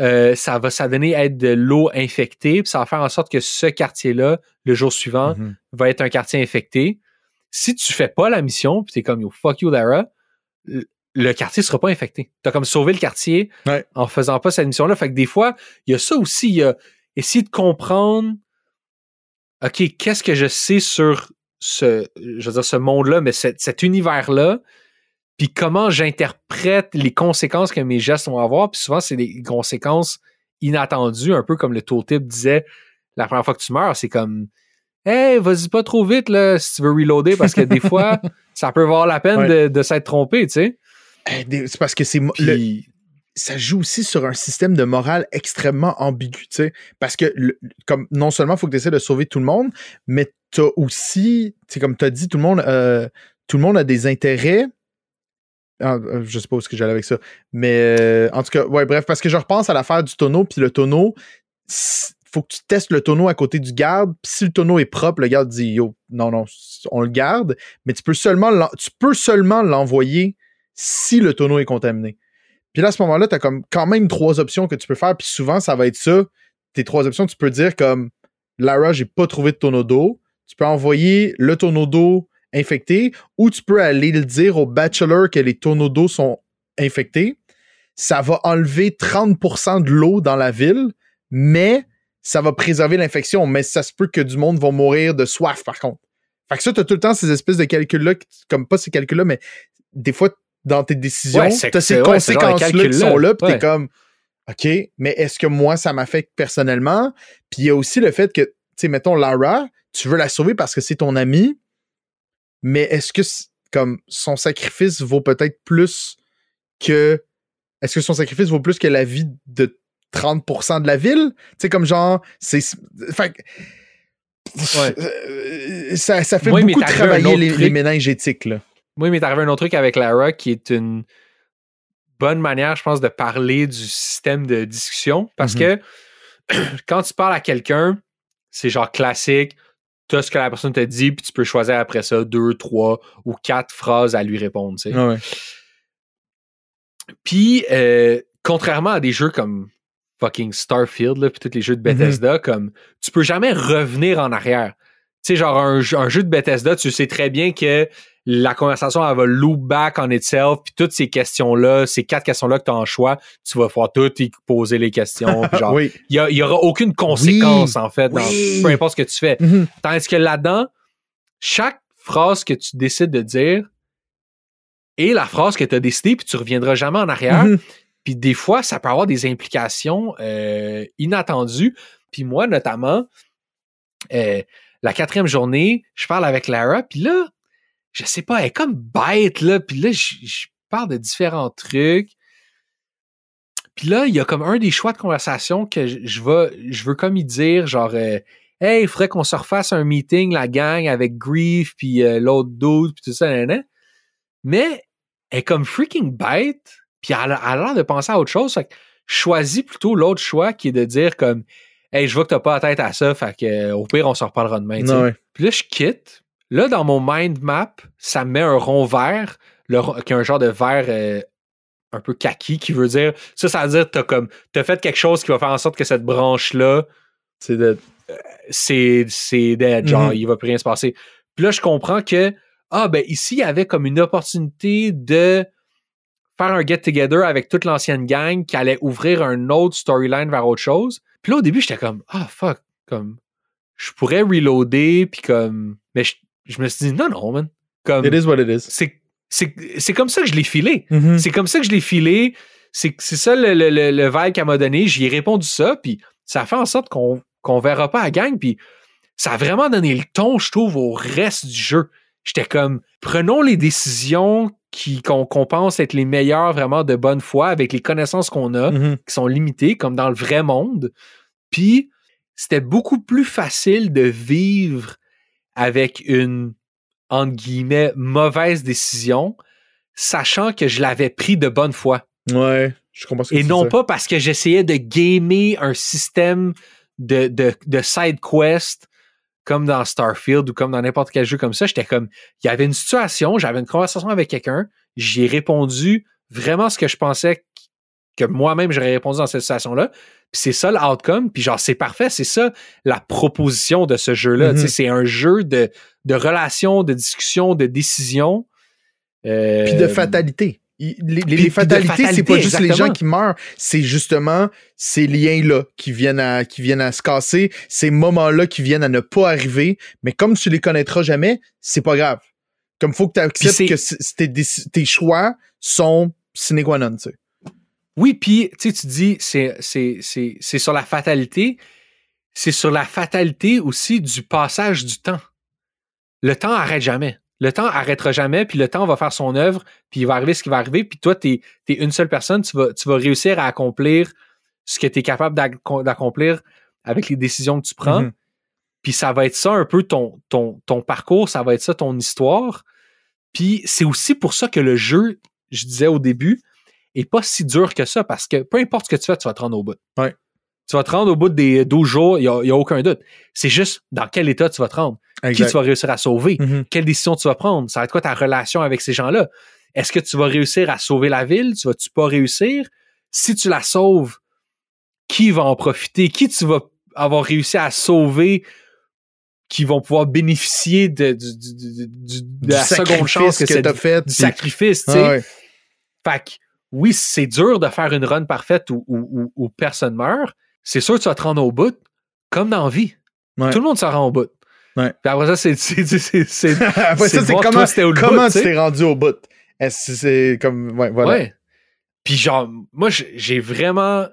euh, ça va ça donner être de l'eau infectée, puis ça va faire en sorte que ce quartier-là, le jour suivant,
Mhm.
va être un quartier infecté. Si tu fais pas la mission, puis t'es comme yo fuck you Lara, le quartier sera pas infecté. T'as comme sauvé le quartier
Ouais.
en faisant pas cette mission-là. Fait que des fois, il y a ça aussi. Il y a essayer de comprendre, OK, qu'est-ce que je sais sur ce, je veux dire, ce monde-là, mais cet, cet univers-là, puis comment j'interprète les conséquences que mes gestes vont avoir. Puis souvent, c'est des conséquences inattendues, un peu comme le tooltip disait la première fois que tu meurs. C'est comme, hey, vas-y pas trop vite, là, si tu veux reloader, parce que des fois, *laughs* ça peut valoir la peine
Ouais.
de, de s'être trompé, tu sais.
Eh, C'est parce que c'est
Puis,
ça joue aussi sur un système de morale extrêmement ambigu, tu sais. Parce que, le- comme, non seulement il faut que tu essaies de sauver tout le monde, mais tu as aussi, tu sais, comme tu as dit, tout le monde, euh, tout le monde a des intérêts. Ah, euh, je sais pas où est-ce que j'allais avec ça. Mais euh, en tout cas, ouais, bref, parce que je repense à l'affaire du tonneau, puis le tonneau, faut que tu testes le tonneau à côté du garde. Puis si le tonneau est propre, le garde dit Yo, non, non, on le garde, mais tu peux seulement l'en- tu peux seulement l'envoyer si le tonneau est contaminé. Puis là, à ce moment-là, tu as comme quand même trois options que tu peux faire. Puis souvent, ça va être ça. Tes trois options, tu peux dire comme Lara, j'ai pas trouvé de tonneau d'eau. Tu peux envoyer le tonneau d'eau infecté ou tu peux aller le dire au bachelor que les tonneaux d'eau sont infectés. Ça va enlever 30% de l'eau dans la ville, mais ça va préserver l'infection. Mais ça se peut que du monde va mourir de soif, par contre. Fait que ça, tu as tout le temps ces espèces de calculs-là, comme pas ces calculs-là, mais des fois, dans tes décisions,
Ouais, c'est-
tu as ces
ouais,
conséquences-là qui sont là, puis
Ouais.
t'es comme, OK, mais est-ce que moi, ça m'affecte personnellement? Puis il y a aussi le fait que, tu sais, mettons, Lara, tu veux la sauver parce que c'est ton ami, mais est-ce que, comme, son sacrifice vaut peut-être plus que. Est-ce que son sacrifice vaut plus que la vie de 30% de la ville? Tu sais, comme genre, c'est. Fait
Ouais. *laughs*
Ça, ça fait beaucoup travailler les, méninges éthiques, là.
Moi, il m'est arrivé un autre truc avec Lara qui est une bonne manière, je pense, de parler du système de discussion. Parce
Mhm.
que *clears throat* quand tu parles à quelqu'un, c'est genre classique. Tu as ce que la personne te dit, puis tu peux choisir après ça deux, trois ou quatre phrases à lui répondre. tu sais.
Ouais.
Puis, euh, contrairement à des jeux comme fucking Starfield, là, puis tous les jeux de Bethesda, comme tu peux jamais revenir en arrière. Tu sais, genre un, un jeu de Bethesda, tu sais très bien que la conversation, elle va loop back on itself, puis toutes ces questions-là, ces quatre questions-là que tu as en choix, tu vas pouvoir toutes y poser les questions. genre, *laughs*
oui.
il il y aura aucune conséquence, en fait, dans
Oui.
peu importe ce que tu fais.
Mhm.
Tandis que là-dedans, chaque phrase que tu décides de dire est la phrase que tu as décidée, puis tu reviendras jamais en arrière.
Mhm.
Puis des fois, ça peut avoir des implications euh, inattendues. Puis moi, notamment, euh, la quatrième journée, je parle avec Lara, puis là, je sais pas, elle est comme bête, là. Puis là, je, je parle de différents trucs. Puis là, il y a comme un des choix de conversation que je, je veux, je veux comme y dire, genre, euh, hey, il faudrait qu'on se refasse un meeting, la gang, avec Grief, puis euh, l'autre dude, puis tout ça, nan, nan. Mais elle est comme freaking bête, puis elle a elle a l'air de penser à autre chose. Fait que je choisis plutôt l'autre choix qui est de dire comme, hey, je vois que t'as pas la tête à ça, fait que euh, au pire, on se reparlera demain. Puis là, je quitte. Là, dans mon mind map, ça me met un rond vert, le qui est un genre de vert euh, un peu kaki, qui veut dire. Ça, ça veut dire que t'as comme t'as fait quelque chose qui va faire en sorte que cette branche-là,
C'est de.
c'est, c'est dead, genre,
Mhm.
il va plus rien se passer. Puis là, je comprends que, ah, ben ici, il y avait comme une opportunité de faire un get-together avec toute l'ancienne gang qui allait ouvrir un autre storyline vers autre chose. Puis là, au début, j'étais comme, ah, fuck, comme, je pourrais reloader, puis comme, mais je, je me suis dit, non, non, man. Comme,
It is what it is.
c'est, c'est, c'est comme ça que je l'ai filé.
Mhm.
C'est comme ça que je l'ai filé. C'est, c'est ça le, le, le, le vibe qu'elle m'a donné. J'y ai répondu ça, puis ça a fait en sorte qu'on qu'on verra pas à gang, puis ça a vraiment donné le ton, je trouve, au reste du jeu. J'étais comme, prenons les décisions qui, qu'on, qu'on pense être les meilleures vraiment de bonne foi avec les connaissances qu'on a,
Mhm.
qui sont limitées, comme dans le vrai monde. Puis, c'était beaucoup plus facile de vivre avec une, entre guillemets, mauvaise décision, sachant que je l'avais pris de bonne foi.
Ouais, je comprends ce que
Et non pas parce que j'essayais de gamer un système de, de, de side quest comme dans Starfield ou comme dans n'importe quel jeu comme ça. J'étais comme, il y avait une situation, j'avais une conversation avec quelqu'un, j'y ai répondu vraiment ce que je pensais que moi-même j'aurais répondu dans cette situation-là. Puis c'est ça l'outcome. Puis genre, c'est parfait. C'est ça la proposition de ce jeu-là.
Mhm.
Sais, C'est un jeu de, de relations, de discussions, de décisions. Euh,
Puis de fatalité. les, les, fatalités, c'est pas juste les gens qui meurent, c'est justement ces liens-là qui viennent à qui viennent à se casser, ces moments-là qui viennent à ne pas arriver. Mais comme tu les connaîtras jamais, c'est pas grave. Comme faut que tu acceptes que tes, tes, choix sont sine qua non, tu sais.
Oui, puis tu dis c'est sur la fatalité, c'est sur la fatalité aussi du passage du temps. Le temps arrête jamais le temps arrêtera jamais, puis le temps va faire son œuvre, puis il va arriver ce qui va arriver, puis toi, tu es, une seule personne, tu vas, tu vas réussir à accomplir ce que tu es capable d'accomplir avec les décisions que tu prends. Mm-hmm. Puis ça va être ça un peu ton, ton, ton parcours, ça va être ça ton histoire. Puis c'est aussi pour ça que le jeu, je disais au début, est pas si dur que ça, parce que peu importe ce que tu fais, tu vas te rendre au bout.
Ouais
tu vas te rendre au bout des 12 jours, il n'y a, aucun doute. C'est juste dans quel état tu vas te rendre. Qui tu vas réussir à sauver. Mm-hmm. Quelle décision tu vas prendre. Ça va être quoi ta relation avec ces gens-là? Est-ce que tu vas réussir à sauver la ville? Tu vas-tu pas réussir? Si tu la sauves, qui va en profiter? Qui tu vas avoir réussi à sauver qui vont pouvoir bénéficier de, la seconde chance que, tu as fait, du sacrifice, tu sais? Fait que, oui, c'est dur de faire une run parfaite où personne meurt, c'est sûr que tu vas te rendre au bout, comme dans la vie. Tout le monde se rend au bout.
Puis
après ça, c'est. *laughs*
après ça, c'est comment, comment tu t'es rendu au bout. Est-ce c'est comme. Ouais, voilà. Ouais.
Puis genre, moi, j'ai vraiment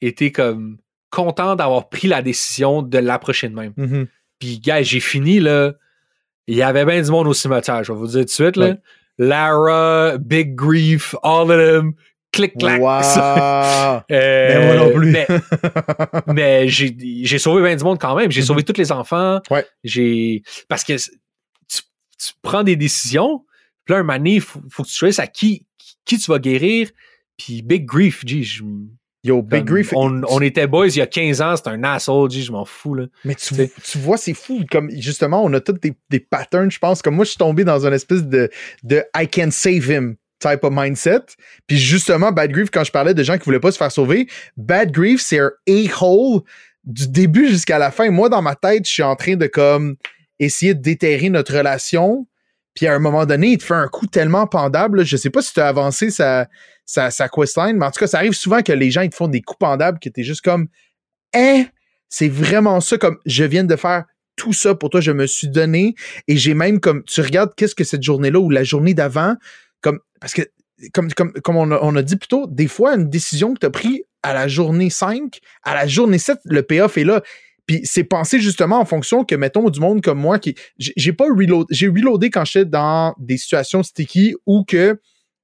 été comme content d'avoir pris la décision de l'approcher de même.
Mm-hmm.
Puis, gars, j'ai fini, là. Il y avait bien du monde au cimetière, je vais vous dire tout de suite, là. Lara, Big Grief, all of them clic-clac.
Wow. *laughs* Euh, mais moi non plus.
mais, *laughs* j'ai sauvé bien du monde quand même. J'ai sauvé mhm. tous les enfants.
Ouais.
J'ai Parce que tu, prends des décisions, puis là, un moment il faut, que tu choisisses à qui, qui tu vas guérir. Puis Big Grief, je,
Yo, Big Grief.
On, était boys il y a 15 ans, c'était un asshole, je m'en fous. Là.
Mais tu, tu vois, c'est fou. Comme justement, on a tous des, des patterns, je pense. Comme moi, je suis tombé dans une espèce de, de I can save him type of mindset. Puis justement, Bad Grief, quand je parlais de gens qui voulaient pas se faire sauver, Bad Grief, c'est un a-hole du début jusqu'à la fin. Moi, dans ma tête, je suis en train de comme essayer de déterrer notre relation. Puis à un moment donné, il te fait un coup tellement pendable. Je sais pas si tu as avancé sa, questline, mais en tout cas, ça arrive souvent que les gens te font des coups pendables que tu es juste comme Hein, c'est vraiment ça, comme je viens de faire tout ça pour toi, je me suis donné. Et j'ai même comme tu regardes qu'est-ce que cette journée-là ou la journée d'avant, comme parce que, comme, comme, comme on, a, on a dit plus tôt, des fois, une décision que tu as prise à la journée 5, à la journée 7, le payoff est là. Puis c'est pensé justement en fonction que, mettons, du monde comme moi, qui j'ai pas reload, j'ai reloadé quand j'étais dans des situations sticky ou que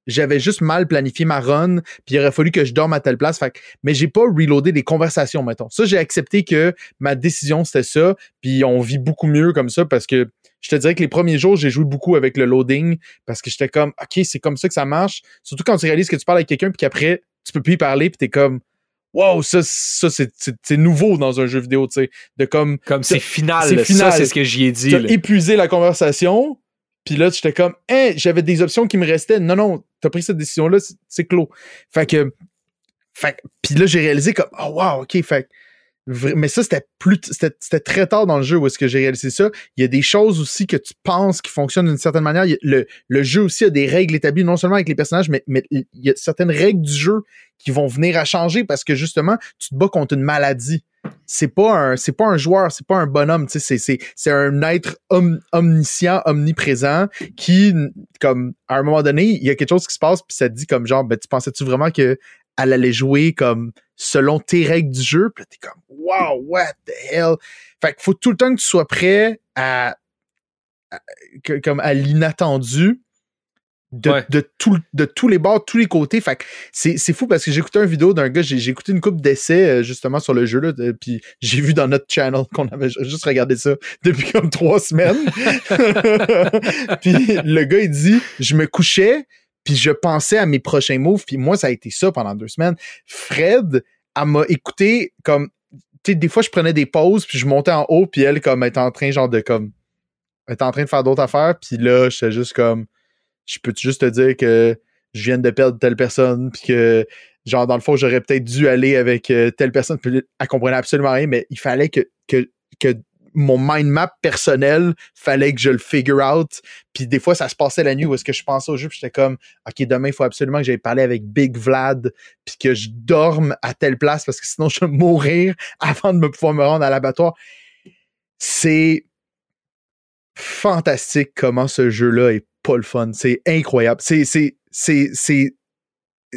j'avais juste mal planifié ma run, puis il aurait fallu que je dorme à telle place. Fait, mais j'ai pas reloadé des conversations, mettons. Ça, j'ai accepté que ma décision, c'était ça, puis on vit beaucoup mieux comme ça parce que je te dirais que les premiers jours, j'ai joué beaucoup avec le loading parce que j'étais comme, OK, c'est comme ça que ça marche. Surtout quand tu réalises que tu parles avec quelqu'un, puis qu'après, tu peux plus y parler, puis t'es comme, wow, ça, ça c'est nouveau dans un jeu vidéo, tu sais. De comme.
Comme c'est final, c'est final. Ça, c'est ce que j'y ai dit.
Tu épuisé la conversation, puis là, j'étais comme, hein, j'avais des options qui me restaient. Non, non, t'as pris cette décision-là, c'est clos. Fait que. Fait puis là, j'ai réalisé comme, oh wow, ok, fait mais ça, c'était plus c'était très tard dans le jeu où est-ce que j'ai réalisé ça. Il y a des choses aussi que tu penses qui fonctionnent d'une certaine manière. Le, jeu aussi a des règles établies, non seulement avec les personnages, mais, il y a certaines règles du jeu qui vont venir à changer parce que justement, tu te bats contre une maladie. C'est pas un c'est pas un joueur, c'est pas un bonhomme, tu sais, c'est c'est un être omniscient, omniprésent qui comme à un moment donné, il y a quelque chose qui se passe puis ça te dit comme genre ben tu pensais-tu vraiment que elle allait jouer comme selon tes règles du jeu. Puis t'es comme, wow, what the hell? Fait qu'il faut tout le temps que tu sois prêt à, comme à l'inattendu. De, de, tout, de tous les bords, tous les côtés. Fait que c'est, fou parce que j'ai écouté une vidéo d'un gars, j'ai, écouté une coupe d'essais euh, justement sur le jeu, là, puis j'ai vu dans notre channel qu'on avait juste regardé ça depuis comme trois semaines. *laughs* puis le gars, il dit Je me couchais, puis je pensais à mes prochains moves, puis moi, ça a été ça pendant deux semaines. Fred, elle m'a écouté comme, tu sais, des fois, je prenais des pauses, puis je montais en haut, puis elle, comme, était en train, genre, de, comme, était en train de faire d'autres affaires, puis là, j'étais juste comme, je peux juste te dire que je viens de perdre telle personne, puis que, genre, dans le fond, j'aurais peut-être dû aller avec euh, telle personne, puis elle comprenait absolument rien, mais il fallait que, que, que mon mind map personnel, fallait que je le figure out. Puis des fois, ça se passait la nuit où est-ce que je pensais au jeu, puis j'étais comme, OK, demain, il faut absolument que j'aille parler avec Big Vlad, puis que je dorme à telle place parce que sinon, *laughs* je vais mourir avant de me pouvoir me rendre à l'abattoir. C'est fantastique comment ce jeu-là est pas le fun. C'est incroyable. C'est, c'est, c'est, c'est,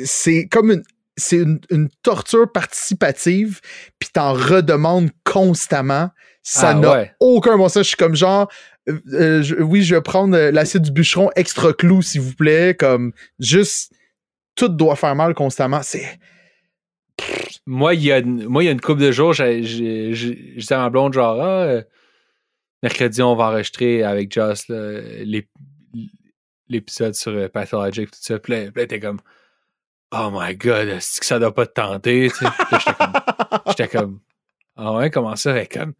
c'est comme une, c'est une, torture participative, puis t'en redemandes constamment. Ça ah, n'a aucun bon sens. Je suis comme genre, euh, euh, oui, je vais prendre euh, l'acide du bûcheron extra clou, s'il vous plaît. Comme, juste, tout doit faire mal constamment. C'est.
Moi, il y a, moi, il y a une couple de jours, j'étais en blonde, genre, ah, mercredi, on va enregistrer avec Joss l'épisode sur Pathologic, tout ça. Puis là, t'es comme, oh my god, est-ce que ça doit pas te tenter? J'étais comme, comme, ah ouais, comment ça? Comme,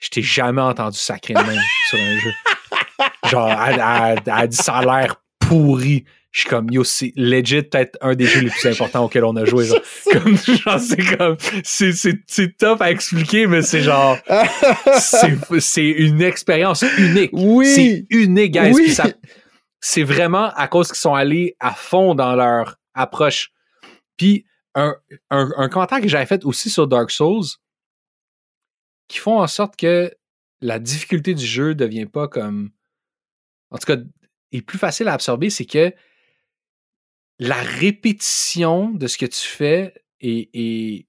je t'ai jamais entendu sacrer de même sur un jeu. Genre, elle, a dit ça a l'air pourri. Je suis comme, yo, c'est legit peut-être un des jeux les plus importants auxquels on a joué. Genre, *laughs* comme, genre c'est comme, c'est, c'est, c'est top à expliquer, mais c'est genre, c'est, c'est une expérience unique.
Oui.
C'est unique, guys. Oui. c'est vraiment à cause qu'ils sont allés à fond dans leur approche. Puis, un, un, commentaire que j'avais fait aussi sur Dark Souls, qui font en sorte que la difficulté du jeu devient pas comme. En tout cas, est plus facile à absorber, c'est que la répétition de ce que tu fais et,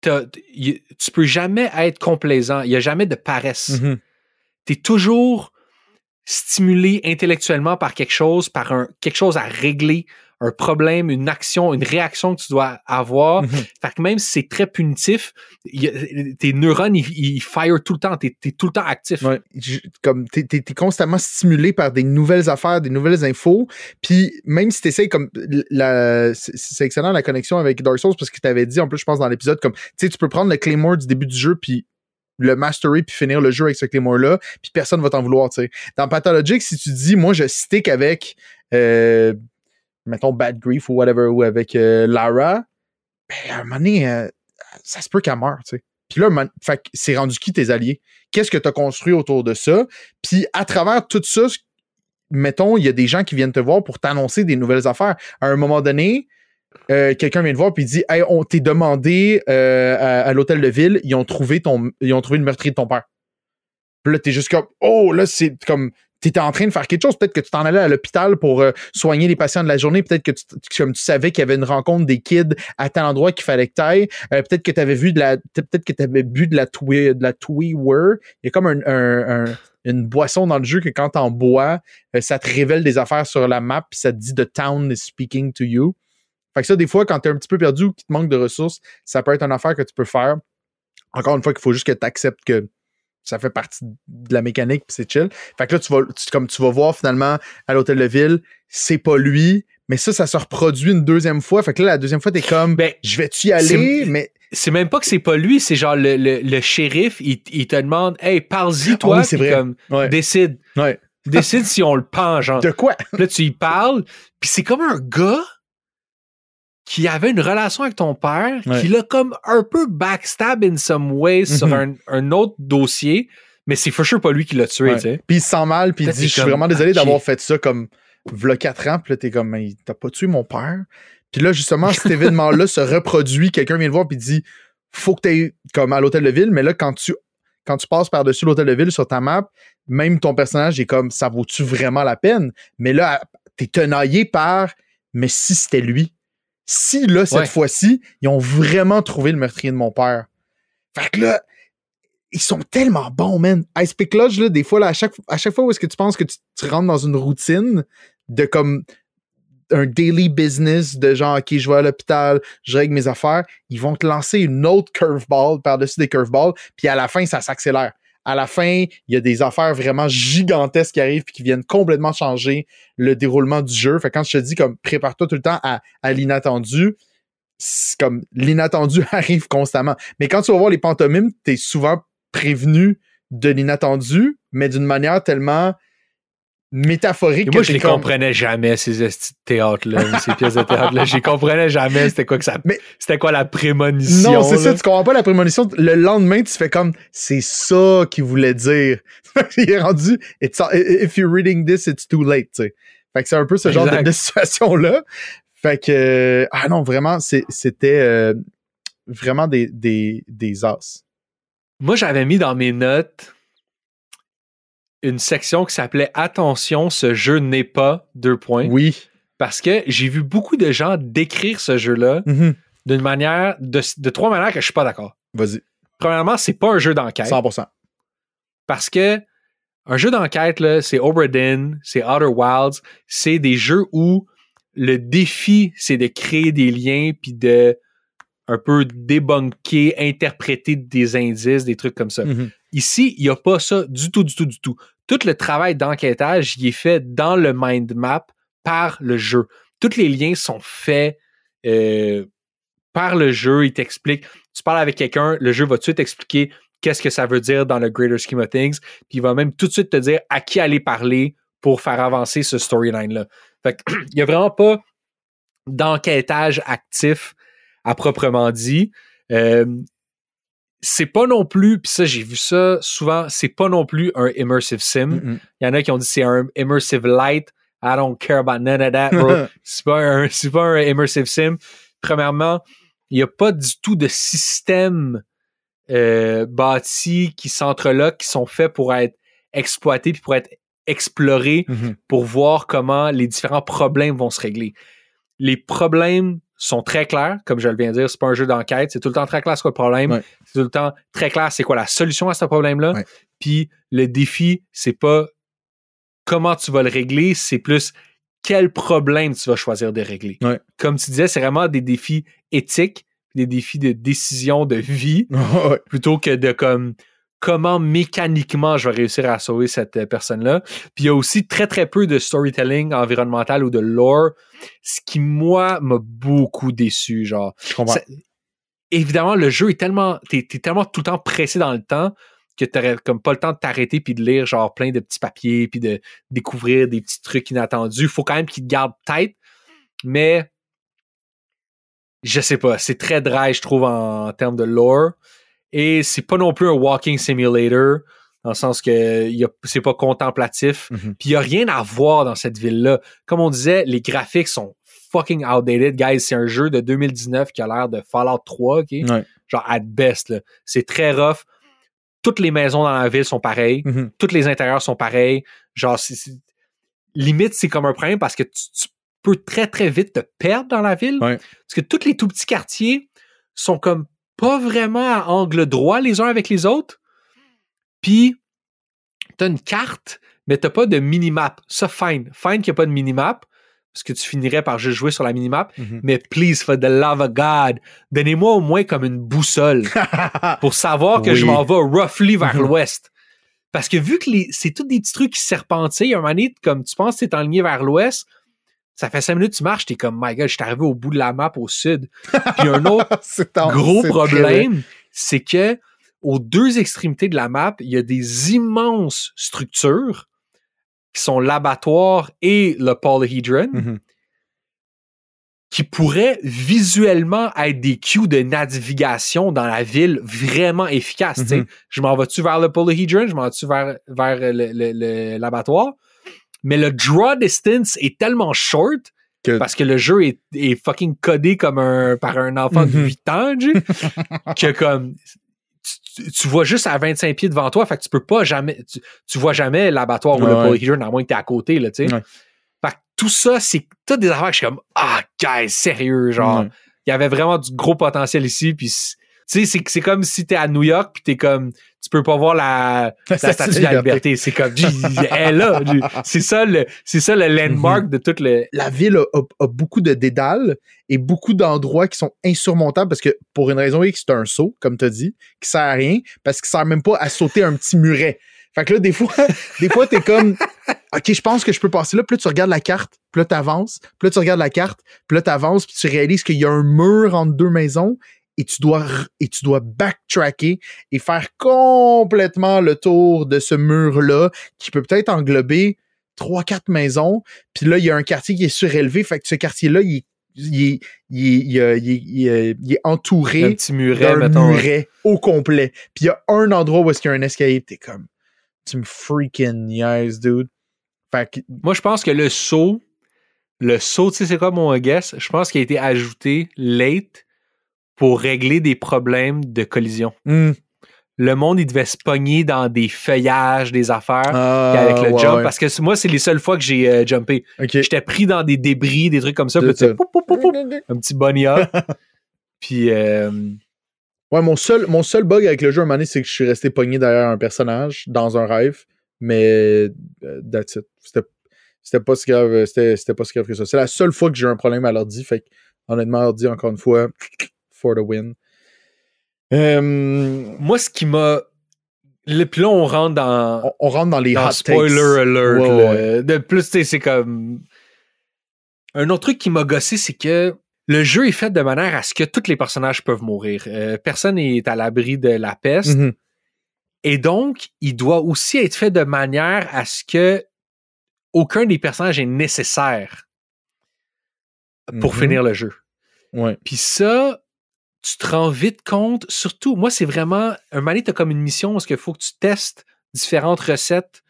tu peux jamais être complaisant. Il n'y a jamais de paresse.
Mm-hmm.
Tu es toujours stimulé intellectuellement par quelque chose, par un, quelque chose à régler, un problème, une action, une réaction que tu dois avoir. Mhm. Fait que même si c'est très punitif, tes neurones, ils, fire tout le temps. T'es es tout le temps actif.
Ouais, comme t'es es, constamment stimulé par des nouvelles affaires, des nouvelles infos. Puis même si t'essayes comme la, c'est excellent la connexion avec Dark Souls parce que t'avais dit en plus, je pense dans l'épisode comme, tu sais, tu peux prendre le Claymore du début du jeu puis le mastery puis finir le jeu avec ce Claymore-là, puis personne va t'en vouloir, tu sais. Dans Pathologic, si tu dis, moi, je stick avec euh, mettons Bad Grief ou whatever, ou avec euh, Lara, ben, à un moment donné, euh, ça se peut qu'elle meure, tu sais. Puis là, c'est rendu qui tes alliés? Qu'est-ce que tu as construit autour de ça? Puis à travers tout ça, mettons, il y a des gens qui viennent te voir pour t'annoncer des nouvelles affaires. À un moment donné, euh, quelqu'un vient te voir puis dit Hey, on t'est demandé à, l'hôtel de ville, ils ont trouvé ton. Ils ont trouvé le meurtrier de ton père. Puis là, t'es juste comme Oh, là, c'est comme tu étais en train de faire quelque chose. Peut-être que tu t'en allais à l'hôpital pour euh, soigner les patients de la journée. Peut-être que tu, comme tu savais qu'il y avait une rencontre des kids à tel endroit qu'il fallait que tu ailles. Euh, peut-être que tu avais vu de la, peut-être que tu avais bu de la twee, de la Il y a comme une boisson dans le jeu que quand t'en bois, euh, ça te révèle des affaires sur la map puis ça te dit the town is speaking to you. Fait que ça, des fois, quand t'es un petit peu perdu ou qu'il te manque de ressources, ça peut être une affaire que tu peux faire. Encore une fois, qu'il faut juste que tu acceptes que ça fait partie de la mécanique puis c'est chill. Fait que là, tu vas, comme tu vas voir finalement à l'hôtel de ville, c'est pas lui, mais ça, ça se reproduit une deuxième fois. Fait que là, la deuxième fois, t'es comme, ben, je vais-tu y aller, mais.
C'est même pas que c'est pas lui, c'est genre le, le, shérif, il, il, te demande, hey, parle-y, toi,
ah oui, c'est vrai.
comme, décide.
Ouais.
décide si on le pend, genre.
De quoi?
Là, tu y parles, puis c'est comme un gars qui avait une relation avec ton père, qui l'a comme un peu backstab in some way sur mhm. un, autre dossier, mais c'est for sure pas lui qui l'a tué, tu sais.
Puis il se sent mal, puis il dit Je suis vraiment désolé d'avoir fait ça comme v'là 4 ans, puis là t'es comme Mais t'as pas tué mon père. Puis là, justement, cet *laughs* événement-là se reproduit, quelqu'un vient le voir, puis dit Faut que t'ailles comme à l'hôtel de ville, mais là, quand tu quand tu passes par-dessus l'hôtel de ville sur ta map, même ton personnage est comme ça vaut-tu vraiment la peine? Mais là, t'es tenaillé par mais si c'était lui si là, cette fois-ci, ils ont vraiment trouvé le meurtrier de mon père. Fait que là, ils sont tellement bons, man. Ice Pick Lodge, là, des fois, là, à chaque, à chaque fois où est-ce que tu penses que tu, rentres dans une routine de comme un daily business de genre, OK, je vais à l'hôpital, je règle mes affaires, ils vont te lancer une autre curveball par-dessus des curveballs, puis à la fin, ça s'accélère à la fin, il y a des affaires vraiment gigantesques qui arrivent et qui viennent complètement changer le déroulement du jeu. Fait quand je te dis comme prépare-toi tout le temps à, l'inattendu, comme l'inattendu *laughs* arrive constamment. Mais quand tu vas voir les pantomimes, tu es souvent prévenu de l'inattendu, mais d'une manière tellement métaphorique.
Et moi,
que
je les
comme-
comprenais jamais, ces théâtres-là, *laughs* ces pièces de théâtre-là. Je les comprenais jamais, c'était quoi que ça.
Mais-
C'était quoi la prémonition.
Non, c'est ça, tu comprends pas la prémonition. Le lendemain, tu fais comme, c'est ça qu'il voulait dire. *laughs* Il est rendu, it's, if you're reading this, it's too late, tu sais. Fait que c'est un peu ce genre de, situation-là. Fait que, euh, ah non, vraiment, c'est- c'était euh, vraiment des, des, des as.
Moi, j'avais mis dans mes notes une section qui s'appelait Attention, ce jeu n'est pas deux points.
Oui.
Parce que j'ai vu beaucoup de gens décrire ce jeu-là
Mhm.
d'une manière, de, de trois manières que je suis pas d'accord.
Vas-y.
Premièrement, c'est pas un jeu d'enquête.
100%.
Parce que un jeu d'enquête, c'est Oberdin, c'est Outer Wilds, c'est des jeux où le défi, c'est de créer des liens puis de un peu débunker, interpréter des indices, des trucs comme ça.
Mhm.
Ici, il n'y a pas ça du tout, du tout, du tout. Tout le travail d'enquêtage, il est fait dans le mind map par le jeu. Tous les liens sont faits euh, par le jeu. Il t'explique. Tu parles avec quelqu'un, le jeu va tout de suite expliquer qu'est-ce que ça veut dire dans le greater scheme of things. Puis il va même tout de suite te dire à qui aller parler pour faire avancer ce storyline-là. Fait *clears throat* il n'y a vraiment pas d'enquêtage actif à proprement dit. Euh, c'est pas non plus, puis ça, j'ai vu ça souvent, c'est pas non plus un immersive sim. Il y en a qui ont dit c'est un immersive light. I don't care about none of that, bro. *laughs* c'est pas un, c'est pas un immersive sim. Premièrement, il n'y a pas du tout de système euh, bâti qui s'entreloquent, qui sont faits pour être exploités puis pour être explorés
Mhm.
pour voir comment les différents problèmes vont se régler. Les problèmes sont très clairs, comme je le viens de dire, c'est pas un jeu d'enquête, c'est tout le temps très clair c'est quoi le problème,
Ouais.
c'est tout le temps très clair c'est quoi la solution à ce problème-là.
Ouais.
Puis le défi, c'est pas comment tu vas le régler, c'est plus quel problème tu vas choisir de régler.
Ouais.
Comme tu disais, c'est vraiment des défis éthiques, des défis de décision de vie, *laughs* plutôt que de comme comment mécaniquement je vais réussir à sauver cette euh, personne-là. Puis il y a aussi très très peu de storytelling environnemental ou de lore, ce qui moi m'a beaucoup déçu. Genre,
Je comprends.
Ça- évidemment le jeu est tellement, t'es, tellement tout le temps pressé dans le temps que t'aurais comme pas le temps de t'arrêter puis de lire genre plein de petits papiers puis de découvrir des petits trucs inattendus. Faut quand même qu'ils te gardent tête, mais je sais pas, c'est très dry je trouve en, termes de lore et c'est pas non plus un walking simulator dans le sens que c'est pas contemplatif
Mhm.
puis il y a rien à voir dans cette ville-là. Comme on disait, les graphiques sont fucking outdated, guys. C'est un jeu de 2019 qui a l'air de Fallout 3, ok?
Ouais.
Genre, at best. C'est très rough. Toutes les maisons dans la ville sont pareilles.
Mhm.
Tous les intérieurs sont pareils. Genre, limite, c'est comme un problème parce que tu, tu peux très, très vite te perdre dans la ville.
Ouais.
Parce que tous les tout petits quartiers sont comme pas vraiment à angle droit les uns avec les autres. Puis, t'as une carte, mais t'as pas de minimap. Ça, fine. Fine qu'il n'y a pas de minimap, parce que tu finirais par juste jouer sur la minimap.
Mhm.
Mais please, for the love of God, donnez-moi au moins comme une boussole *laughs* pour savoir que je m'en vais roughly vers
Mhm.
l'ouest. Parce que vu que c'est tous des petits trucs qui serpentillent, un moment donné, comme tu penses que t'es enligné vers l'ouest, ça fait cinq minutes que tu marches, t'es comme, my God, je suis arrivé au bout de la map au sud. Puis un autre *laughs* gros problème, c'est que aux deux extrémités de la map, il y a des immenses structures qui sont l'abattoir et le polyhedron,
Mhm.
qui pourraient visuellement être des cues de navigation dans la ville vraiment efficaces. tu sais.
Mhm.
Je m'en vais-tu vers le polyhedron, je m'en vais-tu vers, vers le- le- le- l'abattoir? Mais le draw distance est tellement short
Que-
parce que le jeu est, est fucking codé comme un, par un enfant de
Mhm.
8 ans, tu sais, *laughs* que comme tu- vois juste à 25 pieds devant toi, fait que tu peux pas jamais, tu, tu vois jamais l'abattoir ou
Ouais,
le
ouais.
à moins que t'es à côté, là, tu sais.
Ouais.
Fait que tout ça, c'est toutes des affaires que je suis comme, ah, guys, sérieux, genre,
Ouais.
il y avait vraiment du gros potentiel ici, puis tu sais, c'est, c'est comme si t'es à New York, puis t'es comme, tu peux pas voir la, la statue de la liberté. C'est comme, elle est là. *laughs* C'est ça le, c'est ça le landmark
Mhm.
de tout le,
la ville a, a- a beaucoup de dédales et beaucoup d'endroits qui sont insurmontables parce que pour une raison X, c'est un saut, comme tu as dit, qui sert à rien parce qu'il sert même pas à sauter un petit muret. Fait que là, des fois, *laughs* des fois, t'es comme OK, je pense que je peux passer là. Puis là, tu regardes la carte, puis là, t'avances, puis là, tu regardes la carte, puis là, t'avances, puis tu réalises qu'il y a un mur entre deux maisons et tu dois et tu dois backtracker et faire complètement le tour de ce mur-là qui peut peut-être englober trois, quatre maisons. Puis là, il y a un quartier qui est surélevé. Fait que ce quartier-là, il, il, il, il, est entouré
petit muret,
d'un
mettons.
muret au complet. Puis il y a un endroit où est-ce qu'il y a un escalier. T'es comme, tu me freaking niaise, dude. Fait que,
Moi, je pense que le saut, le saut, tu sais, c'est quoi mon guess? Je pense qu'il a été ajouté late pour régler des problèmes de collision.
hmm,
Le monde, il devait se pogner dans des feuillages, des affaires.
ah,
avec le
ouais,
jump,
ouais.
parce que moi, c'est les seules fois que j'ai euh, jumpé. J'étais pris dans des débris, des trucs comme ça. Puis un petit bunny hop. *laughs* puis, euh,
Ouais, mon seul, mon seul bug avec le jeu, à un moment donné, c'est que je suis resté pogné derrière un personnage dans un rêve. Mais euh, that's it. C'était, pas si grave. C'était, pas si grave que ça. C'est la seule fois que j'ai eu un problème à l'ordi. Fait que, honnêtement, l'ordi, encore une fois, for the win. Euh,
moi, ce qui m'a. le- Puis là, on rentre dans.
on, on rentre dans les
dans
hot
spoiler
takes.
alert.
Ouais.
De plus, c'est comme. Un autre truc qui m'a gossé, c'est que le jeu est fait de manière à ce que tous les personnages peuvent mourir. Euh, personne n'est à l'abri de la peste.
Mhm.
Et donc, il doit aussi être fait de manière à ce que aucun des personnages est nécessaire pour
Mhm.
finir le jeu.
Ouais.
Puis ça, tu te rends vite compte, surtout, moi, c'est vraiment, un moment donné, t'as comme une mission où il faut que tu testes différentes recettes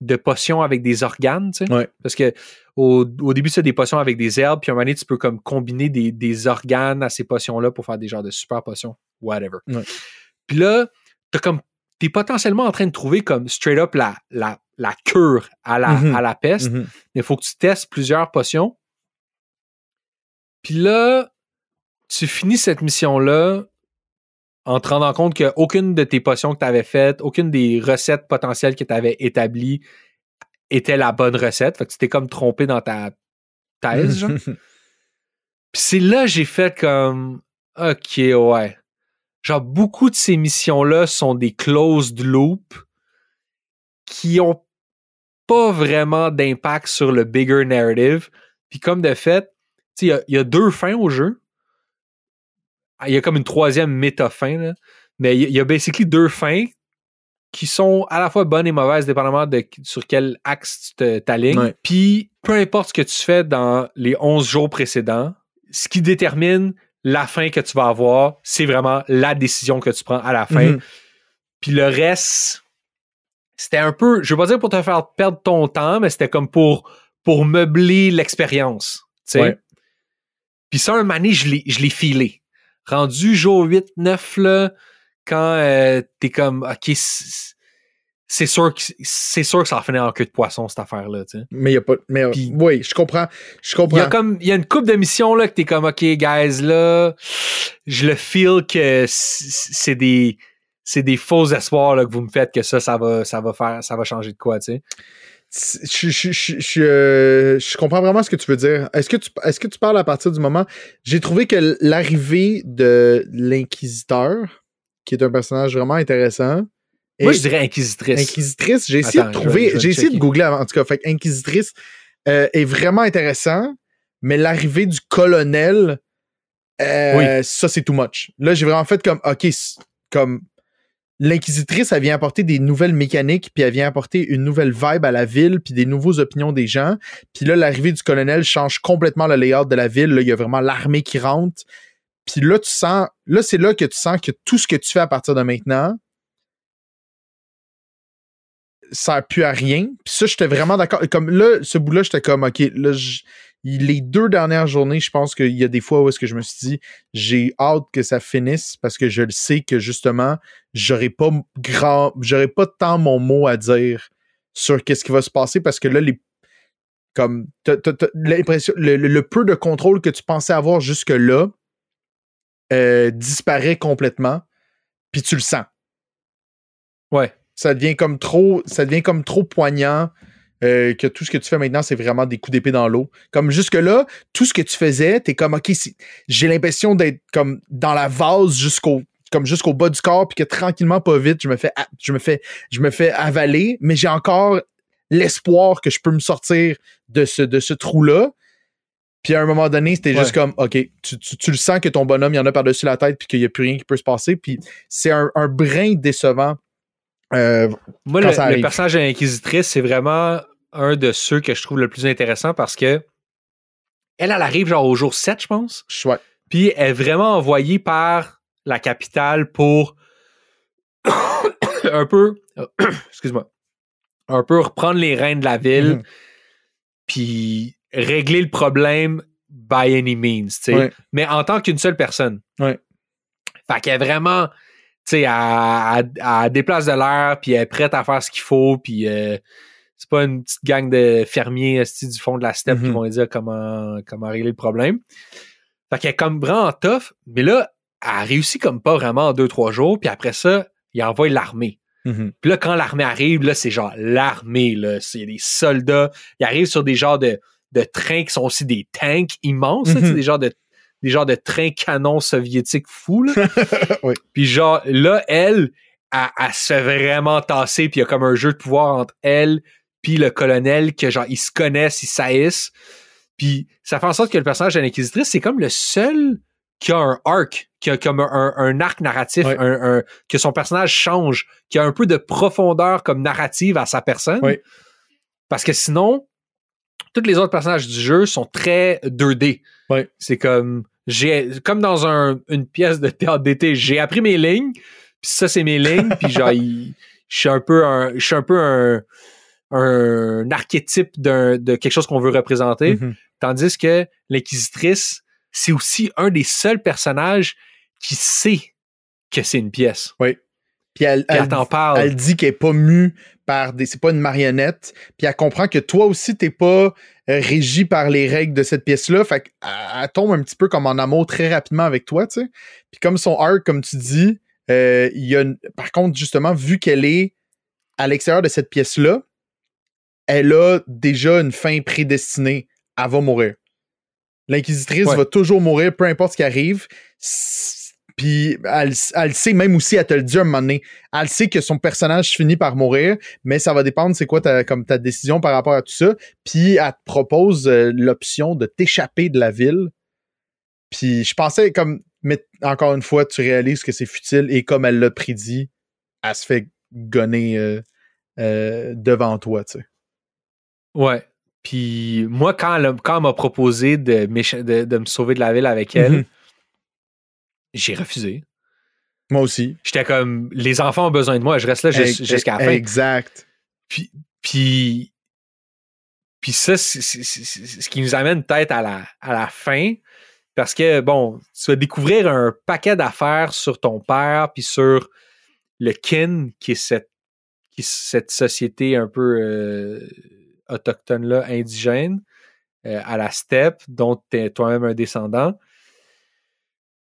de potions avec des organes, tu sais.
Ouais.
Parce que au, au début, c'est des potions avec des herbes, puis un moment donné, tu peux comme combiner des, des organes à ces potions-là pour faire des genres de super potions, whatever.
Ouais.
Puis là, t'as comme, t'es potentiellement en train de trouver comme straight up la, la, la cure à la,
Mhm.
à la peste,
Mhm.
mais il faut que tu testes plusieurs potions. Puis là, tu finis cette mission-là en te rendant compte qu'aucune de tes potions que tu avais faites, aucune des recettes potentielles que tu avais établies était la bonne recette. Fait que tu t'es comme trompé dans ta thèse, genre. *laughs* Puis c'est là que j'ai fait comme OK, ouais. Genre, beaucoup de ces missions-là sont des closed loop qui ont pas vraiment d'impact sur le bigger narrative. Puis comme de fait, y il y, a deux fins au jeu. Ah, Il y a comme une troisième méta-fin, là. Mais il y, a- basically deux fins qui sont à la fois bonnes et mauvaises, dépendamment de sur quel axe tu t'alignes.
Ouais.
Puis, peu importe ce que tu fais dans les 11 jours précédents, ce qui détermine la fin que tu vas avoir, c'est vraiment la décision que tu prends à la fin.
Mhm.
Puis le reste, c'était un peu, je veux pas dire pour te faire perdre ton temps, mais c'était comme pour, pour meubler l'expérience. tu sais.
Ouais.
Puis ça, un mané, je l'ai, je l'ai filé. Rendu jour 8, 9, là, quand euh, t'es comme, OK, c'est sûr, que, c'est sûr que ça va finir en queue de poisson, cette affaire-là. tu sais.
Mais il y a pas. Mais euh, oui, je comprends. Je
Il y
comprends.
a comme il y a une coupe de missions là que t'es comme OK guys là je le feel que c'est des c'est des faux espoirs là, que vous me faites que ça ça va ça va faire ça va changer de quoi tu sais
Je, je, je, je, euh, je comprends vraiment ce que tu veux dire. Est-ce que tu, est-ce que tu parles à partir du moment. J'ai trouvé que l'arrivée de l'Inquisiteur, qui est un personnage vraiment intéressant.
moi je dirais inquisitrice
Inquisitrice, j'ai essayé de trouver, j'ai essayé de googler avant, en tout cas. Fait que Inquisitrice euh, est vraiment intéressant, mais l'arrivée du colonel, euh, ça c'est too much. Là, j'ai vraiment fait comme, ok, comme l'inquisitrice, elle vient apporter des nouvelles mécaniques, puis elle vient apporter une nouvelle vibe à la ville, puis des nouveaux opinions des gens. Puis là, l'arrivée du colonel change complètement le layout de la ville. Là, il y a vraiment l'armée qui rentre. Puis là, tu sens, là, c'est là que tu sens que tout ce que tu fais à partir de maintenant, ça sert plus à rien. Puis ça, j'étais vraiment d'accord. Comme là, ce bout-là, j'étais comme, OK, là, les deux dernières journées, je pense qu'il y a des fois où est-ce que je me suis dit, j'ai hâte que ça finisse parce que je le sais que justement, j'aurais pas grand, j'aurais pas tant mon mot à dire sur qu'est-ce qui va se passer parce que là, les, comme, t'as, t'as- t'as l'impression, le, peu de contrôle que tu pensais avoir jusque-là euh, disparaît complètement, puis tu le sens.
Ouais.
Ça devient comme trop ça devient comme trop poignant euh, que tout ce que tu fais maintenant c'est vraiment des coups d'épée dans l'eau comme jusque là tout ce que tu faisais t'es comme ok j'ai l'impression d'être comme dans la vase jusqu'au comme jusqu'au bas du corps puis que tranquillement pas vite je me fais je me fais je me fais avaler mais j'ai encore l'espoir que je peux me sortir de ce de ce trou là puis à un moment donné, c'était juste comme, OK, tu, tu- tu le sens que ton bonhomme, il y en a par-dessus la tête, puis qu'il n'y a plus rien qui peut se passer. Puis c'est un, un brin décevant. Euh,
moi
Quand
le,
ça
le personnage de l'inquisitrice c'est vraiment un de ceux que je trouve le plus intéressant parce que elle, elle arrive genre au jour 7, je pense. Puis elle est vraiment envoyée par la capitale pour *coughs* un peu, *coughs* excuse-moi, un peu reprendre les rênes de la ville,
Mhm.
puis régler le problème by any means, tu sais.
Ouais.
Mais en tant qu'une seule personne.
Ouais.
Fait qu'elle est vraiment, tu sais, elle, elle- elle déplace de l'air, puis elle est prête à faire ce qu'il faut, puis euh, pas une petite gang de fermiers du fond de la steppe qui
Mhm.
vont dire comment, comment régler le problème. Fait qu'elle est comme vraiment tough, mais là, elle réussit comme pas vraiment en deux, trois jours, puis après ça, il envoie l'armée.
Mhm.
Puis là, quand l'armée arrive, là, c'est genre l'armée, là. C'est des soldats. Ils arrivent sur des genres de, de trains qui sont aussi des tanks immenses,
Mhm.
des genres de des genres de trains canons soviétiques fous, là. *laughs*
Oui.
Puis genre, là, elle, elle, elle se fait vraiment tasser, puis il y a comme un jeu de pouvoir entre elle puis le colonel, que genre, ils se connaissent, ils saillissent. Puis ça fait en sorte que le personnage de l'inquisitrice, c'est comme le seul qui a un arc, qui a comme un, un arc narratif, un, un- que son personnage change, qui a un peu de profondeur comme narrative à sa personne. Parce que sinon, tous les autres personnages du jeu sont très 2D.
Ouais.
C'est comme j'ai comme dans un- une pièce de théâtre d'été, j'ai appris mes lignes, puis ça c'est mes lignes, puis *laughs* je suis un peu un je suis un peu un, un archétype d'un- de quelque chose qu'on veut représenter.
Mhm.
Tandis que l'inquisitrice, c'est aussi un des seuls personnages qui sait que c'est une pièce.
Puis elle,
Puis
elle,
elle t'en parle.
elle dit qu'elle est pas mue par des. C'est pas une marionnette. Puis elle comprend que toi aussi, t'es pas euh, régi par les règles de cette pièce-là. Fait qu'elle elle tombe un petit peu comme en amour très rapidement avec toi, tu sais. Puis comme son arc, comme tu dis, euh, il y a une- Par contre, justement, vu qu'elle est à l'extérieur de cette pièce-là, elle a déjà une fin prédestinée. Elle va mourir. L'inquisitrice
Ouais.
va toujours mourir, peu importe ce qui arrive. Puis elle, elle sait même aussi, elle te le dit un moment donné, elle sait que son personnage finit par mourir, mais ça va dépendre c'est quoi ta, comme ta décision par rapport à tout ça. Puis elle te propose euh, l'option de t'échapper de la ville. Puis je pensais comme, mais encore une fois, tu réalises que c'est futile et comme elle l'a prédit, elle se fait gonner euh, euh, devant toi, tu sais.
Ouais. Puis moi, quand elle, a- quand elle m'a proposé de, m'écha- de, de me sauver de la ville avec elle,
Mhm.
j'ai refusé.
Moi aussi.
J'étais comme, les enfants ont besoin de moi, je reste là jusqu'à la fin.
Exact.
Puis, puis, puis ça, c'est ce qui nous amène peut-être à la, à la fin. Parce que, bon, tu vas découvrir un paquet d'affaires sur ton père, puis sur le kin, qui est cette, qui est cette société un peu euh, autochtone-là, indigène, euh, à la steppe, dont tu es toi-même un descendant.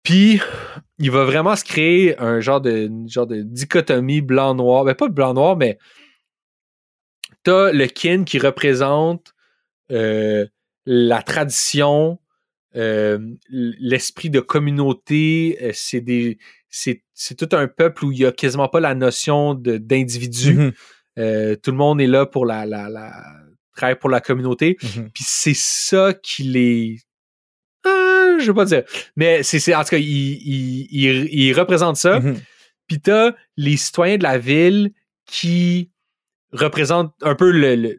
Puis, il va vraiment se créer un genre de, genre de dichotomie blanc-noir. Ben, pas blanc-noir, mais t'as le kin qui représente euh, la tradition, euh, l'esprit de communauté. euh, c'est des. C'est, c'est tout un peuple où il n'y a quasiment pas la notion de, d'individu.
Mhm.
Euh, tout le monde est là pour la, la, la travaille pour la communauté.
Mhm.
Puis c'est ça qui les. Ah, je veux pas dire. Mais c'est, en tout cas, il, il, il, il représente ça.
Mhm.
Puis t'as les citoyens de la ville qui représentent un peu le, le,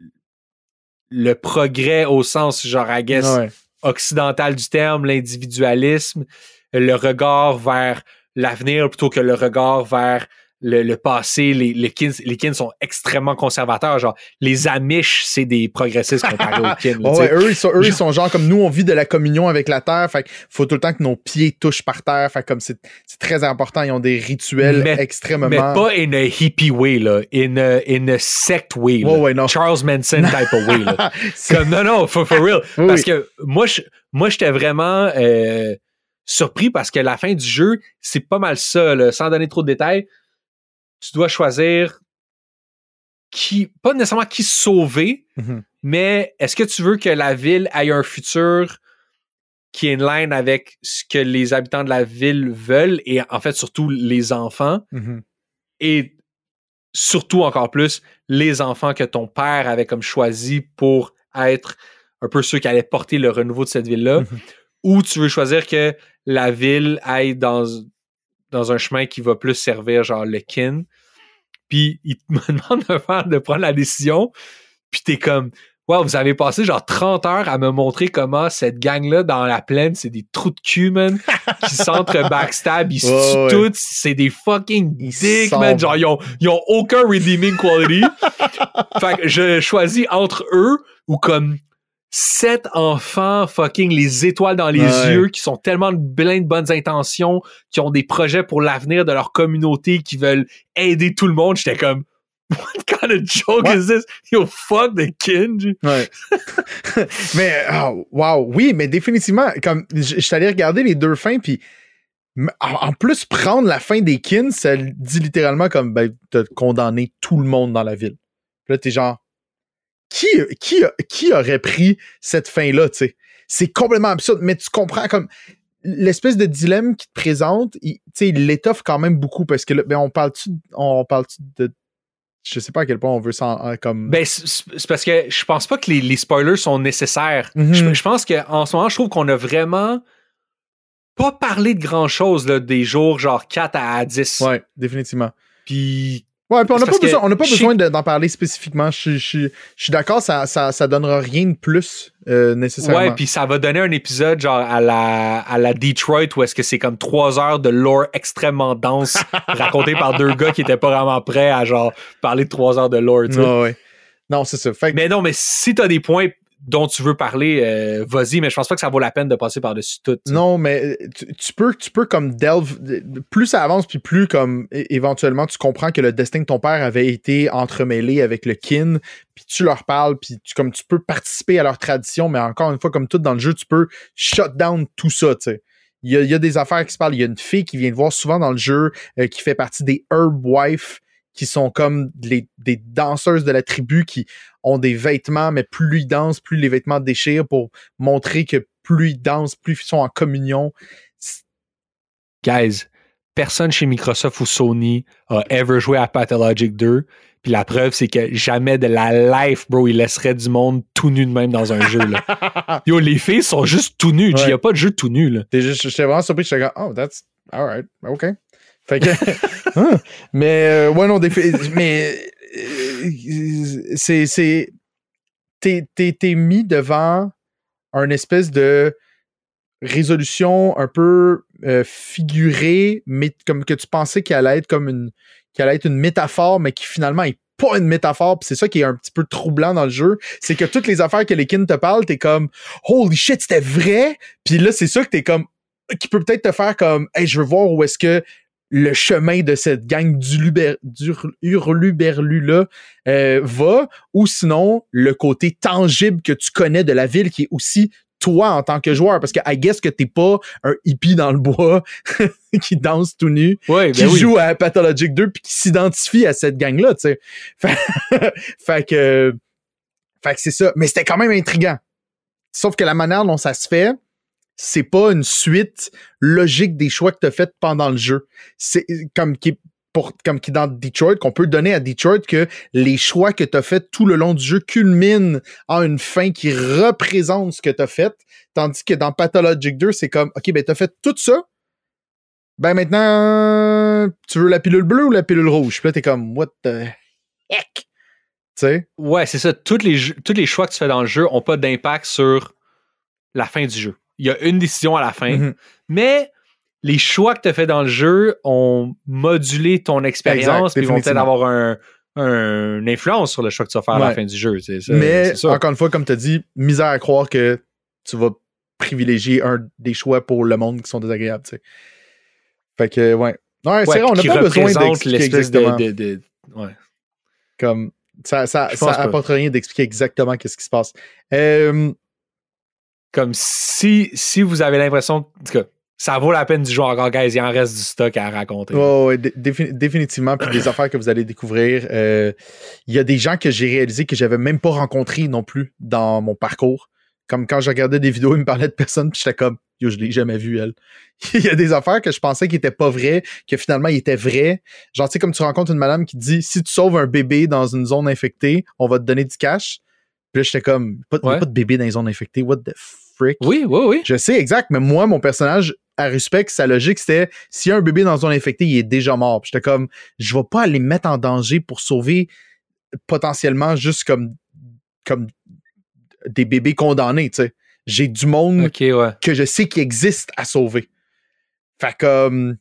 le progrès au sens, genre, I guess,
Ouais.
occidental du terme, l'individualisme, le regard vers l'avenir plutôt que le regard vers le, le passé. Les, les, kins, les kins sont extrêmement conservateurs. Genre, les Amish, c'est des progressistes comparés aux kins. *laughs* là,
Ouais, eux, ils sont, eux, ils sont genre comme nous, on vit de la communion avec la terre. Fait faut tout le temps que nos pieds touchent par terre. Fait comme c'est c'est très important. Ils ont des rituels
Mais-
extrêmement.
Mais pas in a hippie way, là. In a, in a sect way, là.
Ouais, non.
Charles Manson type of way, là. *laughs* Comme, non, non, for, for real.
Oui,
Parce que moi, je, moi, j'étais vraiment euh, surpris parce que la fin du jeu, c'est pas mal ça, là, sans donner trop de détails. Tu dois choisir qui, pas nécessairement qui sauver,
Mhm.
mais est-ce que tu veux que la ville ait un futur qui est in line avec ce que les habitants de la ville veulent et en fait surtout les enfants?
Mhm.
et surtout encore plus les enfants que ton père avait comme choisi pour être un peu ceux qui allaient porter le renouveau de cette ville-là,
Mhm.
ou tu veux choisir que la ville aille dans, dans un chemin qui va plus servir genre le kin. Puis il *laughs* me demande de faire de prendre la décision. Puis t'es comme, wow, vous avez passé genre 30 heures à me montrer comment cette gang-là dans la plaine, c'est des trous de cul, man, qui s'entre backstab, ils *laughs* se tuent
ouais.
tous, c'est des fucking
Ils
dicks, man. Genre, ils ont, ils ont aucun redeeming quality. *laughs* fait que je choisis entre eux ou comme sept enfants fucking les étoiles dans les
Ouais.
yeux qui sont tellement plein de bonnes intentions, qui ont des projets pour l'avenir de leur communauté, qui veulent aider tout le monde. J'étais comme, *laughs* what kind of joke is this? Yo, fuck the kinge.
Ouais. *laughs* mais, oh, wow, oui, mais définitivement, comme je suis allé regarder les deux fins, puis en en plus, prendre la fin des kins, ça dit littéralement comme, ben, t'as condamné tout le monde dans la ville. Puis là, t'es genre, qui, qui, qui aurait pris cette fin-là, tu sais? C'est complètement absurde, mais tu comprends comme l'espèce de dilemme qui te présente, il- tu sais, il l'étoffe quand même beaucoup parce que là, ben, on parle-tu on parle de. Je sais pas à quel point on veut s'en. euh, comme.
Ben, c'est parce que je pense pas que les, les spoilers sont nécessaires.
Mhm.
Je, je pense qu'en ce moment, je trouve qu'on a vraiment pas parlé de grand chose là, des jours genre 4 à 10.
ouais, définitivement.
Puis
Ouais, puis on n'a pas besoin, on n'a pas besoin d'en parler spécifiquement. Je, suis- je, suis- je suis d'accord, ça, ça, ça donnera rien de plus euh, nécessairement.
Ouais, puis ça va donner un épisode genre à la, à la Detroit où est-ce que c'est comme trois heures de lore extrêmement dense *laughs* raconté par deux gars qui étaient pas vraiment prêts à genre parler de trois heures de lore. tu sais.
Ouais. Non, c'est ça. Fait que-
Mais non, mais si t'as des points dont tu veux parler, euh, vas-y, mais je pense pas que ça vaut la peine de passer par-dessus tout.
non, mais euh, tu, tu peux, tu peux comme delve. Plus ça avance, puis plus comme éventuellement tu comprends que le destin de ton père avait été entremêlé avec le kin, puis tu leur parles, puis tu, comme tu peux participer à leur tradition, mais encore une fois, comme tout dans le jeu, tu peux shut down tout ça, tu sais. Il y, a, il y a des affaires qui se parlent. Il y a une fille qui vient de voir souvent dans le jeu euh, qui fait partie des Herb Wife qui sont comme les- des danseuses de la tribu qui ont des vêtements, mais plus ils dansent, plus les vêtements déchirent pour montrer que plus ils dansent, plus ils sont en communion.
Guys, personne chez Microsoft ou Sony a ever joué à Pathologic 2. Puis la preuve, c'est que jamais de la life, bro, il laisserait du monde tout nu de même dans un jeu. Là. *laughs* Yo, les filles sont juste tout nues. Il
Ouais.
n'y a pas de jeu tout nu.
J'étais vraiment surpris. J'étais comme, oh, that's alright, OK. Fait que, *laughs* Hein? mais euh, ouais, non, des mais euh, c'est, t'es, mis devant un espèce de résolution un peu euh, figurée, mais comme que tu pensais qu'elle allait être comme une, qu'elle allait être une métaphore, mais qui finalement est pas une métaphore, puis c'est ça qui est un petit peu troublant dans le jeu, c'est que toutes les affaires que les kin te parlent, t'es comme holy shit, c'était vrai, puis là c'est ça que t'es comme qui peut peut-être te faire comme hey, je veux voir où est-ce que le chemin de cette gang d'Uluber- d'Ur- hurluberlu là euh, va, ou sinon le côté tangible que tu connais de la ville qui est aussi toi en tant que joueur, parce que I guess que t'es pas un hippie dans le bois *laughs* qui danse tout nu,
Ouais,
qui
ben oui.
joue à Pathologic 2 puis qui s'identifie à cette gang-là, tu sais. *laughs* Fait, fait que, fait que c'est ça. Mais c'était quand même intriguant. Sauf que la manière dont ça se fait, c'est pas une suite logique des choix que tu as fait pendant le jeu. C'est comme qui pour, comme qui dans Detroit, qu'on peut donner à Detroit que les choix que tu as fait tout le long du jeu culminent en une fin qui représente ce que tu as fait. Tandis que dans Pathologic 2, c'est comme, OK, ben, tu as fait tout ça. Ben, maintenant, tu veux la pilule bleue ou la pilule rouge? Puis là, t'es comme, what the heck? Tu sais?
Ouais, c'est ça. Tous les, tous les choix que tu fais dans le jeu n'ont pas d'impact sur la fin du jeu. Il y a une décision à la fin,
Mhm.
mais les choix que tu as fait dans le jeu ont modulé ton expérience et vont peut-être avoir un, un- une influence sur le choix que tu vas faire à la fin du jeu. ça,
Mais, encore une fois, comme tu as dit, misère à croire que tu vas privilégier un des choix pour le monde qui sont désagréables, tu sais. Fait que, ouais. Ouais,
Ouais,
c'est vrai, on n'a pas besoin d'expliquer
de,
exactement.
de- de- ouais.
Comme, ça, ça, ça apporte rien d'expliquer exactement qu'est-ce qui se passe. Euh,
Comme si, vous avez l'impression cas, ça vaut la peine d'y jouer encore, guys. Il en reste du stock à raconter.
Défi- définitivement. Puis des affaires que vous allez découvrir. Euh, Il y a des gens que j'ai réalisé que j'avais même pas rencontrés non plus dans mon parcours. Comme quand je regardais des vidéos, ils me parlaient de personnes, puis j'étais comme, yo, je l'ai jamais vu, elle. *laughs* Il y a des affaires que je pensais qui étaient pas vraies, que finalement, ils étaient vraies. Genre, tu sais, comme tu rencontres une madame qui dit, si tu sauves un bébé dans une zone infectée, on va te donner du cash. Puis là, j'étais comme, pas,
Ouais.
pas de bébé dans les zones infectées, what the frick?
Oui, oui, oui.
Je sais, exact, mais moi, mon personnage, à respect, sa logique, c'était s'il y a un bébé dans une zone infectée, il est déjà mort. Puis J'étais comme, je vais pas aller me mettre en danger pour sauver potentiellement juste comme comme des bébés condamnés, tu sais. J'ai du monde
ouais.
que je sais qui existe à sauver. Fait comme.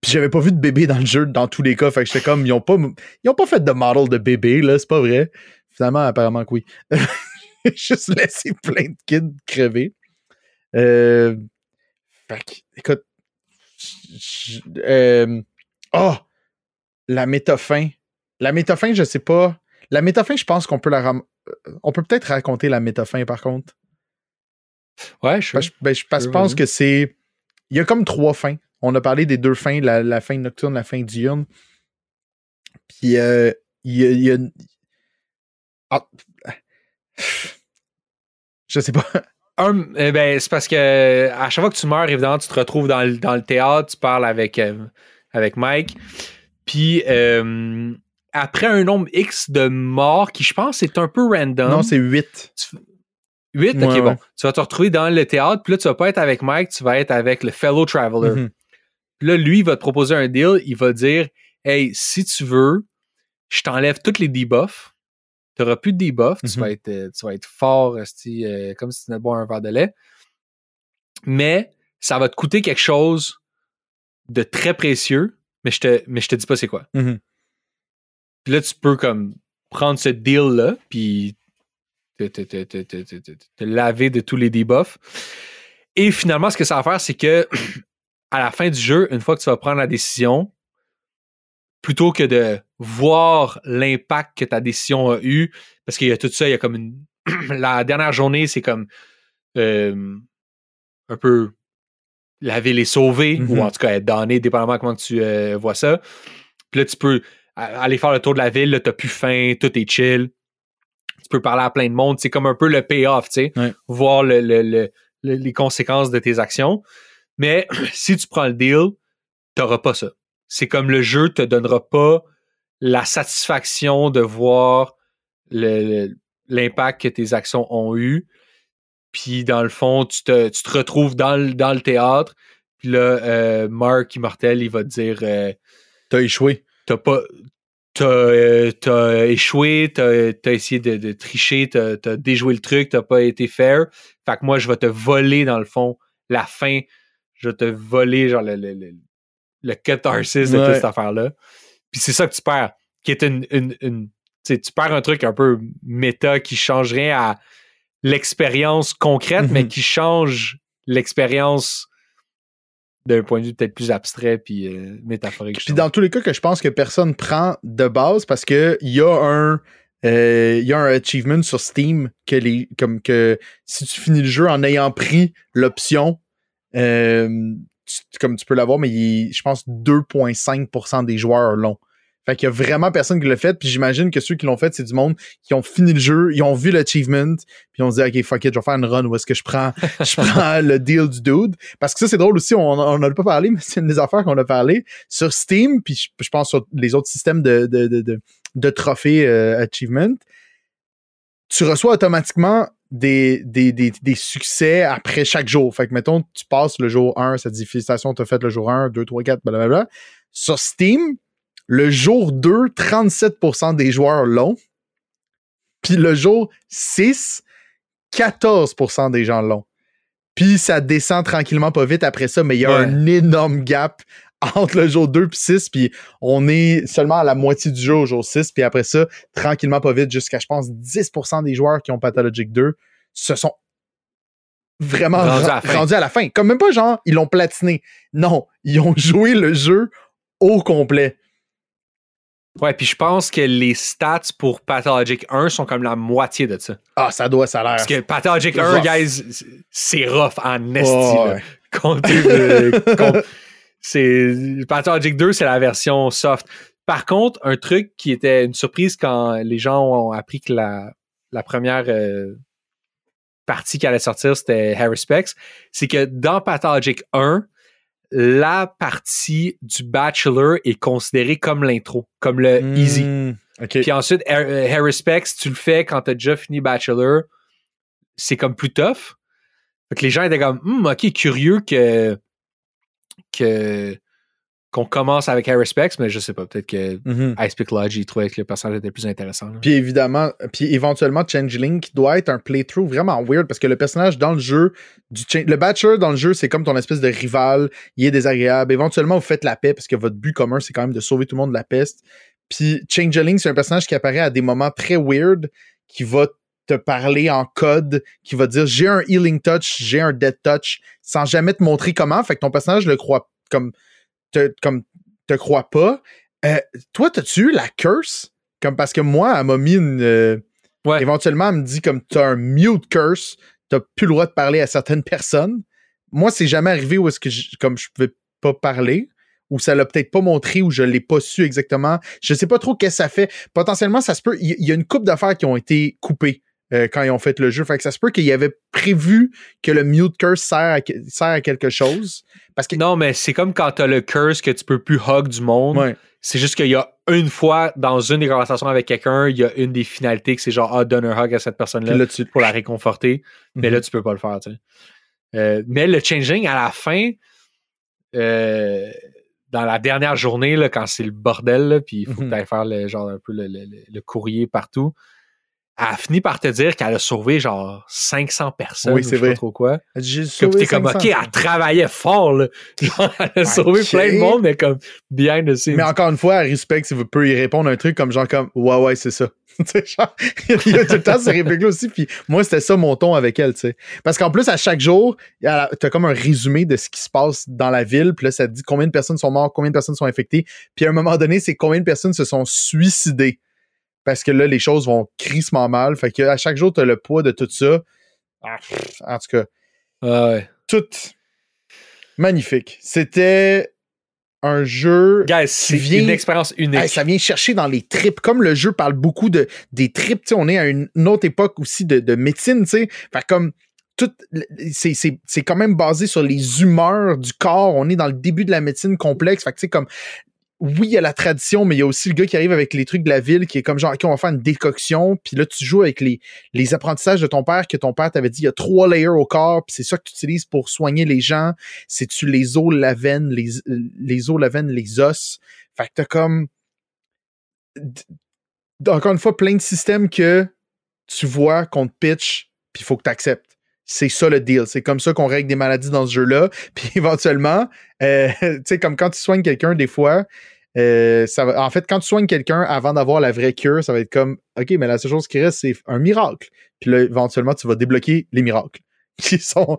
Puis j'avais pas vu de bébé dans le jeu dans tous les cas. Fait que j'étais comme, ils ont pas, ils ont pas fait de model de bébé, là, c'est pas vrai. Finalement, apparemment que oui. *laughs* Juste laissé plein de kids crever. Euh, fait que, écoute. j- euh, oh! La métafin. La métafin, je sais pas. La métafin, je pense qu'on peut la ram- euh, On peut peut-être raconter la métafin par contre.
Ouais, je
Ben, je, ben, je- je pense que c'est. Il y a comme trois fins. On a parlé des deux fins, la, la fin nocturne, la fin diurne. Puis euh, il y a. il y a Ah. *sighs* Je sais pas. *laughs*
Un, eh ben, c'est parce que à chaque fois que tu meurs, évidemment, tu te retrouves dans le, dans le théâtre, tu parles avec, euh, avec Mike. Puis euh, après un nombre X de morts, qui je pense est un peu random.
Non, c'est 8.
8, ok,
Ouais,
bon. Tu vas te retrouver dans le théâtre, puis là, tu vas pas être avec Mike, tu vas être avec le fellow traveler.
Mhm.
Puis là, lui, il va te proposer un deal. Il va dire Hey, si tu veux, je t'enlève toutes les debuffs. Tu n'auras plus de debuffs. tu,
Mhm.
vas être, euh, tu vas être fort, euh, comme si tu venais de boire un verre de lait. Mais ça va te coûter quelque chose de très précieux, mais je te, mais je te dis pas c'est quoi.
Mhm.
Puis là, tu peux comme prendre ce deal-là, puis te, te, te, te, te, te- te- te laver de tous les debuffs. Et finalement, ce que ça va faire, c'est que *clears throat* à la fin du jeu, une fois que tu vas prendre la décision, plutôt que de voir l'impact que ta décision a eu, parce qu'il y a tout ça, il y a comme une. *clears throat* la dernière journée, c'est comme euh, un peu la ville est sauvée, ou en tout cas être donnée, dépendamment de comment tu euh, vois ça. Puis là, tu peux aller faire le tour de la ville, là, t'as plus faim, tout est chill. Tu peux parler à plein de monde. C'est comme un peu le payoff, tu sais.
Ouais.
Voir le- le- le- le- les conséquences de tes actions. Mais *clears throat* si tu prends le deal, t'auras pas ça. C'est comme le jeu te donnera pas la satisfaction de voir l'impact que tes actions ont eu. Puis dans le fond, tu te, tu te retrouves dans le, dans le théâtre. Puis là, euh, Mark Immortel, il va te dire euh,
T'as échoué.
t'as pas. T'as, euh, échoué, t'as, t'as essayé de, de tricher, t'as, t'as déjoué le truc, t'as pas été fair. Fait que moi, je vais te voler, dans le fond, la fin. Je vais te voler, genre, le, le, le, catharsis de
Ouais.
toute cette affaire-là. Puis c'est ça que tu perds. Qui est une. une, une tu perds un truc un peu méta qui change rien à l'expérience concrète,
Mhm.
mais qui change l'expérience d'un point de vue peut-être plus abstrait puis euh, métaphorique.
Puis dans tous les cas que je pense que personne prend de base parce que il y a un euh, il y a un achievement sur Steam que les comme que si tu finis le jeu en ayant pris l'option euh, tu- comme tu peux l'avoir mais il est, je pense 2.5% des joueurs l'ont. Fait qu'il y a vraiment personne qui l'a fait puis j'imagine que ceux qui l'ont fait c'est du monde qui ont fini le jeu, ils ont vu l'achievement puis on se dit OK fuck it, je vais faire une run où est-ce que je prends je *laughs* prends le deal du dude parce que ça c'est drôle aussi on on a pas parlé mais c'est une des affaires qu'on a parlé sur Steam, puis je, je pense sur les autres systèmes de, de, de, de, de trophées euh, achievement, tu reçois automatiquement des, des, des, des succès après chaque jour. Fait que, mettons, tu passes le jour 1, ça te dit félicitations, t'as fait le jour 1, 2, 3, 4, blablabla. Sur Steam, le jour 2, 37% des joueurs l'ont. Puis le jour 6, 14% des gens l'ont. Puis ça descend tranquillement pas vite après ça, mais il y a
Ouais.
un énorme gap entre le jour 2 puis 6, puis on est seulement à la moitié du jeu au jour 6, puis après ça, tranquillement pas vite, jusqu'à, je pense, 10% des joueurs qui ont Pathologic 2 se sont vraiment
Rendus à la fin.
rendus à la fin. Comme même pas genre, ils l'ont platiné. Non, ils ont *laughs* joué le jeu au complet.
Ouais, puis je pense que les stats pour Pathologic 1 sont comme la moitié de ça.
Ah, ça doit, ça a l'air.
Parce que Pathologic
C'est
1,
rough.
guys, c'est rough en esti.
Oh, ouais. *laughs*
c'est Pathologic 2, c'est la version soft. Par contre, un truc qui était une surprise quand les gens ont appris que la, la première euh, partie qui allait sortir, c'était Harry Specs, c'est que dans Pathologic 1, la partie du Bachelor est considérée comme l'intro, comme le easy.
Hmm, OK.
Puis ensuite, euh, Harry Specs, tu le fais quand t'as déjà fini Bachelor, c'est comme plus tough. Fait que les gens étaient comme, Hmm, ok, curieux que, que qu'on commence avec Harry Specs, mais je sais pas, peut-être que
Mhm.
Ice Pick Lodge, il trouvait que le personnage était plus intéressant. là.
Puis évidemment, puis éventuellement, Changeling qui doit être un playthrough vraiment weird parce que le personnage dans le jeu, du le Bachelor dans le jeu, c'est comme ton espèce de rival, il est désagréable. Éventuellement, vous faites la paix parce que votre but commun, c'est quand même de sauver tout le monde de la peste. Puis Changeling, c'est un personnage qui apparaît à des moments très weird, qui va te parler en code, qui va dire j'ai un healing touch, j'ai un dead touch, sans jamais te montrer comment. Fait que ton personnage le croit comme te, comme te croit pas. Euh, toi, t'as-tu eu la curse? Comme parce que moi, elle m'a mis une. euh,
Ouais.
Éventuellement, elle me dit comme t'as un mute curse, t'as plus le droit de parler à certaines personnes. Moi, c'est jamais arrivé où est-ce que je, comme je pouvais pas parler, ou ça l'a peut-être pas montré, ou je l'ai pas su exactement. Je sais pas trop qu'est-ce que ça fait. Potentiellement, ça se peut. Il il y, a une coupe d'affaires qui ont été coupées euh, quand ils ont fait le jeu. Fait que ça se peut qu'il y avait prévu que le mute curse sert à, que- sert à quelque chose. Parce que.
Non, mais c'est comme quand t'as le curse que tu peux plus hug du monde.
Ouais.
C'est juste qu'il y a une fois dans une des conversations avec quelqu'un, il y a une des finalités que c'est genre ah, donne un hug à cette personne-là
là, tu.
pour la réconforter. Mais
Mhm.
là, tu peux pas le faire, tu sais. Euh, mais le changing à la fin, euh, dans la dernière journée, là, quand c'est le bordel, là, puis il faut
Mhm.
que tu ailles faire le, genre, un peu le, le- le- le courrier partout, elle a fini par te dire qu'elle a sauvé genre 500 personnes.
Oui,
ou
c'est
je sais pas
vrai.
trop quoi.
J'ai
Comme
sauvé
t'es comme,
500.
OK, elle travaillait fort, là. *laughs* Genre, elle a sauvé plein de monde, mais comme behind the scenes.
Mais encore une fois, elle respecte si vous pouvez y répondre un truc comme genre comme Ouais, ouais, c'est ça. *laughs* Tu sais, genre, il y a tout le temps ces répliques-là aussi. Puis moi, c'était ça mon ton avec elle, tu sais. Parce qu'en plus, à chaque jour, tu as comme un résumé de ce qui se passe dans la ville. Puis là, ça te dit combien de personnes sont mortes, combien de personnes sont infectées. Puis à un moment donné, c'est combien de personnes se sont suicidées. Parce que là, les choses vont crissement mal. Fait que à chaque jour, tu as le poids de tout ça. Ah, en tout cas,
Ah
tout magnifique. C'était un jeu.
Guys, c'est
viens-
une expérience unique.
Hey, ça vient chercher dans les tripes. Comme le jeu parle beaucoup de, des tripes, on est à une, autre époque aussi de, de médecine, tu sais. Fait comme tout, c'est, c'est, c'est quand même basé sur les humeurs du corps. On est dans le début de la médecine complexe. Fait que, tu sais, comme, oui, il y a la tradition, mais il y a aussi le gars qui arrive avec les trucs de la ville qui est comme genre, OK, on va faire une décoction. Puis là, tu joues avec les, les apprentissages de ton père que ton père t'avait dit, il y a trois layers au corps, puis c'est ça que tu utilises pour soigner les gens. C'est-tu les os, la veine, les, les os, la veine, les os? Fait que t'as comme encore une fois, plein de systèmes que tu vois qu'on te pitch, puis il faut que tu acceptes. C'est ça le deal. C'est comme ça qu'on règle des maladies dans ce jeu-là. *laughs* Puis éventuellement, euh, *laughs* tu sais, comme quand tu soignes quelqu'un, des fois, euh, ça va, en fait, quand tu soignes quelqu'un avant d'avoir la vraie cure, ça va être comme, OK, mais la seule chose qui reste, c'est un miracle. Puis là, éventuellement, tu vas débloquer les miracles, *laughs* qui sont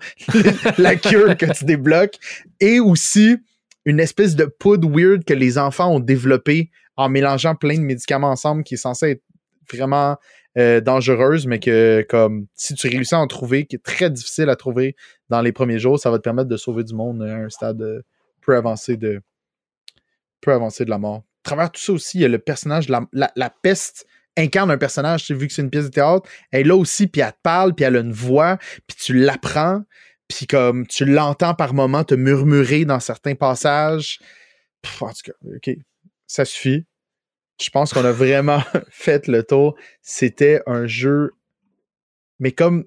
la cure que tu débloques. Et aussi, une espèce de poudre weird que les enfants ont développé en mélangeant plein de médicaments ensemble qui est censé être vraiment euh, dangereuse, mais que comme si tu réussis à en trouver, qui est très difficile à trouver dans les premiers jours, ça va te permettre de sauver du monde à un stade euh, peu avancé de peu avancé de la mort. À travers tout ça aussi, il y a le personnage, la, peste incarne un personnage, vu que c'est une pièce de théâtre, elle est là aussi, puis elle te parle, puis elle a une voix, puis tu l'apprends, puis comme tu l'entends par moments te murmurer dans certains passages. En tout cas, OK, ça suffit. Je pense qu'on a vraiment *laughs* fait le tour. C'était un jeu. Mais comme.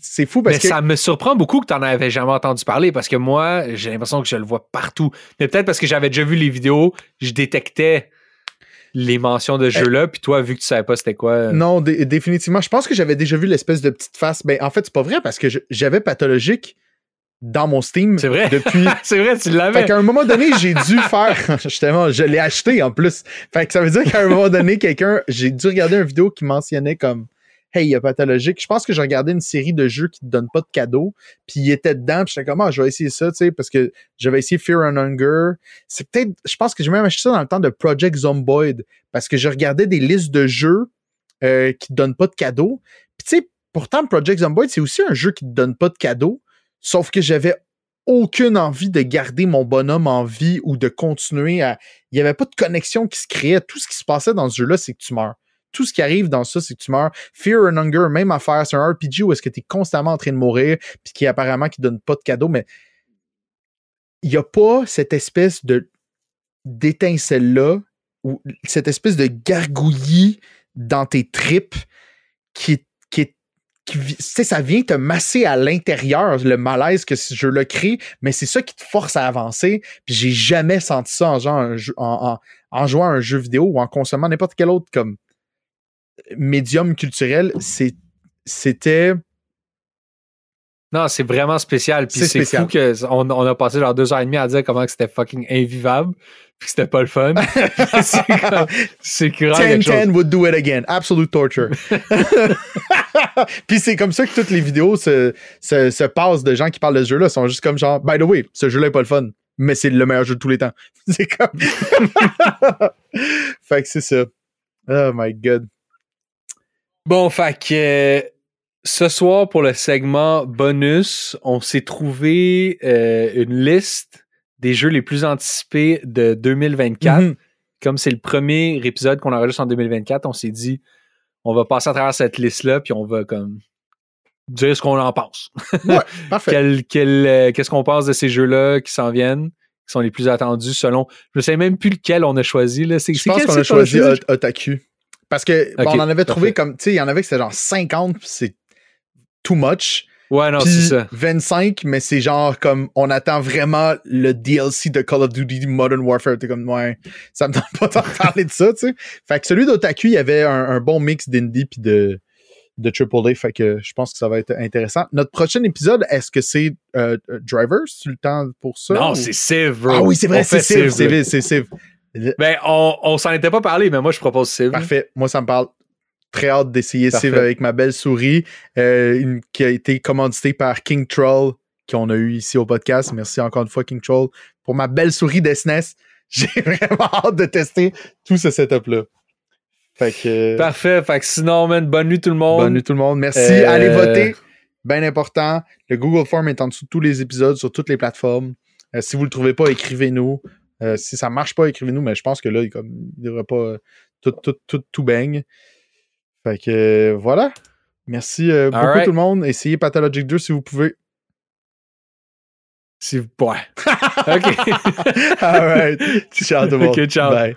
C'est fou parce
mais
que.
ça me surprend beaucoup que tu n'en avais jamais entendu parler parce que moi, j'ai l'impression que je le vois partout. Mais peut-être parce que j'avais déjà vu les vidéos, je détectais les mentions de ce jeu-là, puis toi, vu que tu savais pas c'était quoi. euh,
Non, dé- définitivement. Je pense que j'avais déjà vu l'espèce de petite face. Ben, en fait, c'est pas vrai parce que j'avais pathologique dans mon Steam
C'est vrai.
depuis. *laughs*
c'est vrai, tu
Fait
l'avais.
qu'à un moment donné, j'ai dû *laughs* faire. *laughs* Justement, je l'ai acheté en plus. Fait que ça veut dire qu'à un moment donné, quelqu'un. J'ai dû regarder une vidéo qui mentionnait comme Hey, il y a pathologique. Je pense que j'ai regardé une série de jeux qui te donnent pas de cadeaux. Puis il était dedans. Puis j'étais comme, ah, je vais essayer ça, tu sais, parce que j'avais essayé Fear and Hunger. C'est peut-être. Je pense que j'ai même acheté ça dans le temps de Project Zomboid. Parce que je regardais des listes de jeux euh, qui te donnent pas de cadeaux. Puis tu sais, pourtant, Project Zomboid, c'est aussi un jeu qui te donne pas de cadeaux. Sauf que j'avais aucune envie de garder mon bonhomme en vie ou de continuer à. Il n'y avait pas de connexion qui se créait. Tout ce qui se passait dans ce jeu-là, c'est que tu meurs. Tout ce qui arrive dans ça, c'est que tu meurs. Fear and Hunger, même affaire. C'est un RPG où est-ce que tu es constamment en train de mourir, puis qui apparemment qui donne pas de cadeaux, mais il n'y a pas cette espèce de d'étincelle-là ou cette espèce de gargouillis dans tes tripes qui qui ça vient te masser à l'intérieur, le malaise que ce jeu-là crée, mais c'est ça qui te force à avancer. Puis j'ai jamais senti ça en, genre un jeu- en, en- en jouant à un jeu vidéo ou en consommant n'importe quel autre comme médium culturel. C'était.
Non, c'est vraiment spécial. Puis
C'est
fou qu'on on a passé genre deux heures et demie à dire comment c'était fucking invivable, puis *laughs* que c'était pas le fun. *laughs* c'est chose.
10-10 would do it again. Absolute torture. *laughs* Puis c'est comme ça que toutes les vidéos se, se, se passent de gens qui parlent de ce jeu-là. sont juste comme genre, by the way, ce jeu-là est pas le fun, mais c'est le meilleur jeu de tous les temps. C'est comme. fait que c'est ça. Oh my god.
Bon, fait que euh, ce soir, pour le segment bonus, on s'est trouvé euh, une liste des jeux les plus anticipés de 2024.
Mhm.
Comme c'est le premier épisode qu'on enregistre en 2024, on s'est dit, on va passer à travers cette liste-là, puis on va comme dire ce qu'on en pense. *laughs*
Parfait.
Quel- quel, euh, Qu'est-ce qu'on pense de ces jeux-là qui s'en viennent, qui sont les plus attendus selon. Je ne sais même plus lequel on a choisi. Là. C'est,
Je pense qu'on a choisi
choisi?
Ot- Otaku. Parce que bon, on en avait trouvé
parfait.
comme, tu sais, il y en avait que c'était genre 50, puis c'est too much.
Ouais, non, c'est ça.
25, mais c'est genre comme on attend vraiment le DLC de Call of Duty Modern Warfare. T'es comme, ouais, ça me tente pas d'en *laughs* parler de ça, tu sais. Fait que celui d'Otaku, il y avait un, un bon mix d'indie puis de, de AAA. Fait que je pense que ça va être intéressant. Notre prochain épisode, est-ce que c'est euh, euh, Drivers? Tu le temps pour ça?
Non,
ou-
c'est Civ.
Ah oui, c'est vrai, c'est c'est. Civ, c'est Civ.
Ben, on, on s'en était pas parlé, mais moi, je propose Civ.
Parfait. Moi, ça me parle. Très hâte d'essayer. Civ avec ma belle souris, euh, une- qui a été commanditée par King Troll, qu'on a eu ici au podcast. Merci encore une fois, King Troll, pour ma belle souris de SNES. *laughs* J'ai vraiment hâte de tester tout ce setup-là. Fait que.
Parfait. Fait que sinon, man, bonne nuit tout le monde.
Bonne nuit tout le monde. Merci.
Euh,
Allez voter. Bien important. Le Google Form est en dessous de tous les épisodes sur toutes les plateformes. Euh, si vous le trouvez pas, écrivez-nous. Euh, si ça marche pas, écrivez-nous, mais je pense que là, il, comme, il devrait pas euh, tout, tout, tout, tout baigne. Fait que euh, voilà. Merci euh, beaucoup tout le monde. Essayez Pathologic 2 si vous pouvez.
Si- Ouais. *laughs* OK. *laughs*
Alright. Ciao tout le monde.
Ok, ciao.
Bye.